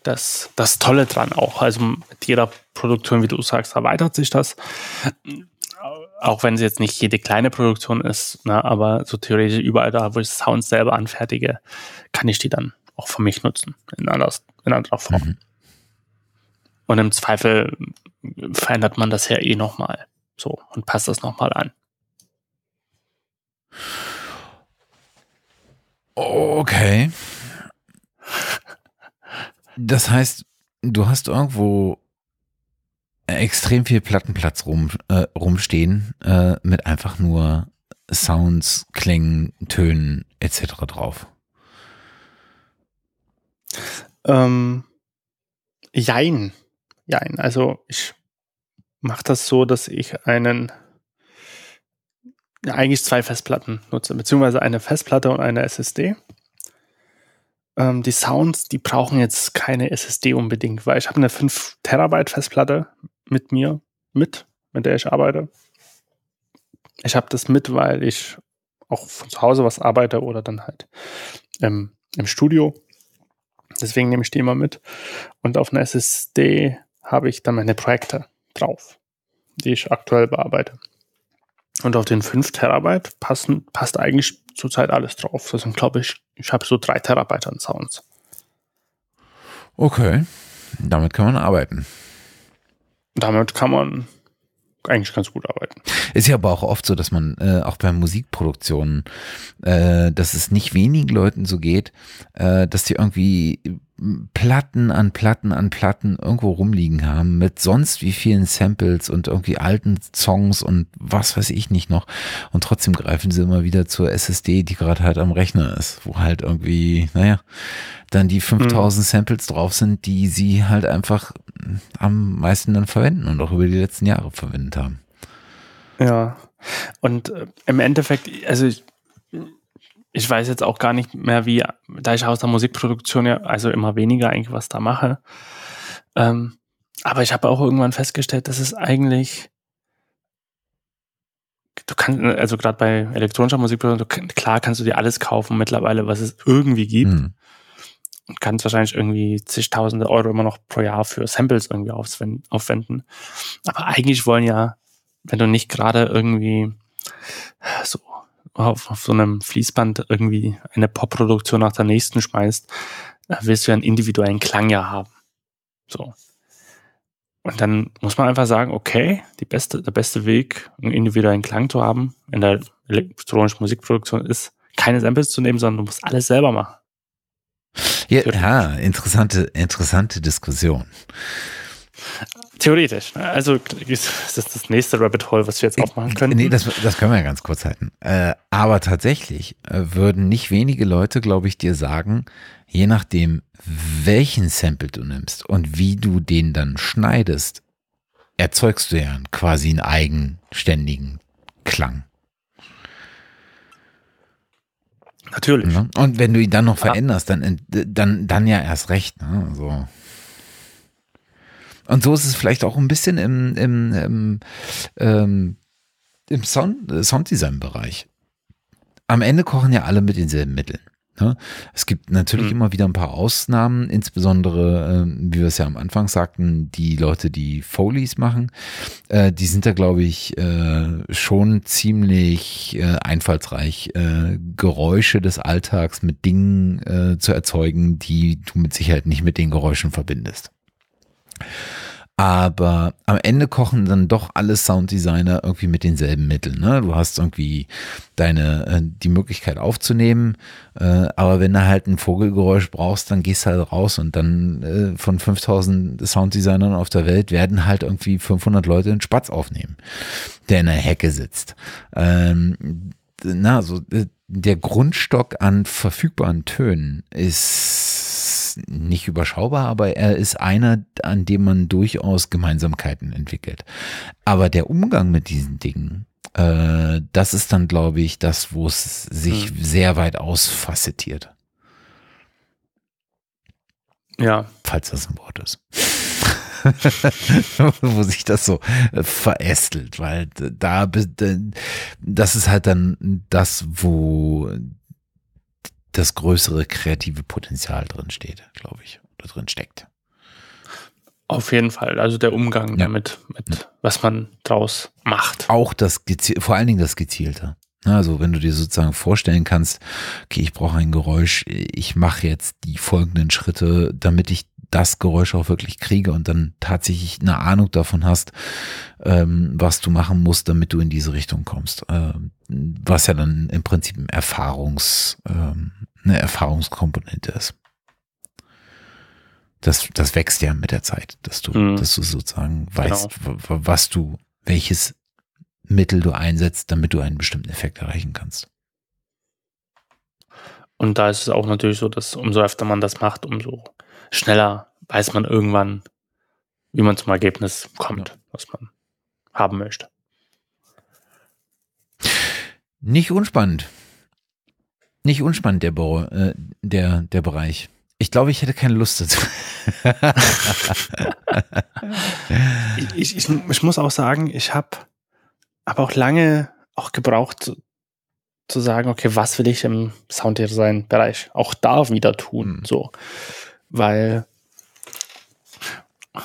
das, das Tolle dran auch. Also mit jeder Produktion, wie du sagst, erweitert sich das auch wenn es jetzt nicht jede kleine Produktion ist, ne, aber so theoretisch überall da, wo ich Sounds selber anfertige, kann ich die dann auch für mich nutzen, in, anders, in anderer Form. Mhm. Und im Zweifel verändert man das ja eh nochmal so und passt das nochmal an. Okay. Das heißt, du hast irgendwo extrem viel Plattenplatz rum, äh, rumstehen äh, mit einfach nur Sounds, Klängen, Tönen etc. drauf. Ähm, jein. Jein. Also ich mache das so, dass ich einen eigentlich zwei Festplatten nutze, beziehungsweise eine Festplatte und eine SSD. Ähm, die Sounds, die brauchen jetzt keine SSD unbedingt, weil ich habe eine 5 Terabyte Festplatte mit mir mit, mit der ich arbeite. Ich habe das mit, weil ich auch von zu Hause was arbeite oder dann halt ähm, im Studio. Deswegen nehme ich die immer mit. Und auf einer SSD habe ich dann meine Projekte drauf, die ich aktuell bearbeite. Und auf den 5 Terabyte passen, passt eigentlich zurzeit alles drauf. Das sind, glaube ich, ich habe so 3 Terabyte an Sounds. Okay, damit kann man arbeiten damit kann man eigentlich ganz gut arbeiten. Ist ja aber auch oft so, dass man äh, auch bei Musikproduktionen, äh, dass es nicht wenigen Leuten so geht, äh, dass die irgendwie Platten an Platten an Platten irgendwo rumliegen haben mit sonst wie vielen Samples und irgendwie alten Songs und was weiß ich nicht noch. Und trotzdem greifen sie immer wieder zur SSD, die gerade halt am Rechner ist, wo halt irgendwie, naja, dann die 5000 mhm. Samples drauf sind, die sie halt einfach am meisten dann verwenden und auch über die letzten Jahre verwendet haben. Ja, und äh, im Endeffekt, also ich, ich weiß jetzt auch gar nicht mehr, wie, da ich aus der Musikproduktion ja, also immer weniger eigentlich was da mache. Ähm, aber ich habe auch irgendwann festgestellt, dass es eigentlich, du kannst, also gerade bei elektronischer Musikproduktion, klar kannst du dir alles kaufen mittlerweile, was es irgendwie gibt. Mhm. Und kannst wahrscheinlich irgendwie zigtausende Euro immer noch pro Jahr für Samples irgendwie aufwenden. Aber eigentlich wollen ja, wenn du nicht gerade irgendwie so auf, auf so einem Fließband irgendwie eine Popproduktion nach der nächsten schmeißt, äh, willst du ja einen individuellen Klang ja haben. So. Und dann muss man einfach sagen, okay, die beste, der beste Weg, einen individuellen Klang zu haben in der elektronischen Musikproduktion ist, keine Samples zu nehmen, sondern du musst alles selber machen. Ja, ja interessante, interessante Diskussion. Theoretisch. Also ist das das nächste Rabbit Hole, was wir jetzt aufmachen können. Nee, das, das können wir ja ganz kurz halten. Äh, aber tatsächlich äh, würden nicht wenige Leute, glaube ich, dir sagen, je nachdem, welchen Sample du nimmst und wie du den dann schneidest, erzeugst du ja quasi einen eigenständigen Klang. Natürlich. Ne? Und wenn du ihn dann noch veränderst, dann, dann, dann ja erst recht. Ne? So. Und so ist es vielleicht auch ein bisschen im, im, im, ähm, im Sound, Sounddesign-Bereich. Am Ende kochen ja alle mit denselben Mitteln. Ne? Es gibt natürlich mhm. immer wieder ein paar Ausnahmen, insbesondere, äh, wie wir es ja am Anfang sagten, die Leute, die Foleys machen, äh, die sind da, glaube ich, äh, schon ziemlich äh, einfallsreich, äh, Geräusche des Alltags mit Dingen äh, zu erzeugen, die du mit Sicherheit nicht mit den Geräuschen verbindest. Aber am Ende kochen dann doch alle Sounddesigner irgendwie mit denselben Mitteln. Ne? Du hast irgendwie deine äh, die Möglichkeit aufzunehmen, äh, aber wenn du halt ein Vogelgeräusch brauchst, dann gehst du halt raus und dann äh, von 5000 Sounddesignern auf der Welt werden halt irgendwie 500 Leute einen Spatz aufnehmen, der in der Hecke sitzt. Ähm, na, so äh, der Grundstock an verfügbaren Tönen ist nicht überschaubar, aber er ist einer, an dem man durchaus Gemeinsamkeiten entwickelt. Aber der Umgang mit diesen Dingen, äh, das ist dann, glaube ich, das, wo es sich hm. sehr weit ausfacettiert. Ja. Falls das ein Wort ist. wo sich das so äh, verästelt, weil da, das ist halt dann das, wo das größere kreative Potenzial drin steht, glaube ich, oder drin steckt. Auf jeden Fall. Also der Umgang ja. damit, mit ja. was man draus macht. Auch das, vor allen Dingen das Gezielte. Also wenn du dir sozusagen vorstellen kannst, okay, ich brauche ein Geräusch, ich mache jetzt die folgenden Schritte, damit ich das Geräusch auch wirklich kriege und dann tatsächlich eine Ahnung davon hast, ähm, was du machen musst, damit du in diese Richtung kommst. Ähm, was ja dann im Prinzip ein Erfahrungs, ähm, eine Erfahrungskomponente ist. Das, das wächst ja mit der Zeit, dass du, mhm. dass du sozusagen weißt, genau. was du, welches Mittel du einsetzt, damit du einen bestimmten Effekt erreichen kannst. Und da ist es auch natürlich so, dass umso öfter man das macht, umso schneller weiß man irgendwann, wie man zum Ergebnis kommt, ja. was man haben möchte. Nicht unspannend. Nicht unspannend, der, Bo äh, der, der Bereich. Ich glaube, ich hätte keine Lust dazu. ich, ich, ich, muss auch sagen, ich habe aber auch lange auch gebraucht zu, zu, sagen, okay, was will ich im Sounddesign-Bereich auch da wieder tun? Mhm. So weil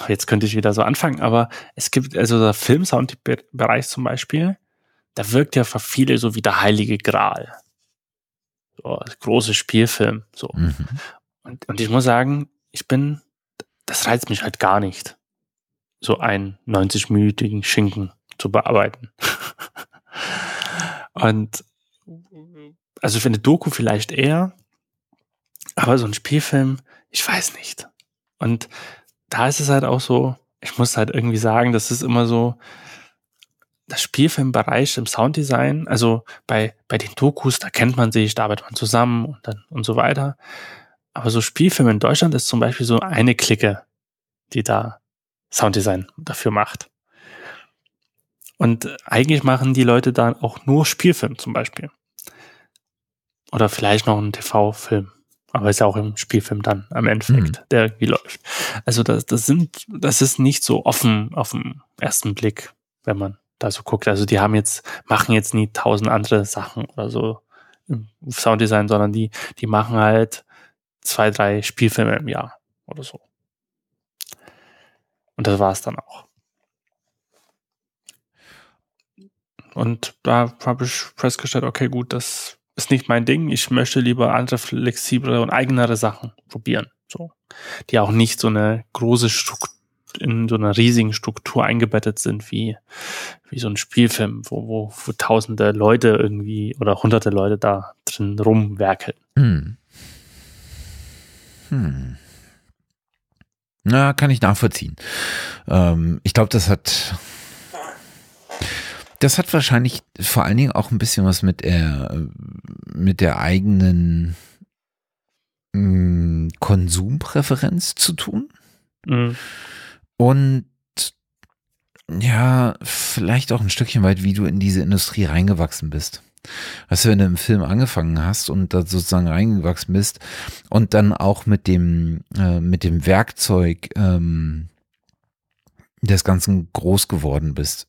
jetzt könnte ich wieder so anfangen, aber es gibt also der Filmsoundbereich zum Beispiel, da wirkt ja für viele so wie der heilige Gral. So, große Spielfilm, so. Mhm. Und, und ich muss sagen, ich bin, das reizt mich halt gar nicht, so einen 90-minütigen Schinken zu bearbeiten. und also für eine Doku vielleicht eher, aber so ein Spielfilm, ich weiß nicht. Und da ist es halt auch so, ich muss halt irgendwie sagen, das ist immer so, das Spielfilmbereich im Sounddesign, also bei, bei den Dokus, da kennt man sich, da arbeitet man zusammen und dann und so weiter. Aber so Spielfilm in Deutschland ist zum Beispiel so eine Clique, die da Sounddesign dafür macht. Und eigentlich machen die Leute dann auch nur Spielfilm zum Beispiel. Oder vielleicht noch ein TV-Film. Aber ist ja auch im Spielfilm dann am Endeffekt, mhm. der irgendwie läuft. Also das, das sind, das ist nicht so offen auf den ersten Blick, wenn man da so guckt. Also die haben jetzt, machen jetzt nie tausend andere Sachen oder so im Sounddesign, sondern die, die machen halt zwei, drei Spielfilme im Jahr oder so. Und das war es dann auch. Und da habe ich festgestellt, okay, gut, das ist nicht mein Ding. Ich möchte lieber andere flexiblere und eigenere Sachen probieren. So. Die auch nicht so eine große Struktur in so einer riesigen Struktur eingebettet sind wie, wie so ein Spielfilm, wo, wo, wo tausende Leute irgendwie oder hunderte Leute da drin rumwerkeln. Hm. Hm. Na, kann ich nachvollziehen. Ähm, ich glaube, das hat das hat wahrscheinlich vor allen Dingen auch ein bisschen was mit der mit der eigenen mh, hm, Konsumpräferenz zu tun. Mhm. Und ja, vielleicht auch ein Stückchen weit, wie du in diese Industrie reingewachsen bist. Weißt du, wenn du im Film angefangen hast und da sozusagen reingewachsen bist und dann auch mit dem, äh, mit dem Werkzeug ähm, des Ganzen groß geworden bist.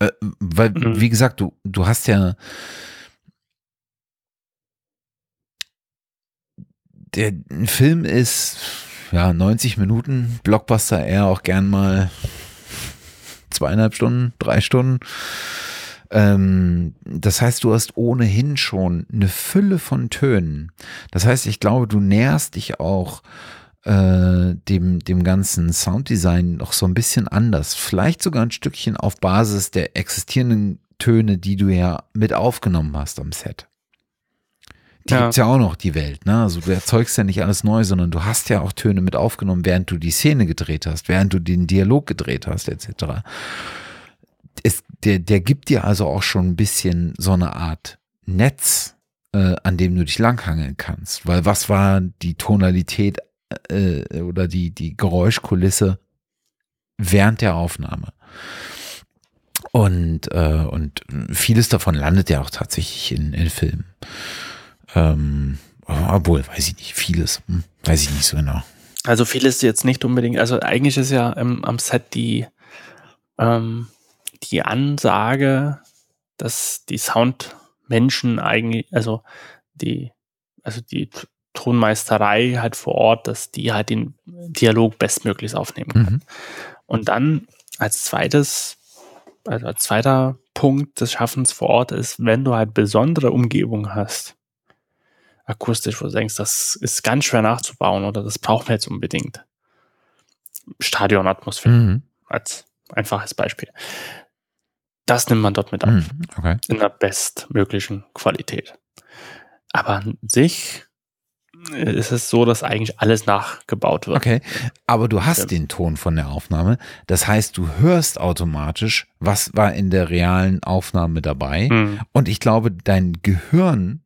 Äh, weil, mhm. wie gesagt, du, du hast ja der Film ist ja 90 Minuten, Blockbuster eher auch gern mal zweieinhalb Stunden, drei Stunden. Ähm, das heißt, du hast ohnehin schon eine Fülle von Tönen. Das heißt, ich glaube, du näherst dich auch äh, dem, dem ganzen Sounddesign noch so ein bisschen anders. Vielleicht sogar ein Stückchen auf Basis der existierenden Töne, die du ja mit aufgenommen hast am Set. Die ja. gibt's ja auch noch, die Welt, ne? Also du erzeugst ja nicht alles neu, sondern du hast ja auch Töne mit aufgenommen, während du die Szene gedreht hast, während du den Dialog gedreht hast, etc es, der, der gibt dir also auch schon ein bisschen so eine Art Netz, äh, an dem du dich langhangeln kannst. Weil was war die Tonalität äh, oder die, die Geräuschkulisse während der Aufnahme? Und, äh, und vieles davon landet ja auch tatsächlich in, in Filmen. Ähm, obwohl, weiß ich nicht, vieles, hm, weiß ich nicht so genau. Also vieles jetzt nicht unbedingt, also eigentlich ist ja ähm, am Set die, ähm, die Ansage, dass die Soundmenschen eigentlich, also die, also die Tonmeisterei halt vor Ort, dass die halt den Dialog bestmöglichst aufnehmen kann. Mhm. Und dann als zweites, also als zweiter Punkt des Schaffens vor Ort ist, wenn du halt besondere Umgebung hast, akustisch, wo du denkst, das ist ganz schwer nachzubauen oder das brauchen wir jetzt unbedingt. Stadionatmosphäre mhm. als einfaches Beispiel. Das nimmt man dort mit auf. Hm, okay. In der bestmöglichen Qualität. Aber an sich ist es so, dass eigentlich alles nachgebaut wird. Okay, aber du hast ja. den Ton von der Aufnahme. Das heißt, du hörst automatisch, was war in der realen Aufnahme dabei. Mhm. Und ich glaube, dein Gehirn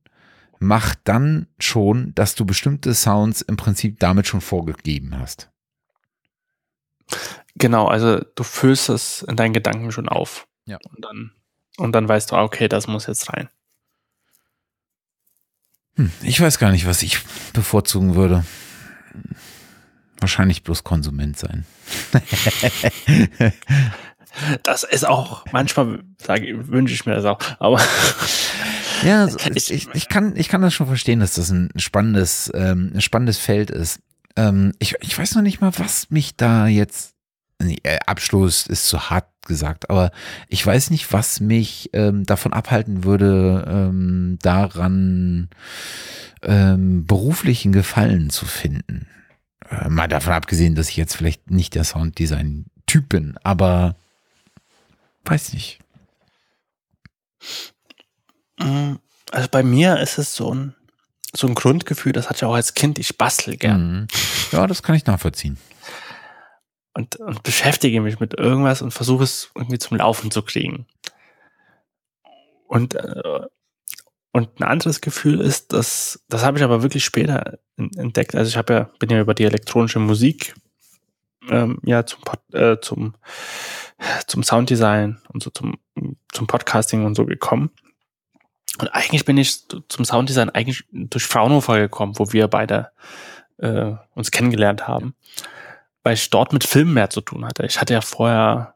macht dann schon, dass du bestimmte Sounds im Prinzip damit schon vorgegeben hast. Genau, also du füllst es in deinen Gedanken schon auf. Ja. Und dann, und dann weißt du, ah, okay, das muss jetzt rein. Hm, ich weiß gar nicht, was ich bevorzugen würde. Wahrscheinlich bloß Konsument sein. das ist auch, manchmal sage, wünsche ich mir das auch, aber. ja, ich, ich, ich, kann, ich kann das schon verstehen, dass das ein spannendes, ähm, ein spannendes Feld ist. Ähm, ich, ich weiß noch nicht mal, was mich da jetzt äh, Abschluss ist zu hart gesagt, aber ich weiß nicht, was mich ähm, davon abhalten würde, ähm, daran ähm, beruflichen Gefallen zu finden. Äh, mal davon abgesehen, dass ich jetzt vielleicht nicht der Sounddesign-Typ bin, aber weiß nicht. Mm, also bei mir ist es so ein, so ein Grundgefühl, das hatte ich auch als Kind, ich bastel gern. Mhm. Ja, das kann ich nachvollziehen und, und beschäftige mich mit irgendwas und versuche es irgendwie zum Laufen zu kriegen. Und, äh, und ein anderes Gefühl ist, dass, das habe ich aber wirklich später entdeckt. Also ich habe ja, bin ja über die elektronische Musik ähm, ja zum, äh, zum, zum Sounddesign und so zum, zum Podcasting und so gekommen. Und eigentlich bin ich zum Sounddesign eigentlich durch Fraunhofer gekommen, wo wir beide äh, uns kennengelernt haben, weil ich dort mit Filmen mehr zu tun hatte. Ich hatte ja vorher,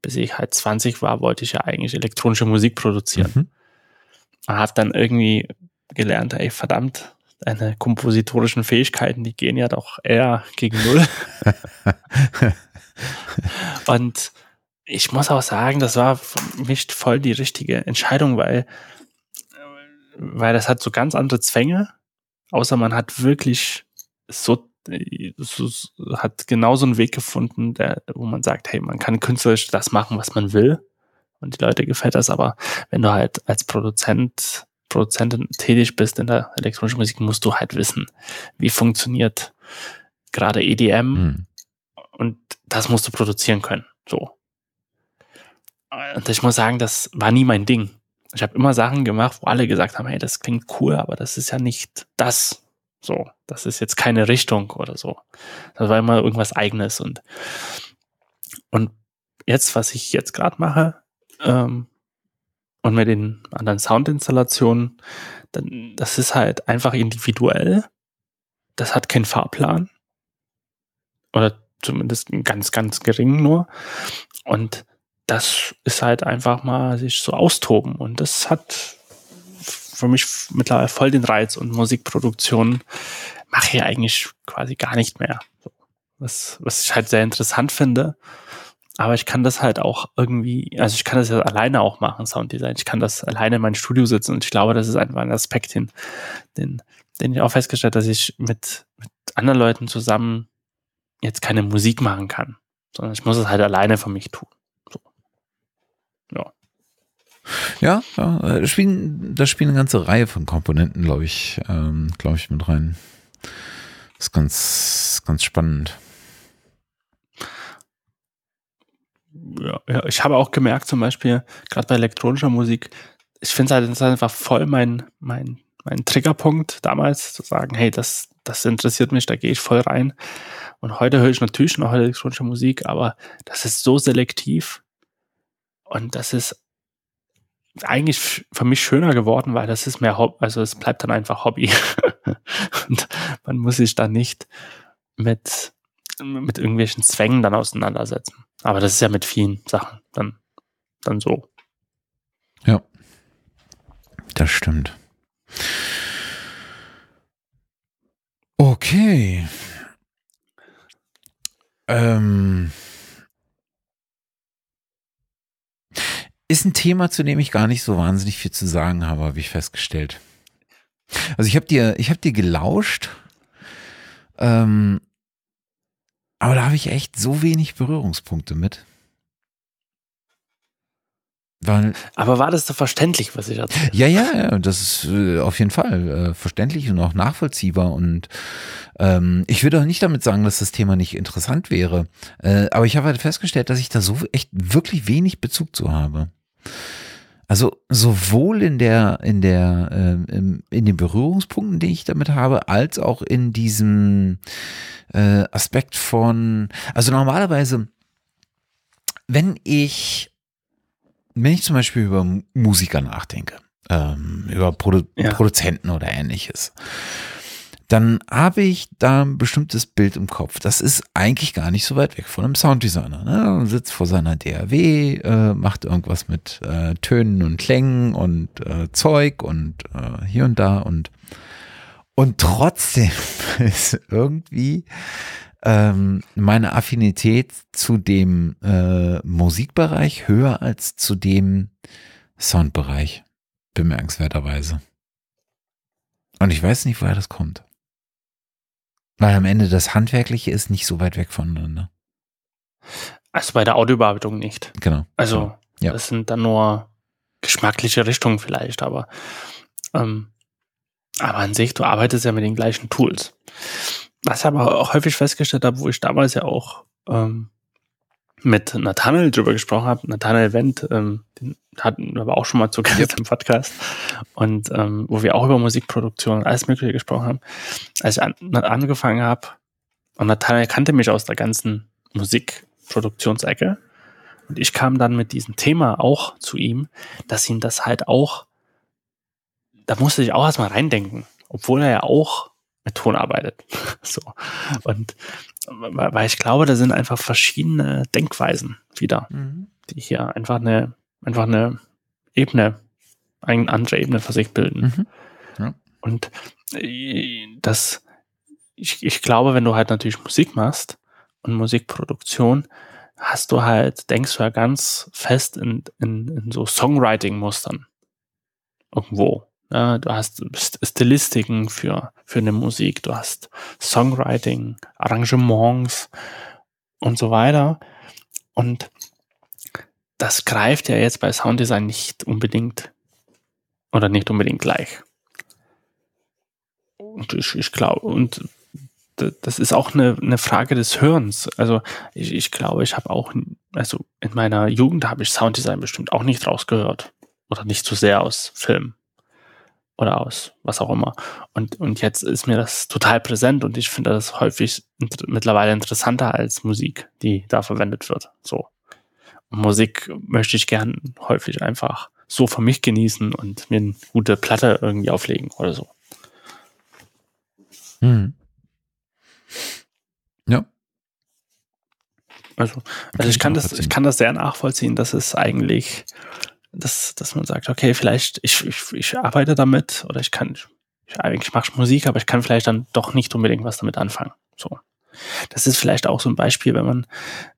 bis ich halt 20 war, wollte ich ja eigentlich elektronische Musik produzieren. Mhm. Und habe dann irgendwie gelernt, ey, verdammt, deine kompositorischen Fähigkeiten, die gehen ja doch eher gegen Null. Und ich muss auch sagen, das war für mich voll die richtige Entscheidung, weil weil das hat so ganz andere Zwänge, außer man hat wirklich so, so hat genauso einen Weg gefunden, der, wo man sagt, hey, man kann künstlerisch das machen, was man will. Und die Leute gefällt das, aber wenn du halt als Produzent, Produzentin tätig bist in der elektronischen Musik, musst du halt wissen, wie funktioniert gerade EDM mhm. und das musst du produzieren können. So. Und ich muss sagen, das war nie mein Ding. Ich habe immer Sachen gemacht, wo alle gesagt haben, hey, das klingt cool, aber das ist ja nicht das. So, das ist jetzt keine Richtung oder so. Das war immer irgendwas eigenes und und jetzt, was ich jetzt gerade mache ähm, und mit den anderen Soundinstallationen, dann, das ist halt einfach individuell. Das hat keinen Fahrplan oder zumindest ganz, ganz gering nur. Und das ist halt einfach mal sich so austoben. Und das hat für mich mittlerweile voll den Reiz und Musikproduktion mache ich eigentlich quasi gar nicht mehr. Was, was ich halt sehr interessant finde. Aber ich kann das halt auch irgendwie, also ich kann das ja alleine auch machen, Sounddesign. Ich kann das alleine in mein Studio sitzen und ich glaube, das ist einfach ein Aspekt, den, den, den ich auch festgestellt, dass ich mit, mit anderen Leuten zusammen jetzt keine Musik machen kann, sondern ich muss es halt alleine für mich tun. Ja. Ja, da, spielen, da spielen eine ganze Reihe von Komponenten, glaube ich, ähm, glaube ich, mit rein. Das ist ganz, ganz spannend. Ja, ja, ich habe auch gemerkt, zum Beispiel, gerade bei elektronischer Musik, ich finde es halt einfach voll mein, mein, mein Triggerpunkt damals, zu sagen, hey, das, das interessiert mich, da gehe ich voll rein. Und heute höre ich natürlich noch elektronische Musik, aber das ist so selektiv und das ist eigentlich für mich schöner geworden, weil das ist mehr Hobby, also es bleibt dann einfach Hobby. und man muss sich dann nicht mit, mit irgendwelchen Zwängen dann auseinandersetzen. Aber das ist ja mit vielen Sachen dann, dann so. Ja, das stimmt. Okay. Ähm, Ist ein Thema, zu dem ich gar nicht so wahnsinnig viel zu sagen habe, habe ich festgestellt. Also ich habe dir, ich habe dir gelauscht, ähm, aber da habe ich echt so wenig Berührungspunkte mit. Weil, aber war das so verständlich, was ich erzählt Ja, ja, ja, das ist äh, auf jeden Fall äh, verständlich und auch nachvollziehbar. Und ähm, ich würde auch nicht damit sagen, dass das Thema nicht interessant wäre. Äh, aber ich habe halt festgestellt, dass ich da so echt wirklich wenig Bezug zu habe. Also sowohl in der, in der, äh, in den Berührungspunkten, die ich damit habe, als auch in diesem äh, Aspekt von, also normalerweise, wenn ich, wenn ich zum Beispiel über Musiker nachdenke, ähm, über Produ ja. Produzenten oder ähnliches, dann habe ich da ein bestimmtes Bild im Kopf. Das ist eigentlich gar nicht so weit weg von einem Sounddesigner. Ne? Sitzt vor seiner DAW, äh, macht irgendwas mit äh, Tönen und Klängen und äh, Zeug und äh, hier und da und und trotzdem ist irgendwie ähm, meine Affinität zu dem äh, Musikbereich höher als zu dem Soundbereich, bemerkenswerterweise. Und ich weiß nicht, woher das kommt. Weil am Ende das Handwerkliche ist nicht so weit weg voneinander. Also bei der Audiobearbeitung nicht. Genau. Also ja. das sind dann nur geschmackliche Richtungen vielleicht, aber ähm, aber an sich, du arbeitest ja mit den gleichen Tools. Was ich aber auch häufig festgestellt habe, wo ich damals ja auch ähm, mit Nathanael drüber gesprochen habe, Nathanael Wendt, ähm, den hatten wir aber auch schon mal zu Gast yep. im Podcast und ähm, wo wir auch über Musikproduktion und alles Mögliche gesprochen haben. Als ich an, angefangen habe und Nathanael kannte mich aus der ganzen Musikproduktionsecke und ich kam dann mit diesem Thema auch zu ihm, dass ihn das halt auch da musste ich auch erstmal reindenken, obwohl er ja auch mit Ton arbeitet. so. Und weil ich glaube, da sind einfach verschiedene Denkweisen wieder, mhm. die hier einfach eine, einfach eine Ebene, eine andere Ebene für sich bilden. Mhm. Ja. Und äh, das, ich, ich glaube, wenn du halt natürlich Musik machst und Musikproduktion, hast du halt, denkst du ja ganz fest in, in, in so Songwriting-Mustern. Irgendwo. Ja, du hast Stilistiken für, für eine Musik, du hast Songwriting, Arrangements und so weiter. Und das greift ja jetzt bei Sounddesign nicht unbedingt oder nicht unbedingt gleich. Und ich, ich glaube, und das ist auch eine, eine Frage des Hörens. Also ich, ich glaube, ich habe auch, also in meiner Jugend habe ich Sounddesign bestimmt auch nicht rausgehört. Oder nicht so sehr aus Film. Oder aus was auch immer. Und, und jetzt ist mir das total präsent und ich finde das häufig mittlerweile interessanter als Musik, die da verwendet wird. So. Und Musik möchte ich gern häufig einfach so für mich genießen und mir eine gute Platte irgendwie auflegen oder so. Hm. Ja. Also, also ich kann das, ich kann das sehr nachvollziehen, dass es eigentlich, dass, dass man sagt, okay, vielleicht, ich, ich, ich arbeite damit oder ich kann, ich, eigentlich mache Musik, aber ich kann vielleicht dann doch nicht unbedingt was damit anfangen. So. Das ist vielleicht auch so ein Beispiel, wenn man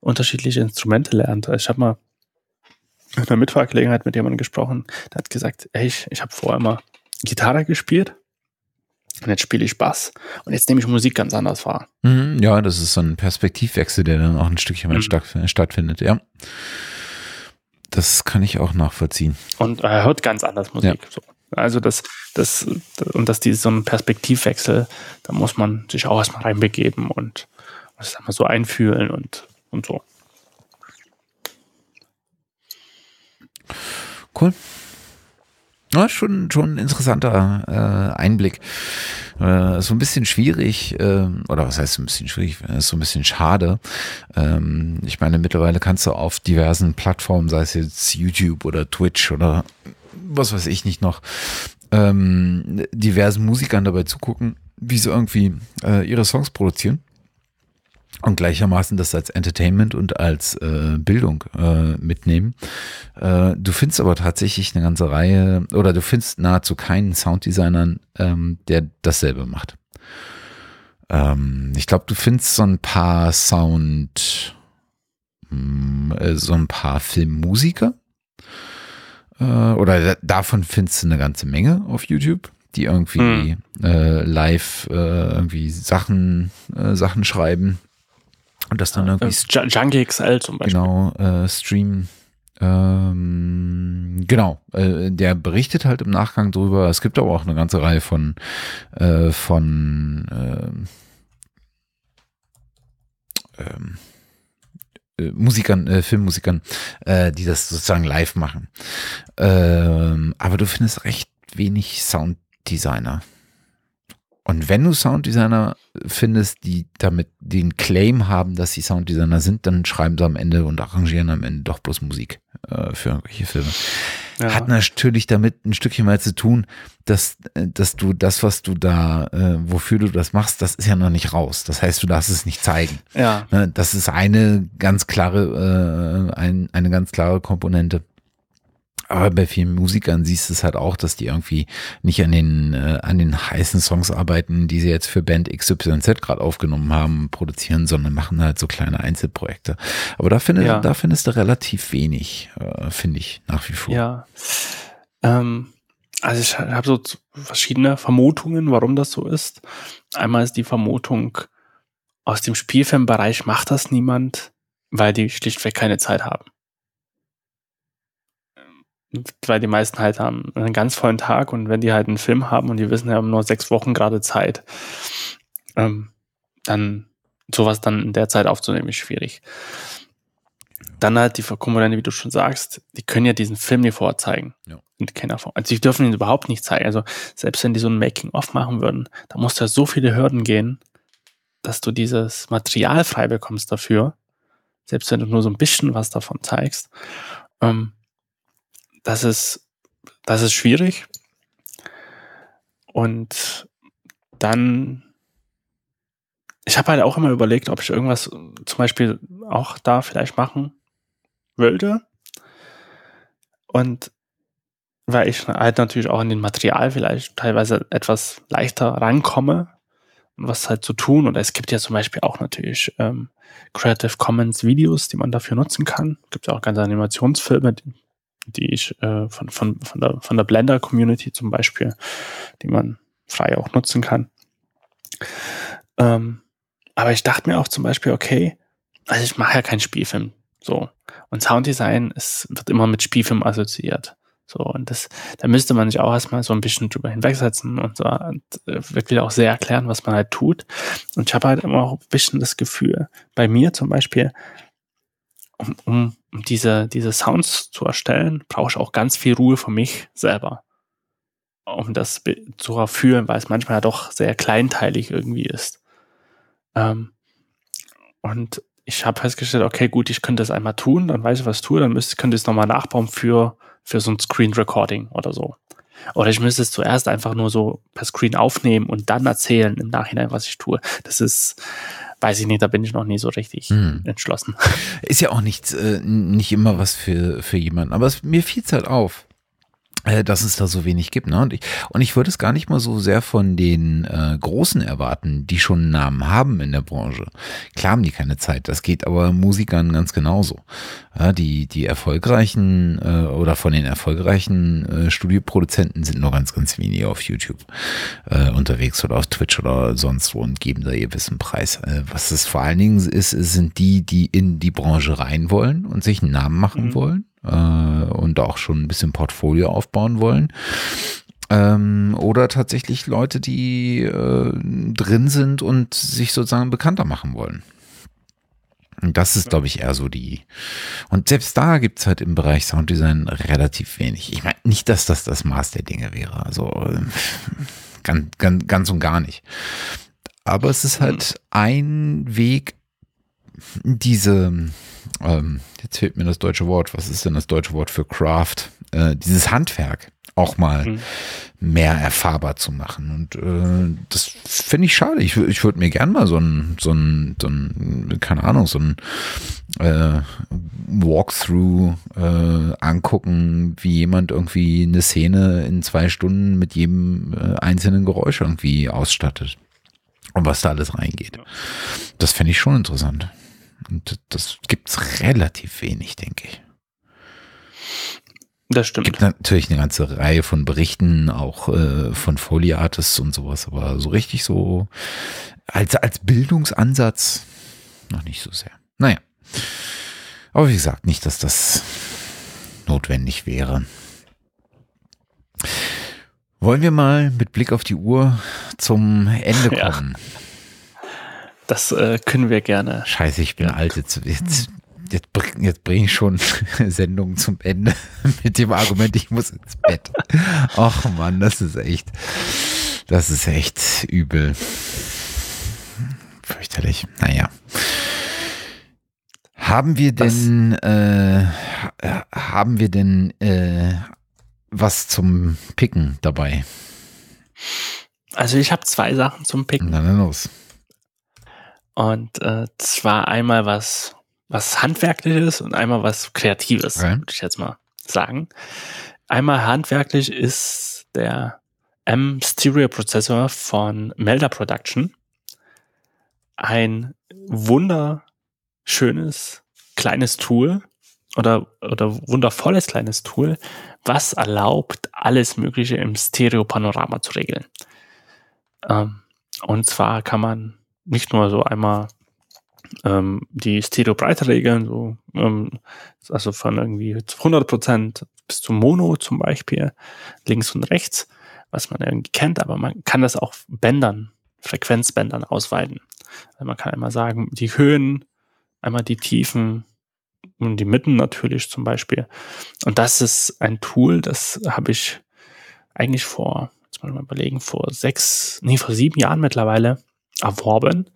unterschiedliche Instrumente lernt. Ich habe mal in einer Mitfahrgelegenheit mit jemandem gesprochen, der hat gesagt, ey, ich, ich habe vorher immer Gitarre gespielt und jetzt spiele ich Bass und jetzt nehme ich Musik ganz anders wahr. Mhm, ja, das ist so ein Perspektivwechsel, der dann auch ein Stückchen mhm. statt, stattfindet, ja. Das kann ich auch nachvollziehen. Und er hört ganz anders Musik. Ja. So. Also das, das, und dass dieses so ein Perspektivwechsel, da muss man sich auch erstmal reinbegeben und das mal so einfühlen und, und so. Cool. Ja, schon, schon ein interessanter äh, Einblick. Äh, so ein bisschen schwierig, äh, oder was heißt so ein bisschen schwierig, ist so ein bisschen schade. Ähm, ich meine, mittlerweile kannst du auf diversen Plattformen, sei es jetzt YouTube oder Twitch oder was weiß ich nicht noch, ähm, diversen Musikern dabei zugucken, wie sie irgendwie äh, ihre Songs produzieren und gleichermaßen das als Entertainment und als äh, Bildung äh, mitnehmen. Äh, du findest aber tatsächlich eine ganze Reihe oder du findest nahezu keinen Sounddesigner, ähm, der dasselbe macht. Ähm, ich glaube, du findest so ein paar Sound, mh, hm, äh, so ein paar Filmmusiker äh, oder davon findest du eine ganze Menge auf YouTube die irgendwie hm. äh, live irgendwie Sachen Sachen schreiben und das dann irgendwie. Äh, Junkie XL zum Beispiel. Genau, äh, Stream. Ähm, genau, äh, der berichtet halt im Nachgang drüber. Es gibt aber auch eine ganze Reihe von, äh, von ähm, ähm, äh, Musikern, äh, Filmmusikern, äh, die das sozusagen live machen. Ähm, aber du findest recht wenig Sounddesigner. Und wenn du Sounddesigner findest, die damit den Claim haben, dass sie Sounddesigner sind, dann schreiben sie am Ende und arrangieren am Ende doch bloß Musik äh, für irgendwelche Filme. Ja. Hat natürlich damit ein Stückchen mal zu tun, dass, äh, dass du das, was du da, äh, wofür du das machst, das ist ja noch nicht raus. Das heißt, du darfst es nicht zeigen. Ja. Ne, das ist eine ganz klare, äh, ein, eine ganz klare Komponente. Aber bei vielen Musikern siehst du es halt auch, dass die irgendwie nicht an den, äh, an den heißen Songs arbeiten, die sie jetzt für Band XYZ gerade aufgenommen haben, produzieren, sondern machen halt so kleine Einzelprojekte. Aber da, finde, ja. da findest du relativ wenig, äh, finde ich, nach wie vor. Ja. Ähm, also ich habe so verschiedene Vermutungen, warum das so ist. Einmal ist die Vermutung, aus dem Spielfilmbereich macht das niemand, weil die schlichtweg keine Zeit haben weil die meisten halt haben einen ganz vollen Tag und wenn die halt einen Film haben und die wissen, die haben nur sechs Wochen gerade Zeit, ähm, dann sowas dann in der Zeit aufzunehmen ist schwierig. Dann halt die Komponente, wie du schon sagst, die können ja diesen Film nicht vorzeigen. Ja. In keiner Form. Also die dürfen ihn überhaupt nicht zeigen. Also selbst wenn die so ein Making-of machen würden, da musst du ja so viele Hürden gehen, dass du dieses Material frei bekommst dafür. Selbst wenn du nur so ein bisschen was davon zeigst. Ähm, das ist, das ist schwierig. und dann, ich habe halt auch immer überlegt, ob ich irgendwas zum Beispiel auch da vielleicht machen würde. Und weil ich halt natürlich auch an den Material vielleicht teilweise etwas leichter rankomme, was halt zu tun. Und es gibt ja zum Beispiel auch natürlich ähm, Creative Commons Videos, die man dafür nutzen kann. Gibt ja auch ganze Animationsfilme, die, die ich äh, von, von, von, der, von der Blender Community zum Beispiel, die man frei auch nutzen kann. Ähm, aber ich dachte mir auch zum Beispiel, okay, also ich mache ja keinen Spielfilm, so. Und Sounddesign ist, wird immer mit Spielfilm assoziiert. So, und das, da müsste man sich auch erstmal so ein bisschen drüber hinwegsetzen und so und äh, wirklich auch sehr erklären, was man halt tut. Und ich habe halt immer auch ein bisschen das Gefühl, bei mir zum Beispiel, um, um, um diese, diese Sounds zu erstellen, brauche ich auch ganz viel Ruhe für mich selber. Um das zu erfühlen, weil es manchmal ja doch sehr kleinteilig irgendwie ist. Ähm, und ich habe festgestellt, okay, gut, ich könnte das einmal tun, dann weiß ich, was ich tue, dann müsste, könnte ich es nochmal nachbauen für für so ein Screen Recording oder so. Oder ich müsste es zuerst einfach nur so per Screen aufnehmen und dann erzählen im Nachhinein, was ich tue. Das ist, weiß ich nicht, da bin ich noch nie so richtig hm. entschlossen. Ist ja auch nicht, äh, nicht immer was für, für jemanden, aber es, mir fiel es halt auf. Äh, dass es da so wenig gibt. Ne? Und, ich, und ich würde es gar nicht mal so sehr von den äh, Großen erwarten, die schon einen Namen haben in der Branche. Klar haben die keine Zeit, das geht aber Musikern ganz genauso. Ja, die, die erfolgreichen äh, oder von den erfolgreichen äh, Studioproduzenten sind nur ganz, ganz wenige auf YouTube äh, unterwegs oder auf Twitch oder sonst wo und geben da ihr Wissen preis. Äh, was es vor allen Dingen ist, sind die, die in die Branche rein wollen und sich einen Namen machen mhm. wollen äh, und auch schon ein bisschen Portfolio aufbauen wollen. Ähm, oder tatsächlich Leute, die äh, drin sind und sich sozusagen bekannter machen wollen. Und das ist, glaube ich, eher so die. Und selbst da gibt's halt im Bereich Sounddesign relativ wenig. Ich meine, nicht, dass das das Maß der Dinge wäre. Also ganz, ganz, ganz und gar nicht. Aber es ist halt ein Weg, diese, ähm, jetzt fehlt mir das deutsche Wort, was ist denn das deutsche Wort für Craft? Äh, dieses Handwerk auch mal mhm. mehr erfahrbar zu machen. Und äh, das finde ich schade. Ich, ich würde mir gern mal so ein, so ein, so ein, keine Ahnung, so ein äh, Walkthrough äh, angucken, wie jemand irgendwie eine Szene in zwei Stunden mit jedem äh, einzelnen Geräusch irgendwie ausstattet. Und was da alles reingeht. Das fände ich schon interessant. Und das gibt's relativ wenig, denke ich. Das stimmt. Gibt natürlich eine ganze Reihe von Berichten, auch äh, von Foliates und sowas, aber so richtig so als, als Bildungsansatz noch nicht so sehr. Naja. Aber wie gesagt, nicht, dass das notwendig wäre. Wollen wir mal mit Blick auf die Uhr zum Ende kommen? Ja. Das äh, können wir gerne. Scheiße, ich bin alt. Jetzt, jetzt, jetzt, jetzt bringe ich schon Sendungen zum Ende mit dem Argument, ich muss ins Bett. Ach man, das ist echt, das ist echt übel. Fürchterlich. Naja. Haben wir denn, äh, haben wir denn äh, was zum Picken dabei? Also ich habe zwei Sachen zum Picken. Na dann los. Und äh, zwar einmal was, was Handwerkliches und einmal was Kreatives, okay. würde ich jetzt mal sagen. Einmal handwerklich ist der M-Stereo-Prozessor von Melda Production. Ein wunderschönes kleines Tool oder, oder wundervolles kleines Tool, was erlaubt, alles Mögliche im Stereo-Panorama zu regeln. Ähm, und zwar kann man nicht nur so einmal ähm, die Stereo-Breite regeln, so, ähm, also von irgendwie 100% bis zum Mono zum Beispiel, links und rechts, was man irgendwie kennt, aber man kann das auch Bändern, Frequenzbändern ausweiten. Also man kann einmal sagen, die Höhen, einmal die Tiefen und die Mitten natürlich zum Beispiel. Und das ist ein Tool, das habe ich eigentlich vor, jetzt mal überlegen, vor sechs, nee, vor sieben Jahren mittlerweile erworben,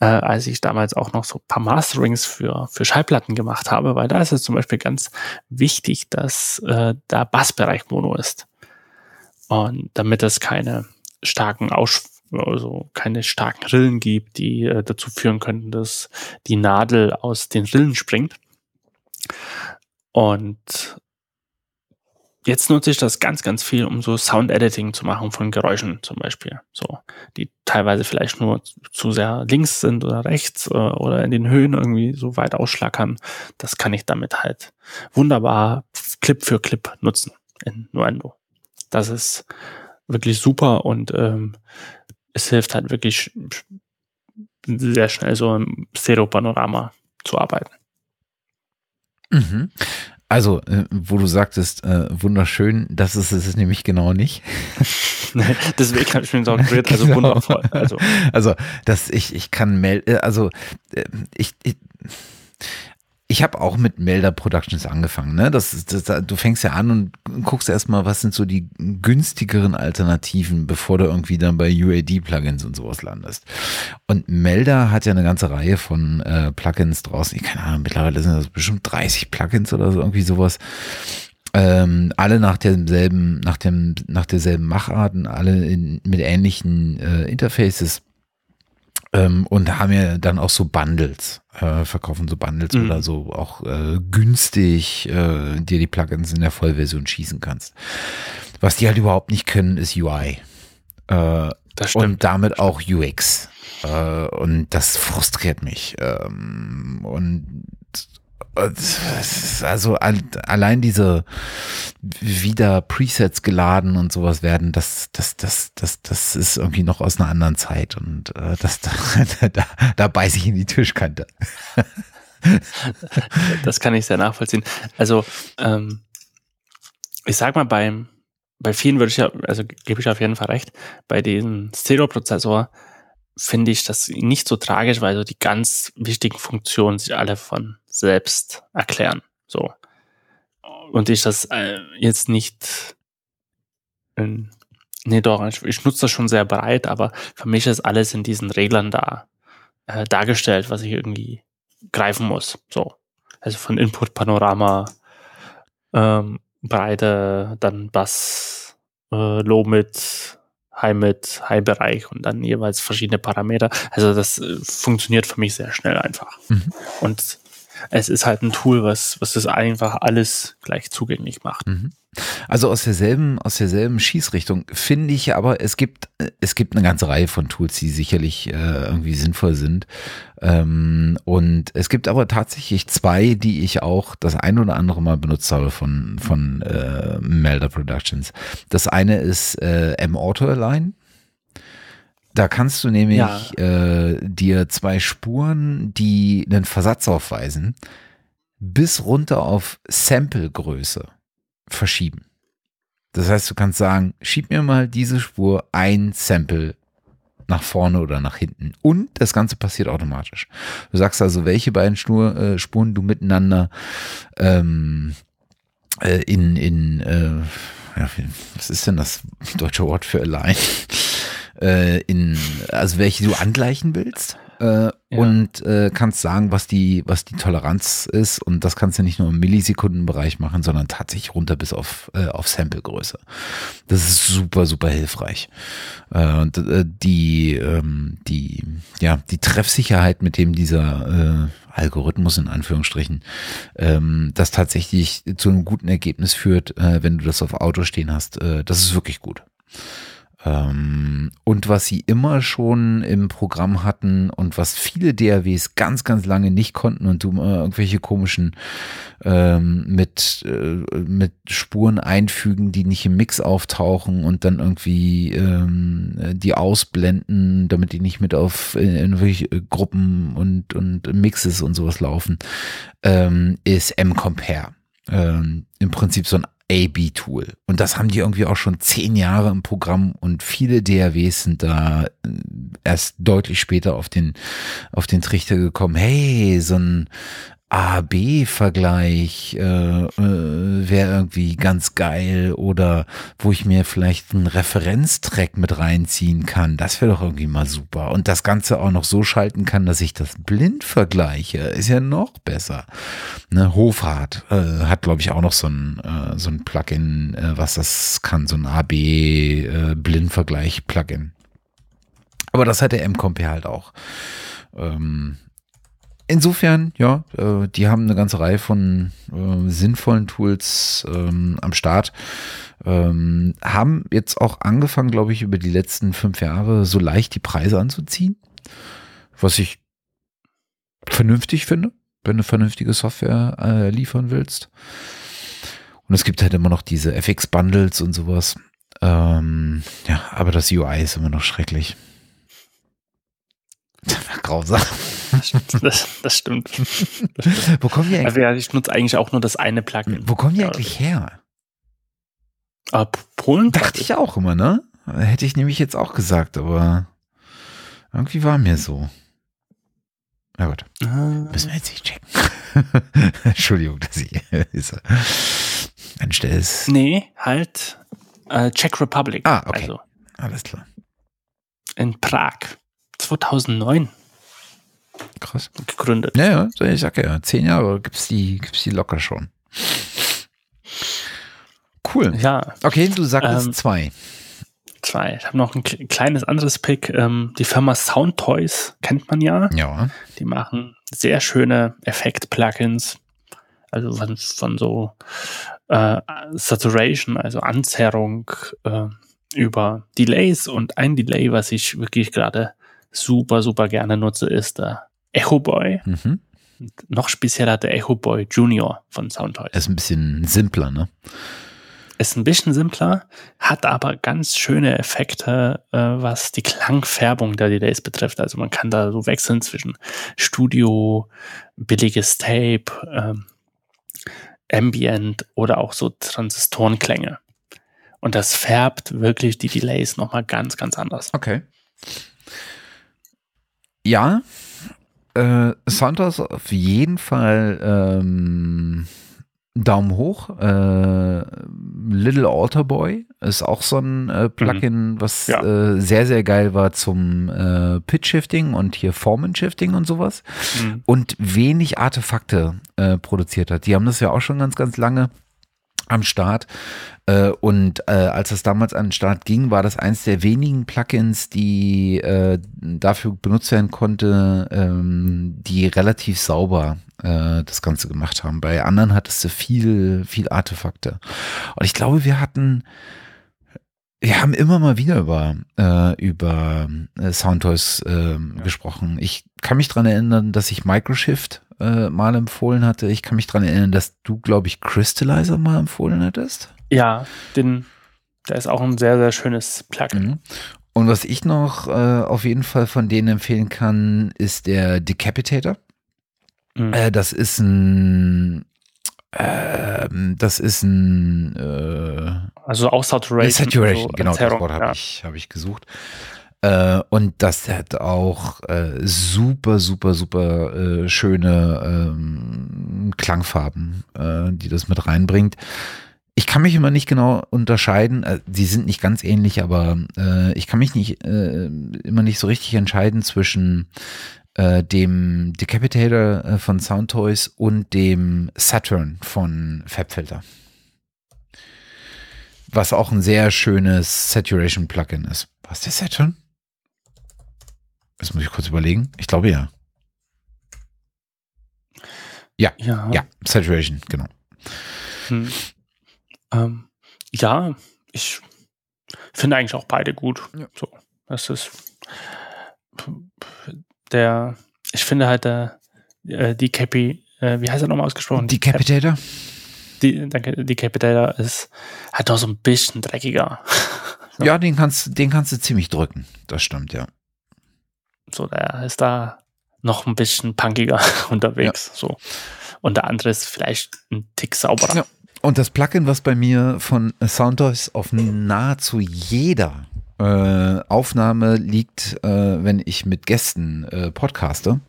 äh, als ich damals auch noch so ein paar Masterings für, für Schallplatten gemacht habe, weil da ist es zum Beispiel ganz wichtig, dass äh, der Bassbereich Mono ist. Und damit es keine starken Aus also keine starken Rillen gibt, die äh, dazu führen könnten, dass die Nadel aus den Rillen springt. Und jetzt nutze ich das ganz, ganz viel, um so Sound-Editing zu machen von Geräuschen zum Beispiel. So, die teilweise vielleicht nur zu sehr links sind oder rechts äh, oder in den Höhen irgendwie so weit ausschlackern. Das kann ich damit halt wunderbar Clip für Clip nutzen in Nuendo. Das ist wirklich super und ähm, es hilft halt wirklich sehr schnell so im Stereo-Panorama zu arbeiten. Mhm. Also, äh, wo du sagtest, äh, wunderschön, das ist es nämlich genau nicht. Deswegen habe ich mir so gerührt, also genau. wundervoll. Also, also das, ich, ich kann melden, äh, also äh, ich, ich ich habe auch mit Melder Productions angefangen. Ne? Das, das, du fängst ja an und guckst erstmal, was sind so die günstigeren Alternativen, bevor du irgendwie dann bei UAD-Plugins und sowas landest. Und Melder hat ja eine ganze Reihe von äh, Plugins draußen. Ich keine Ahnung, mittlerweile sind das bestimmt 30 Plugins oder so, irgendwie sowas. Ähm, alle nach demselben, nach dem, nach derselben Macharten, alle in, mit ähnlichen äh, Interfaces ähm, und haben ja dann auch so Bundles, äh, verkaufen so Bundles mhm. oder so auch äh, günstig äh, dir die Plugins in der Vollversion schießen kannst. Was die halt überhaupt nicht können, ist UI. Äh, das stimmt. Und damit auch UX. Äh, und das frustriert mich. Ähm, und also allein diese wieder Presets geladen und sowas werden, das, das, das, das, das ist irgendwie noch aus einer anderen Zeit und äh, das, da, da, da beiße ich in die Tischkante. das kann ich sehr nachvollziehen. Also ähm, ich sag mal beim bei vielen würde ich ja, also gebe ich auf jeden Fall recht, bei diesem Stereo-Prozessor finde ich das nicht so tragisch, weil so die ganz wichtigen Funktionen sich alle von selbst erklären. So. Und ich das äh, jetzt nicht, in, nee doch, ich, ich nutze das schon sehr breit, aber für mich ist alles in diesen Reglern da äh, dargestellt, was ich irgendwie greifen muss. So. Also von Input, Panorama, ähm, Breite, dann Bass, äh, Low mit High mit High Bereich und dann jeweils verschiedene Parameter. Also das äh, funktioniert für mich sehr schnell einfach. Mhm. Und es ist halt ein Tool, was, was das einfach alles gleich zugänglich macht. Mhm. Also aus derselben, aus derselben Schießrichtung finde ich aber, es gibt, es gibt eine ganze Reihe von Tools, die sicherlich äh, irgendwie sinnvoll sind. Ähm, und es gibt aber tatsächlich zwei, die ich auch das ein oder andere Mal benutzt habe von, von äh, Melder Productions. Das eine ist äh, M-Auto Align. Da kannst du nämlich ja. äh, dir zwei Spuren, die einen Versatz aufweisen, bis runter auf Sample-Größe verschieben. Das heißt, du kannst sagen, schieb mir mal diese Spur ein Sample nach vorne oder nach hinten. Und das Ganze passiert automatisch. Du sagst also, welche beiden Schnur, äh, Spuren du miteinander ähm, äh, in, in äh, was ist denn das deutsche Wort für Align? Äh, in, also welche du angleichen willst. Äh, ja. Und äh, kannst sagen, was die, was die Toleranz ist. Und das kannst du nicht nur im Millisekundenbereich machen, sondern tatsächlich runter bis auf, äh, auf Samplegröße. Das ist super, super hilfreich. Äh, und äh, die, ähm, die, ja, die Treffsicherheit, mit dem dieser Algorithmus in Anführungsstrichen, ähm, das tatsächlich zu einem guten Ergebnis führt, wenn du das auf Auto stehen hast, das ist wirklich gut. Ähm, und was sie immer schon im Programm hatten und was viele DAWs ganz, ganz lange nicht konnten und du äh, irgendwelche komischen ähm, mit, äh, mit Spuren einfügen, die nicht im Mix auftauchen und dann irgendwie ähm, die ausblenden, damit die nicht mit auf in irgendwelche Gruppen und, und Mixes und sowas laufen, ähm, ist M-Compare. Ähm, Im Prinzip so ein A-B-Tool. Und das haben die irgendwie auch schon zehn Jahre im Programm und viele DAWs sind da äh, erst deutlich später auf den, auf den Trichter gekommen. Hey, so ein A-B-Vergleich äh, äh, wäre irgendwie ganz geil oder wo ich mir vielleicht einen Referenztrack mit reinziehen kann. Das wäre doch irgendwie mal super. Und das Ganze auch noch so schalten kann, dass ich das blind vergleiche, ist ja noch besser. Ne, Hofrat äh, hat, glaube ich, auch noch so ein, äh, so ein Plugin, äh, was das kann, so ein AB-Blindvergleich-Plugin. Aber das hat der M-Compare halt auch. Ähm, insofern, ja, äh, die haben eine ganze Reihe von äh, sinnvollen Tools ähm, am Start. Ähm, haben jetzt auch angefangen, glaube ich, über die letzten fünf Jahre so leicht die Preise anzuziehen. Was ich vernünftig finde, wenn du vernünftige Software äh, liefern willst. Und es gibt halt immer noch diese FX-Bundles und sowas. Ähm, ja, aber das UI ist immer noch schrecklich. Grausam. Das, das stimmt. Wo kommen die eigentlich? Also ja, ich nutze eigentlich auch nur das eine Plugin. Wo kommen die eigentlich her? Ah, Polen? Dachte ich auch immer, ne? Hätte ich nämlich jetzt auch gesagt, aber irgendwie war mir so. Na gut. Ah. Müssen wir jetzt nicht checken. Entschuldigung, dass ich ist, anstelle ist. Nee, halt äh, Czech Republic. Ah, okay. Also Alles klar. in Prag. 2009 Krass. gegründet. Ja, ja, so, ich sag ja, zehn Jahre gibt's die, gibt's die locker schon. Cool. Ja, Okay, du sagtest Ähm, zwei. zwei. Ich habe noch ein kle- kleines anderes Pick. Ähm, die Firma Sound Toys kennt man ja. Ja. Die machen sehr schöne Effekt-Plugins. Also von, von so äh, Saturation, also Anzerrung äh, über Delays. Und ein Delay, was ich wirklich gerade super, super gerne nutze, ist der Echo Boy. Mhm. Noch spezieller der Echo Boy Junior von Soundtoys. Ist ein bisschen simpler, ne? Ist ein bisschen simpler, hat aber ganz schöne Effekte, äh, was die Klangfärbung der Delays betrifft. Also man kann da so wechseln zwischen Studio, billiges Tape, ähm, Ambient oder auch so Transistorenklänge. Und das färbt wirklich die Delays nochmal ganz, ganz anders. Okay. Ja, äh, Santos auf jeden Fall ähm, Daumen hoch. Äh, Little Alter Boy ist auch so ein äh, Plugin, was Ja. äh, sehr, sehr geil war zum äh, Pitch-Shifting und hier Formen-Shifting und sowas. Mhm. und wenig Artefakte äh, produziert hat. Die haben das ja auch schon ganz, ganz lange am Start. Äh, und äh, als das damals an den Start ging, war das eins der wenigen Plugins, die äh, dafür benutzt werden konnte, ähm, die relativ sauber das Ganze gemacht haben. Bei anderen hattest du viel, viel Artefakte. Und ich glaube, wir hatten wir haben immer mal wieder über, äh, über äh, Soundtoys äh, gesprochen. Ich kann mich dran erinnern, dass ich Microshift äh, mal empfohlen hatte. Ich kann mich dran erinnern, dass du, glaube ich, Crystallizer mal empfohlen hattest. Ja, den, der ist auch ein sehr, sehr schönes Plugin. Mhm. Und was ich noch äh, auf jeden Fall von denen empfehlen kann, ist der Decapitator. Mhm. Äh, das ist ein ähm, das ist ein äh, Also auch Saturation. Saturation, so genau, das Wort habe ja. ich, hab ich gesucht. Äh, und das hat auch äh, super, super, super äh, schöne ähm, Klangfarben, äh, die das mit reinbringt. Ich kann mich immer nicht genau unterscheiden, äh, sie sind nicht ganz ähnlich, aber äh, ich kann mich nicht äh, immer nicht so richtig entscheiden zwischen äh, dem Decapitator äh, von Soundtoys und dem Saturn von Fabfilter. Was auch ein sehr schönes Saturation-Plugin ist. Was ist der Saturn? Das muss ich kurz überlegen. Ich glaube ja. Ja. Ja, Saturation, genau. Hm. Ähm, ja, ich finde eigentlich auch beide gut. Ja. So, das ist der, ich finde halt der, äh, die Capi, äh, wie heißt er nochmal ausgesprochen? Decapitator? Die, danke, die Capitator ist halt noch so ein bisschen dreckiger. So. Ja, den kannst, den kannst du ziemlich drücken. Das stimmt, ja. So, der ist da noch ein bisschen punkiger unterwegs. So. Und der andere ist vielleicht ein Tick sauberer. Ja. Und das Plugin, was bei mir von Soundtoys auf nahezu jeder äh, Aufnahme liegt, äh, wenn ich mit Gästen äh, podcaste,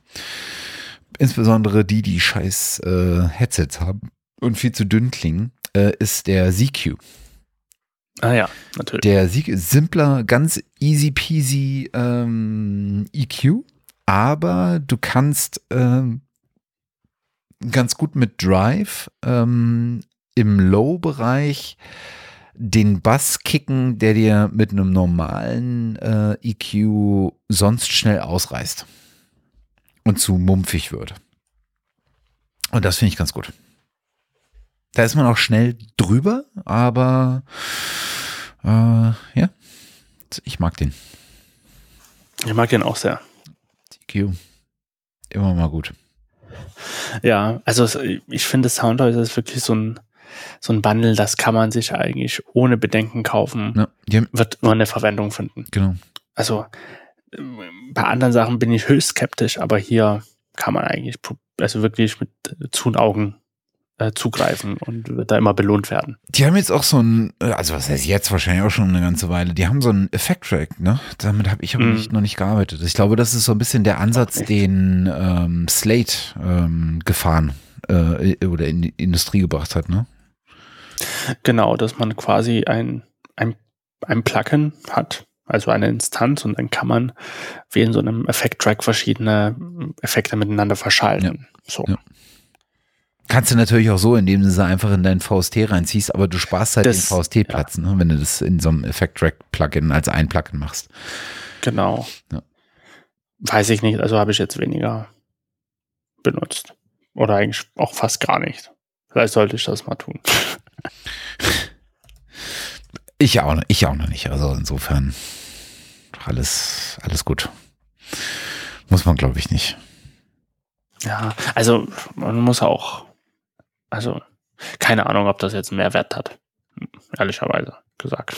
insbesondere die, die scheiß äh, Headsets haben und viel zu dünn klingen, äh, ist der ZQ. Ah ja, natürlich. Der Sieg simpler, ganz easy peasy ähm, EQ, aber du kannst ähm, ganz gut mit Drive ähm, im Low-Bereich den Bass kicken, der dir mit einem normalen äh, EQ sonst schnell ausreißt und zu mumpfig wird. Und das finde ich ganz gut. Da ist man auch schnell drüber, aber äh, ja, ich mag den. Ich mag den auch sehr. EQ. Immer mal gut. Ja, also ich finde Soundhouse ist wirklich so ein, so ein Bundle, das kann man sich eigentlich ohne Bedenken kaufen. Ja, wird immer eine Verwendung finden. Genau. Also bei anderen Sachen bin ich höchst skeptisch, aber hier kann man eigentlich also wirklich mit zu und Augen äh, zugreifen und wird da immer belohnt werden. Die haben jetzt auch so ein, äh, also was heißt jetzt wahrscheinlich auch schon eine ganze Weile, die haben so einen Effekt-Track, ne? Damit habe ich aber mm. nicht, noch nicht gearbeitet. Ich glaube, das ist so ein bisschen der Ansatz, den ähm, Slate ähm, gefahren äh, oder in die Industrie gebracht hat, ne? Genau, dass man quasi ein, ein, ein Plugin hat, also eine Instanz und dann kann man wie in so einem Effekt-Track verschiedene Effekte miteinander verschalten. Ja. So. Ja. Kannst du natürlich auch so, indem du sie einfach in deinen VST reinziehst, aber du sparst halt das, den VST-Platz, ja. ne, wenn du das in so einem Effect-Track-Plugin als ein Plugin machst. Genau. Ja. Weiß ich nicht, also habe ich jetzt weniger benutzt. Oder eigentlich auch fast gar nicht. Vielleicht sollte ich das mal tun. Ich auch, ich auch noch nicht. Also insofern alles, alles gut. Muss man, glaube ich, nicht. Ja, also man muss auch also, keine Ahnung, ob das jetzt einen Mehrwert hat. Ehrlicherweise gesagt.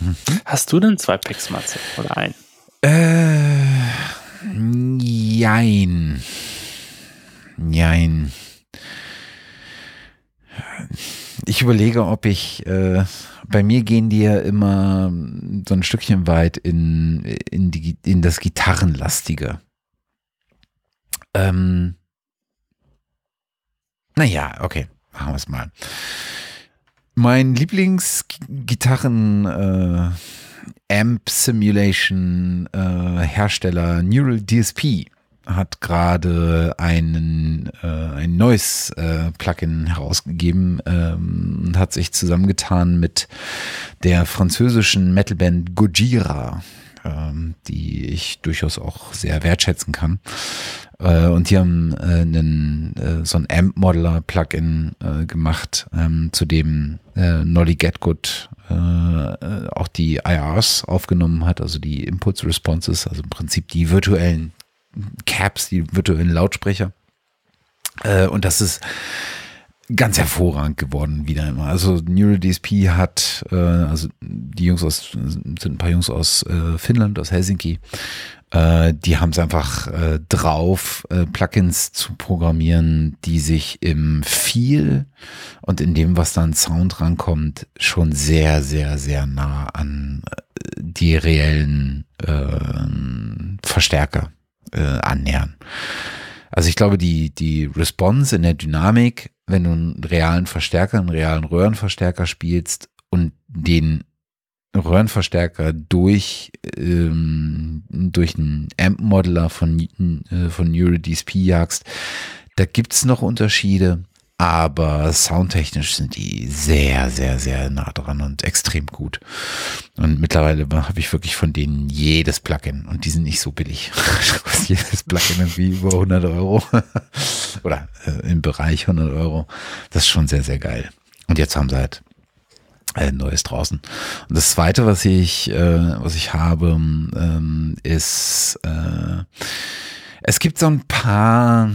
Mhm. Hast du denn zwei Picks, Matze? Oder ein? Äh, jein. Jein. Ich überlege, ob ich, äh, bei mir gehen die ja immer so ein Stückchen weit in, in, die, in das Gitarrenlastige. Ähm, naja, okay, machen wir es mal. Mein Lieblingsgitarren äh, Amp Simulation äh, Hersteller Neural DSP hat gerade einen äh, ein neues äh, Plugin herausgegeben ähm, und hat sich zusammengetan mit der französischen Metalband Gojira, ähm, die ich durchaus auch sehr wertschätzen kann. Äh, und die haben äh, einen, äh, so ein Amp-Modeler-Plugin äh, gemacht, ähm, zu dem äh, Nolly Getgood äh, auch die IRs aufgenommen hat, also die Impulse Responses, also im Prinzip die virtuellen Caps, die virtuellen Lautsprecher. Und das ist ganz hervorragend geworden wieder immer. Also Neural DSP hat, äh, also die Jungs aus, sind ein paar Jungs aus äh, Finnland, aus Helsinki, äh, die haben es einfach äh, drauf, äh, Plugins zu programmieren, die sich im Feel und in dem, was dann Sound rankommt, schon sehr, sehr, sehr nah an äh, die reellen äh, Verstärker äh, annähern. Also ich glaube, die, die Response in der Dynamik, wenn du einen realen Verstärker, einen realen Röhrenverstärker spielst und den Röhrenverstärker durch, ähm, durch einen Amp-Modeler von, äh, von NeuroDSP jagst. Da gibt's noch Unterschiede, aber soundtechnisch sind die sehr, sehr, sehr nah dran und extrem gut. Und mittlerweile habe ich wirklich von denen jedes Plugin und die sind nicht so billig. jedes Plugin irgendwie über 100 Euro oder äh, im Bereich 100 Euro. Das ist schon sehr, sehr geil. Und jetzt haben sie halt ein äh, Neues draußen. Und das zweite, was ich, äh, was ich habe, ähm, ist, äh, es gibt so ein paar,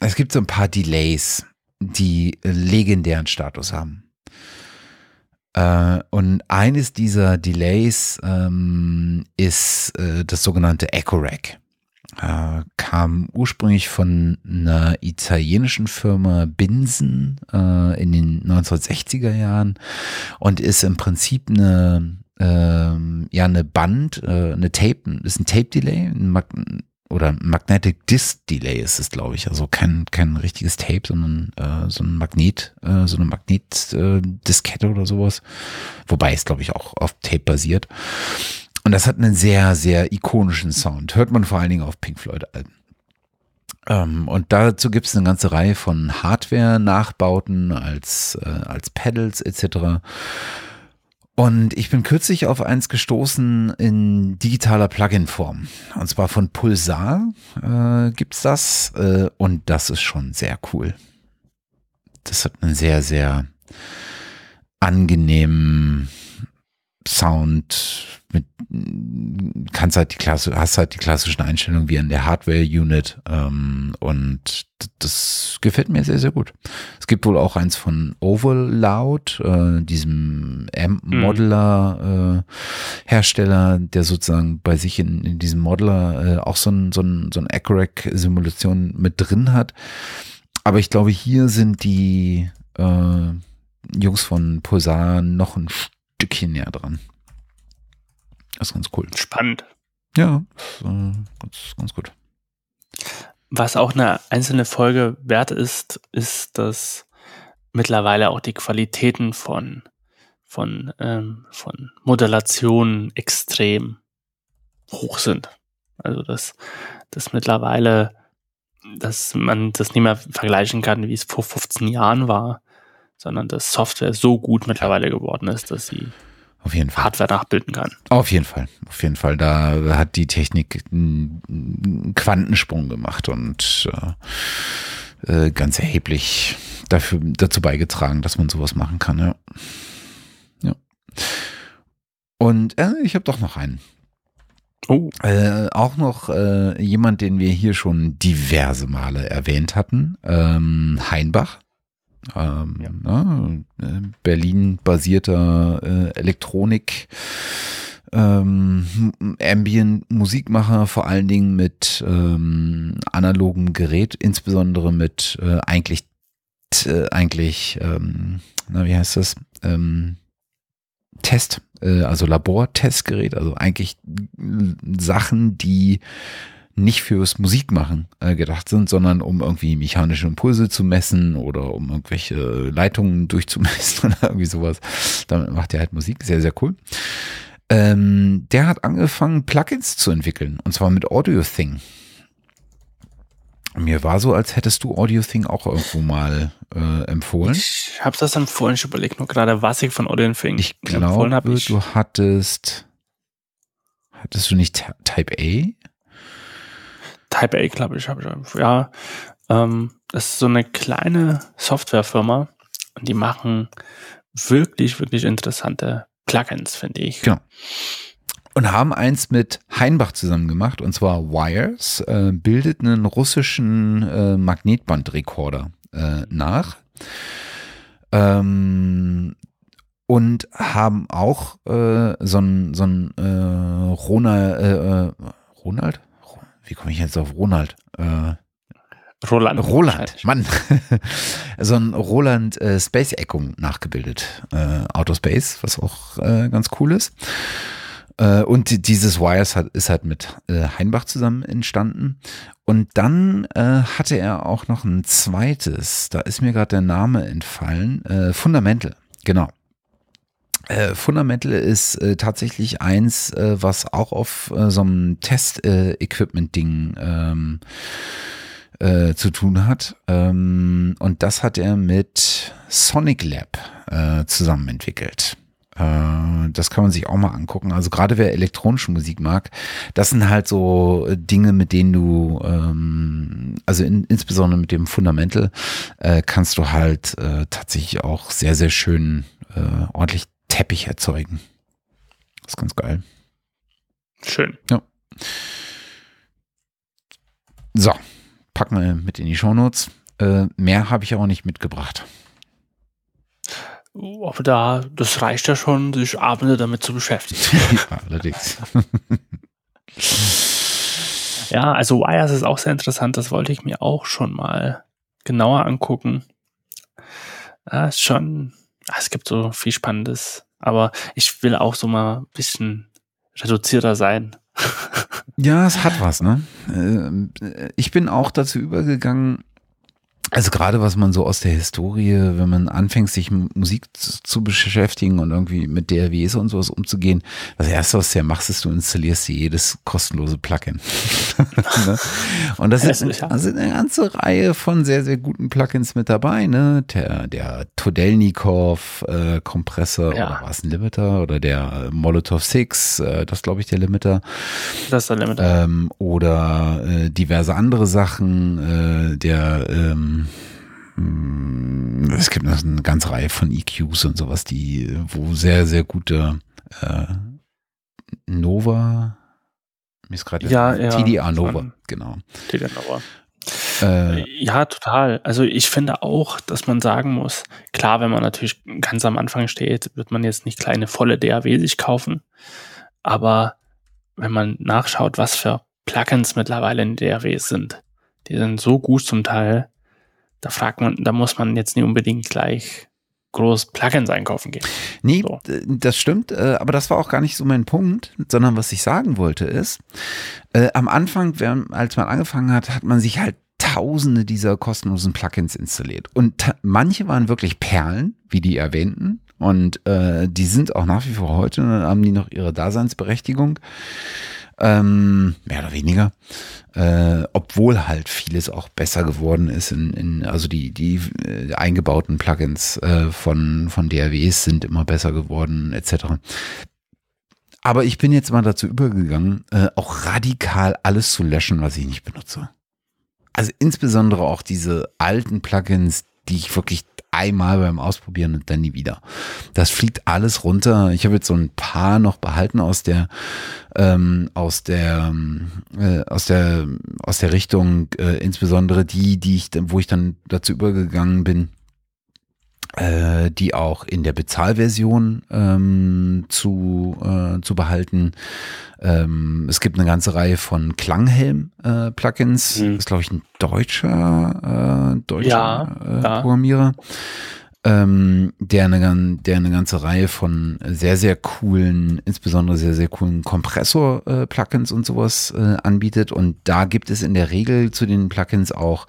es gibt so ein paar Delays, die legendären Status haben. Äh, und eines dieser Delays ähm, ist äh, das sogenannte Echo Rack äh, kam ursprünglich von einer italienischen Firma Binsen äh, in den 1960er Jahren und ist im Prinzip eine ähm, ja eine Band, äh, eine Tape, ist ein Tape-Delay, ein Mag oder Magnetic Disc Delay ist es, glaube ich. Also kein, kein richtiges Tape, sondern äh, so ein Magnet, äh, so eine Magnetdiskette äh, oder sowas. Wobei es, glaube ich, auch auf Tape basiert. Und das hat einen sehr, sehr ikonischen Sound. Hört man vor allen Dingen auf Pink Floyd-Alben. Ähm, und dazu gibt es eine ganze Reihe von Hardware-Nachbauten als, äh, als Pedals etc. Und ich bin kürzlich auf eins gestoßen in digitaler Plugin-Form. Und zwar von Pulsar äh, gibt's das. Äh, und das ist schon sehr cool. Das hat einen sehr, sehr angenehmen Sound, mit, kannst halt die Klasse, hast halt die klassischen Einstellungen wie in der Hardware-Unit ähm, und das gefällt mir sehr, sehr gut. Es gibt wohl auch eins von Overloud, äh, diesem Amp-Modeler-Hersteller, äh, der sozusagen bei sich in, in diesem Modeler äh, auch so ein, so ein, so ein Acurac-Simulation mit drin hat. Aber ich glaube, hier sind die äh, Jungs von Pulsar noch ein Stückchen näher dran. Das ist ganz cool. Spannend. Ja, ist, äh, ganz, ganz gut. Was auch eine einzelne Folge wert ist, ist, dass mittlerweile auch die Qualitäten von, von, ähm, von Modellation extrem hoch sind. Also dass, dass mittlerweile, dass man das nicht mehr vergleichen kann, wie es vor 15 Jahren war, sondern dass Software so gut mittlerweile geworden ist, dass sie auf jeden Fall. Hardware nachbilden kann. Auf jeden Fall. Auf jeden Fall. Da hat die Technik einen Quantensprung gemacht und äh, äh, ganz erheblich dafür, dazu beigetragen, dass man sowas machen kann. Ja. ja. Und äh, ich habe doch noch einen. Oh. Äh, auch noch äh, jemand, den wir hier schon diverse Male erwähnt hatten, ähm, Heinbach. Ähm, ja. ne, äh, Berlin-basierter äh, Elektronik. Ähm, Ambient-Musikmacher, vor allen Dingen mit ähm, analogem Gerät, insbesondere mit äh, eigentlich, äh, eigentlich, ähm, na, wie heißt das? Ähm, Test, äh, also Labortestgerät, also eigentlich Sachen, die nicht fürs Musikmachen äh, gedacht sind, sondern um irgendwie mechanische Impulse zu messen oder um irgendwelche Leitungen durchzumessen oder irgendwie sowas. Damit macht er halt Musik, sehr, sehr cool. Ähm, der hat angefangen, Plugins zu entwickeln, und zwar mit Audio Thing. Mir war so, als hättest du Audio Thing auch irgendwo mal äh, empfohlen. Ich habe das empfohlen, ich überlege nur gerade, was ich von Audio Thing ich empfohlen habe. Du hattest, hattest du nicht Type A? Type A, glaube ich, habe ich. Ja, ähm, das ist so eine kleine Softwarefirma und die machen wirklich, wirklich interessante Plugins, finde ich. Genau. Und haben eins mit Heinbach zusammen gemacht, und zwar Wires, äh, bildet einen russischen äh, Magnetbandrekorder äh, nach. Ähm, und haben auch äh, so ein, so ein äh, Ronald, äh, Ronald? Wie komme ich jetzt auf Ronald? Äh, Roland. Roland, Mann. so ein Roland äh, Space Echo nachgebildet. Äh, Outer Space, was auch äh, ganz cool ist. Äh, und dieses Wires hat, ist halt mit äh, Heinbach zusammen entstanden. Und dann äh, hatte er auch noch ein zweites, da ist mir gerade der Name entfallen, äh, Fundamental, genau. Äh, Fundamental ist äh, tatsächlich eins, äh, was auch auf äh, so einem Test-Equipment-Ding ähm, äh, zu tun hat. Ähm, und das hat er mit Sonic Lab äh, zusammen entwickelt. Äh, das kann man sich auch mal angucken. Also gerade wer elektronische Musik mag, das sind halt so äh, Dinge, mit denen du, ähm, also in, insbesondere mit dem Fundamental, kannst du halt tatsächlich auch sehr, sehr schön ordentlich Teppich erzeugen. Das ist ganz geil. Schön. Ja. So, packen wir mit in die Shownotes. Äh, mehr habe ich aber nicht mitgebracht. Aber da, das reicht ja schon, sich Abende damit zu beschäftigen. ja, allerdings. ja, also Wires ist auch sehr interessant. Das wollte ich mir auch schon mal genauer angucken. Ja, ist schon, es gibt so viel Spannendes Aber ich will auch so mal ein bisschen reduzierter sein. Ja, es hat was, ne? Äh, ich bin auch dazu übergegangen, also gerade was man so aus der Historie, wenn man anfängt, sich mit Musik zu, zu, beschäftigen und irgendwie mit DRWs und sowas umzugehen, das erste, was du ja machst, ist, du installierst dir jedes kostenlose Plugin. ne? Und das ist eine, also eine ganze Reihe von sehr, sehr guten Plugins mit dabei, ne? Der, der Todelnikov äh, Kompressor ja. oder war es ein Limiter oder der Molotov 6, äh, das glaube ich der Limiter. Das ist der Limiter. Ähm, oder äh, diverse andere Sachen, äh, der ähm, hm, es gibt eine ganze Reihe von EQs und sowas, die, wo sehr, sehr gute äh, Nova, mir ist gerade ja, ja, TDA Nova, genau. TDA Nova. Äh, ja, total. Also ich finde auch, dass man sagen muss, klar, wenn man natürlich ganz am Anfang steht, wird man jetzt nicht kleine volle DAW sich kaufen. Aber wenn man nachschaut, was für Plugins mittlerweile in DAWs sind, die sind so gut zum Teil, da fragt man, da muss man jetzt nicht unbedingt gleich groß Plugins einkaufen gehen. Nee, so. das stimmt, äh, aber das war auch gar nicht so mein Punkt, sondern was ich sagen wollte ist, äh, am Anfang, als man angefangen hat, hat man sich halt tausende dieser kostenlosen Plugins installiert. Und manche waren wirklich Perlen, wie die erwähnten. Und äh, die sind auch nach wie vor heute, haben die noch ihre Daseinsberechtigung ähm, mehr oder weniger, äh, obwohl halt vieles auch besser geworden ist. In, in, also die, die äh, eingebauten Plugins äh, von, von DRWs sind immer besser geworden, etc. Aber ich bin jetzt mal dazu übergegangen, äh, auch radikal alles zu löschen, was ich nicht benutze. Also insbesondere auch diese alten Plugins, die ich wirklich einmal beim Ausprobieren und dann nie wieder. Das fliegt alles runter. Ich habe jetzt so ein paar noch behalten aus der ähm, aus der äh, aus der aus der Richtung, äh, insbesondere die, die ich, wo ich dann dazu übergegangen bin, die auch in der Bezahlversion ähm, zu, äh, zu behalten. Ähm, es gibt eine ganze Reihe von Klanghelm-Plugins. Äh, mhm. Das ist, glaube ich, ein deutscher, äh, deutscher ja, äh, ja. Programmierer. Ähm, der, eine, der eine ganze Reihe von sehr, sehr coolen, insbesondere sehr, sehr coolen Kompressor-Plugins und sowas äh, anbietet. Und da gibt es in der Regel zu den Plugins auch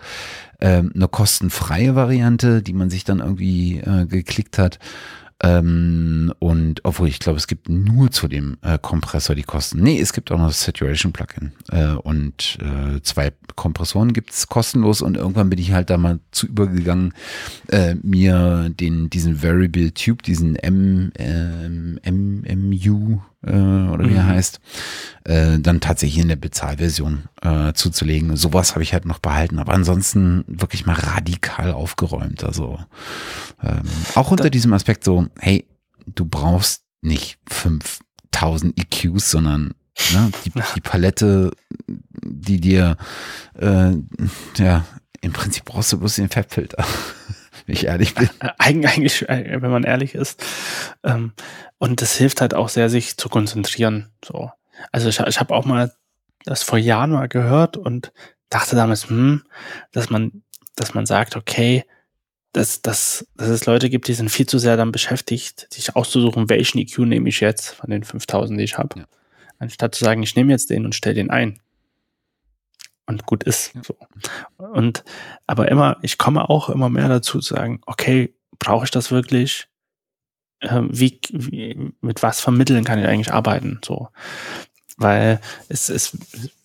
ähm, eine kostenfreie Variante, die man sich dann irgendwie äh, geklickt hat. Ähm, und obwohl ich glaube, es gibt nur zu dem äh, Kompressor die Kosten. Nee, es gibt auch noch das Saturation Plugin. Äh, und äh, zwei Kompressoren gibt es kostenlos und irgendwann bin ich halt da mal zu übergegangen, äh, mir den, diesen Variable Tube, diesen M, ähm, MMU äh, oder wie mhm. er heißt, äh, dann tatsächlich in der Bezahlversion äh, zuzulegen. Sowas habe ich halt noch behalten, aber ansonsten wirklich mal radikal aufgeräumt. Also ähm, auch unter da diesem Aspekt so, hey, du brauchst nicht 5000 EQs, sondern ne, die, die Palette, die dir, äh, ja, im Prinzip brauchst du bloß den Fabfilter wenn ich ehrlich bin. Eig eigentlich, äh, wenn man ehrlich ist. Ähm, und das hilft halt auch sehr, sich zu konzentrieren. So. Also ich, ich habe auch mal das vor Jahren mal gehört und dachte damals, hm, dass man, dass man sagt, okay, dass, dass, dass es Leute gibt, die sind viel zu sehr dann beschäftigt, sich auszusuchen, welchen EQ nehme ich jetzt von den 5000, die ich habe. Ja. Anstatt zu sagen, ich nehme jetzt den und stelle den ein und gut ist. So. Und aber immer, ich komme auch immer mehr dazu zu sagen, okay, brauche ich das wirklich? Ähm, wie, wie, mit was vermitteln kann ich eigentlich arbeiten? So. Weil es, es,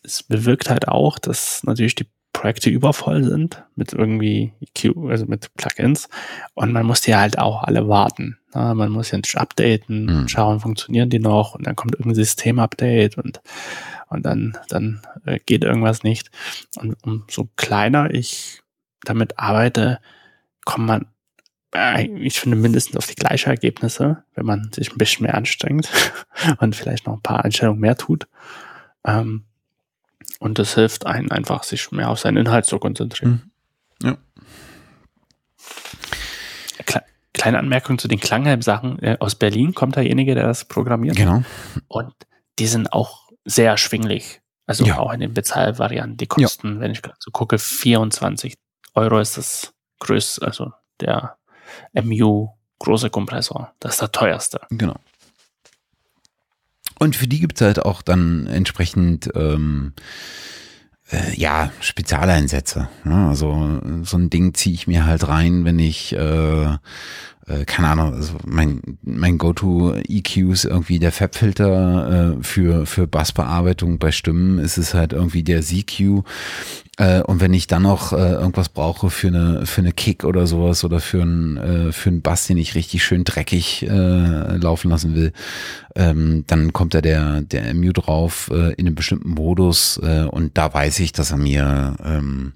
es bewirkt halt auch, dass natürlich die Projekte übervoll sind mit irgendwie EQ, also mit Plugins. Und man muss die halt auch alle warten. Na, man muss ja nicht updaten, mhm. schauen, funktionieren die noch und dann kommt irgendein Systemupdate und und dann, dann äh, geht irgendwas nicht. Und umso kleiner ich damit arbeite, kommt man, äh, ich finde, mindestens auf die gleichen Ergebnisse, wenn man sich ein bisschen mehr anstrengt und vielleicht noch ein paar Einstellungen mehr tut. Ähm, und das hilft einem einfach, sich mehr auf seinen Inhalt zu konzentrieren. Mhm. Ja. Kleine Anmerkung zu den Klanghelm-Sachen. Äh, aus Berlin kommt derjenige, der das programmiert. Genau. Und die sind auch sehr erschwinglich. Also ja. auch in den Bezahlvarianten. Die kosten, ja. wenn ich gerade so gucke, 24 Euro ist das größte, also der MU große Kompressor. Das ist der teuerste. Genau. Und für die gibt es halt auch dann entsprechend ähm, äh, ja, Spezialeinsätze. Ne? Also so ein Ding ziehe ich mir halt rein, wenn ich äh, äh, keine Ahnung, also mein, mein Go-To-EQ ist irgendwie der Fabfilter äh, für, für Bassbearbeitung bei Stimmen ist es halt irgendwie der ZQ. Äh, und wenn ich dann noch äh, irgendwas brauche für eine, für eine Kick oder sowas oder für einen, äh, für einen Bass, den ich richtig schön dreckig äh, laufen lassen will, ähm, dann kommt da der, der MU drauf äh, in einem bestimmten Modus äh, und da weiß ich, dass er mir ähm,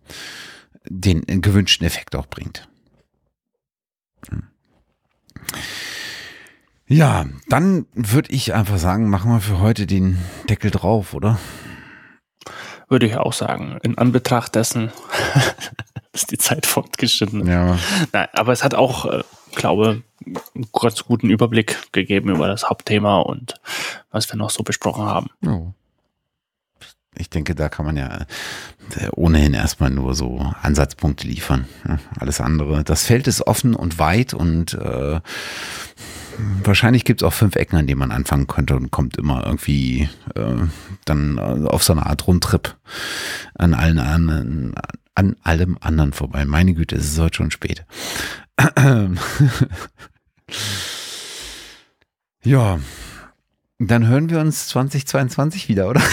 den gewünschten Effekt auch bringt. Ja, dann würde ich einfach sagen, machen wir für heute den Deckel drauf, oder? Würde ich auch sagen. In Anbetracht dessen ist die Zeit fortgeschritten. Ja. Nein, aber es hat auch, äh, glaube einen ganz guten Überblick gegeben über das Hauptthema und was wir noch so besprochen haben. Oh. Ich denke, da kann man ja äh, ohnehin erstmal nur so Ansatzpunkte liefern. Alles andere. Das Feld ist offen und weit und äh, wahrscheinlich gibt es auch fünf Ecken, an denen man anfangen könnte und kommt immer irgendwie äh, dann auf so eine Art Rundtrip an allen anderen, an allem anderen vorbei. Meine Güte, es ist heute schon spät. ja, dann hören wir uns 2022 wieder, oder?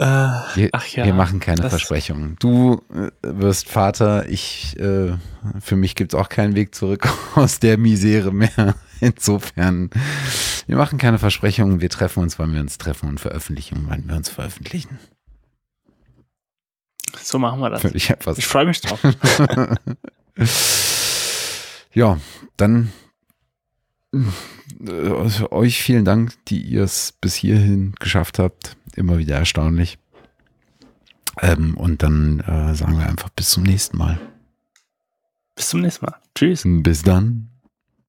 Äh, wir, ach ja. Wir machen keine Versprechungen. Du äh, wirst Vater, ich, äh, für mich gibt es auch keinen Weg zurück aus der Misere mehr. Insofern, wir machen keine Versprechungen, wir treffen uns, wann wir uns treffen und veröffentlichen, wann wir uns veröffentlichen. So machen wir das. Ich, ich freue mich drauf. ja, dann äh, euch vielen Dank, die ihr es bis hierhin geschafft habt. Immer wieder erstaunlich. Ähm, und dann äh, sagen wir einfach bis zum nächsten Mal. Bis zum nächsten Mal. Tschüss. Bis dann.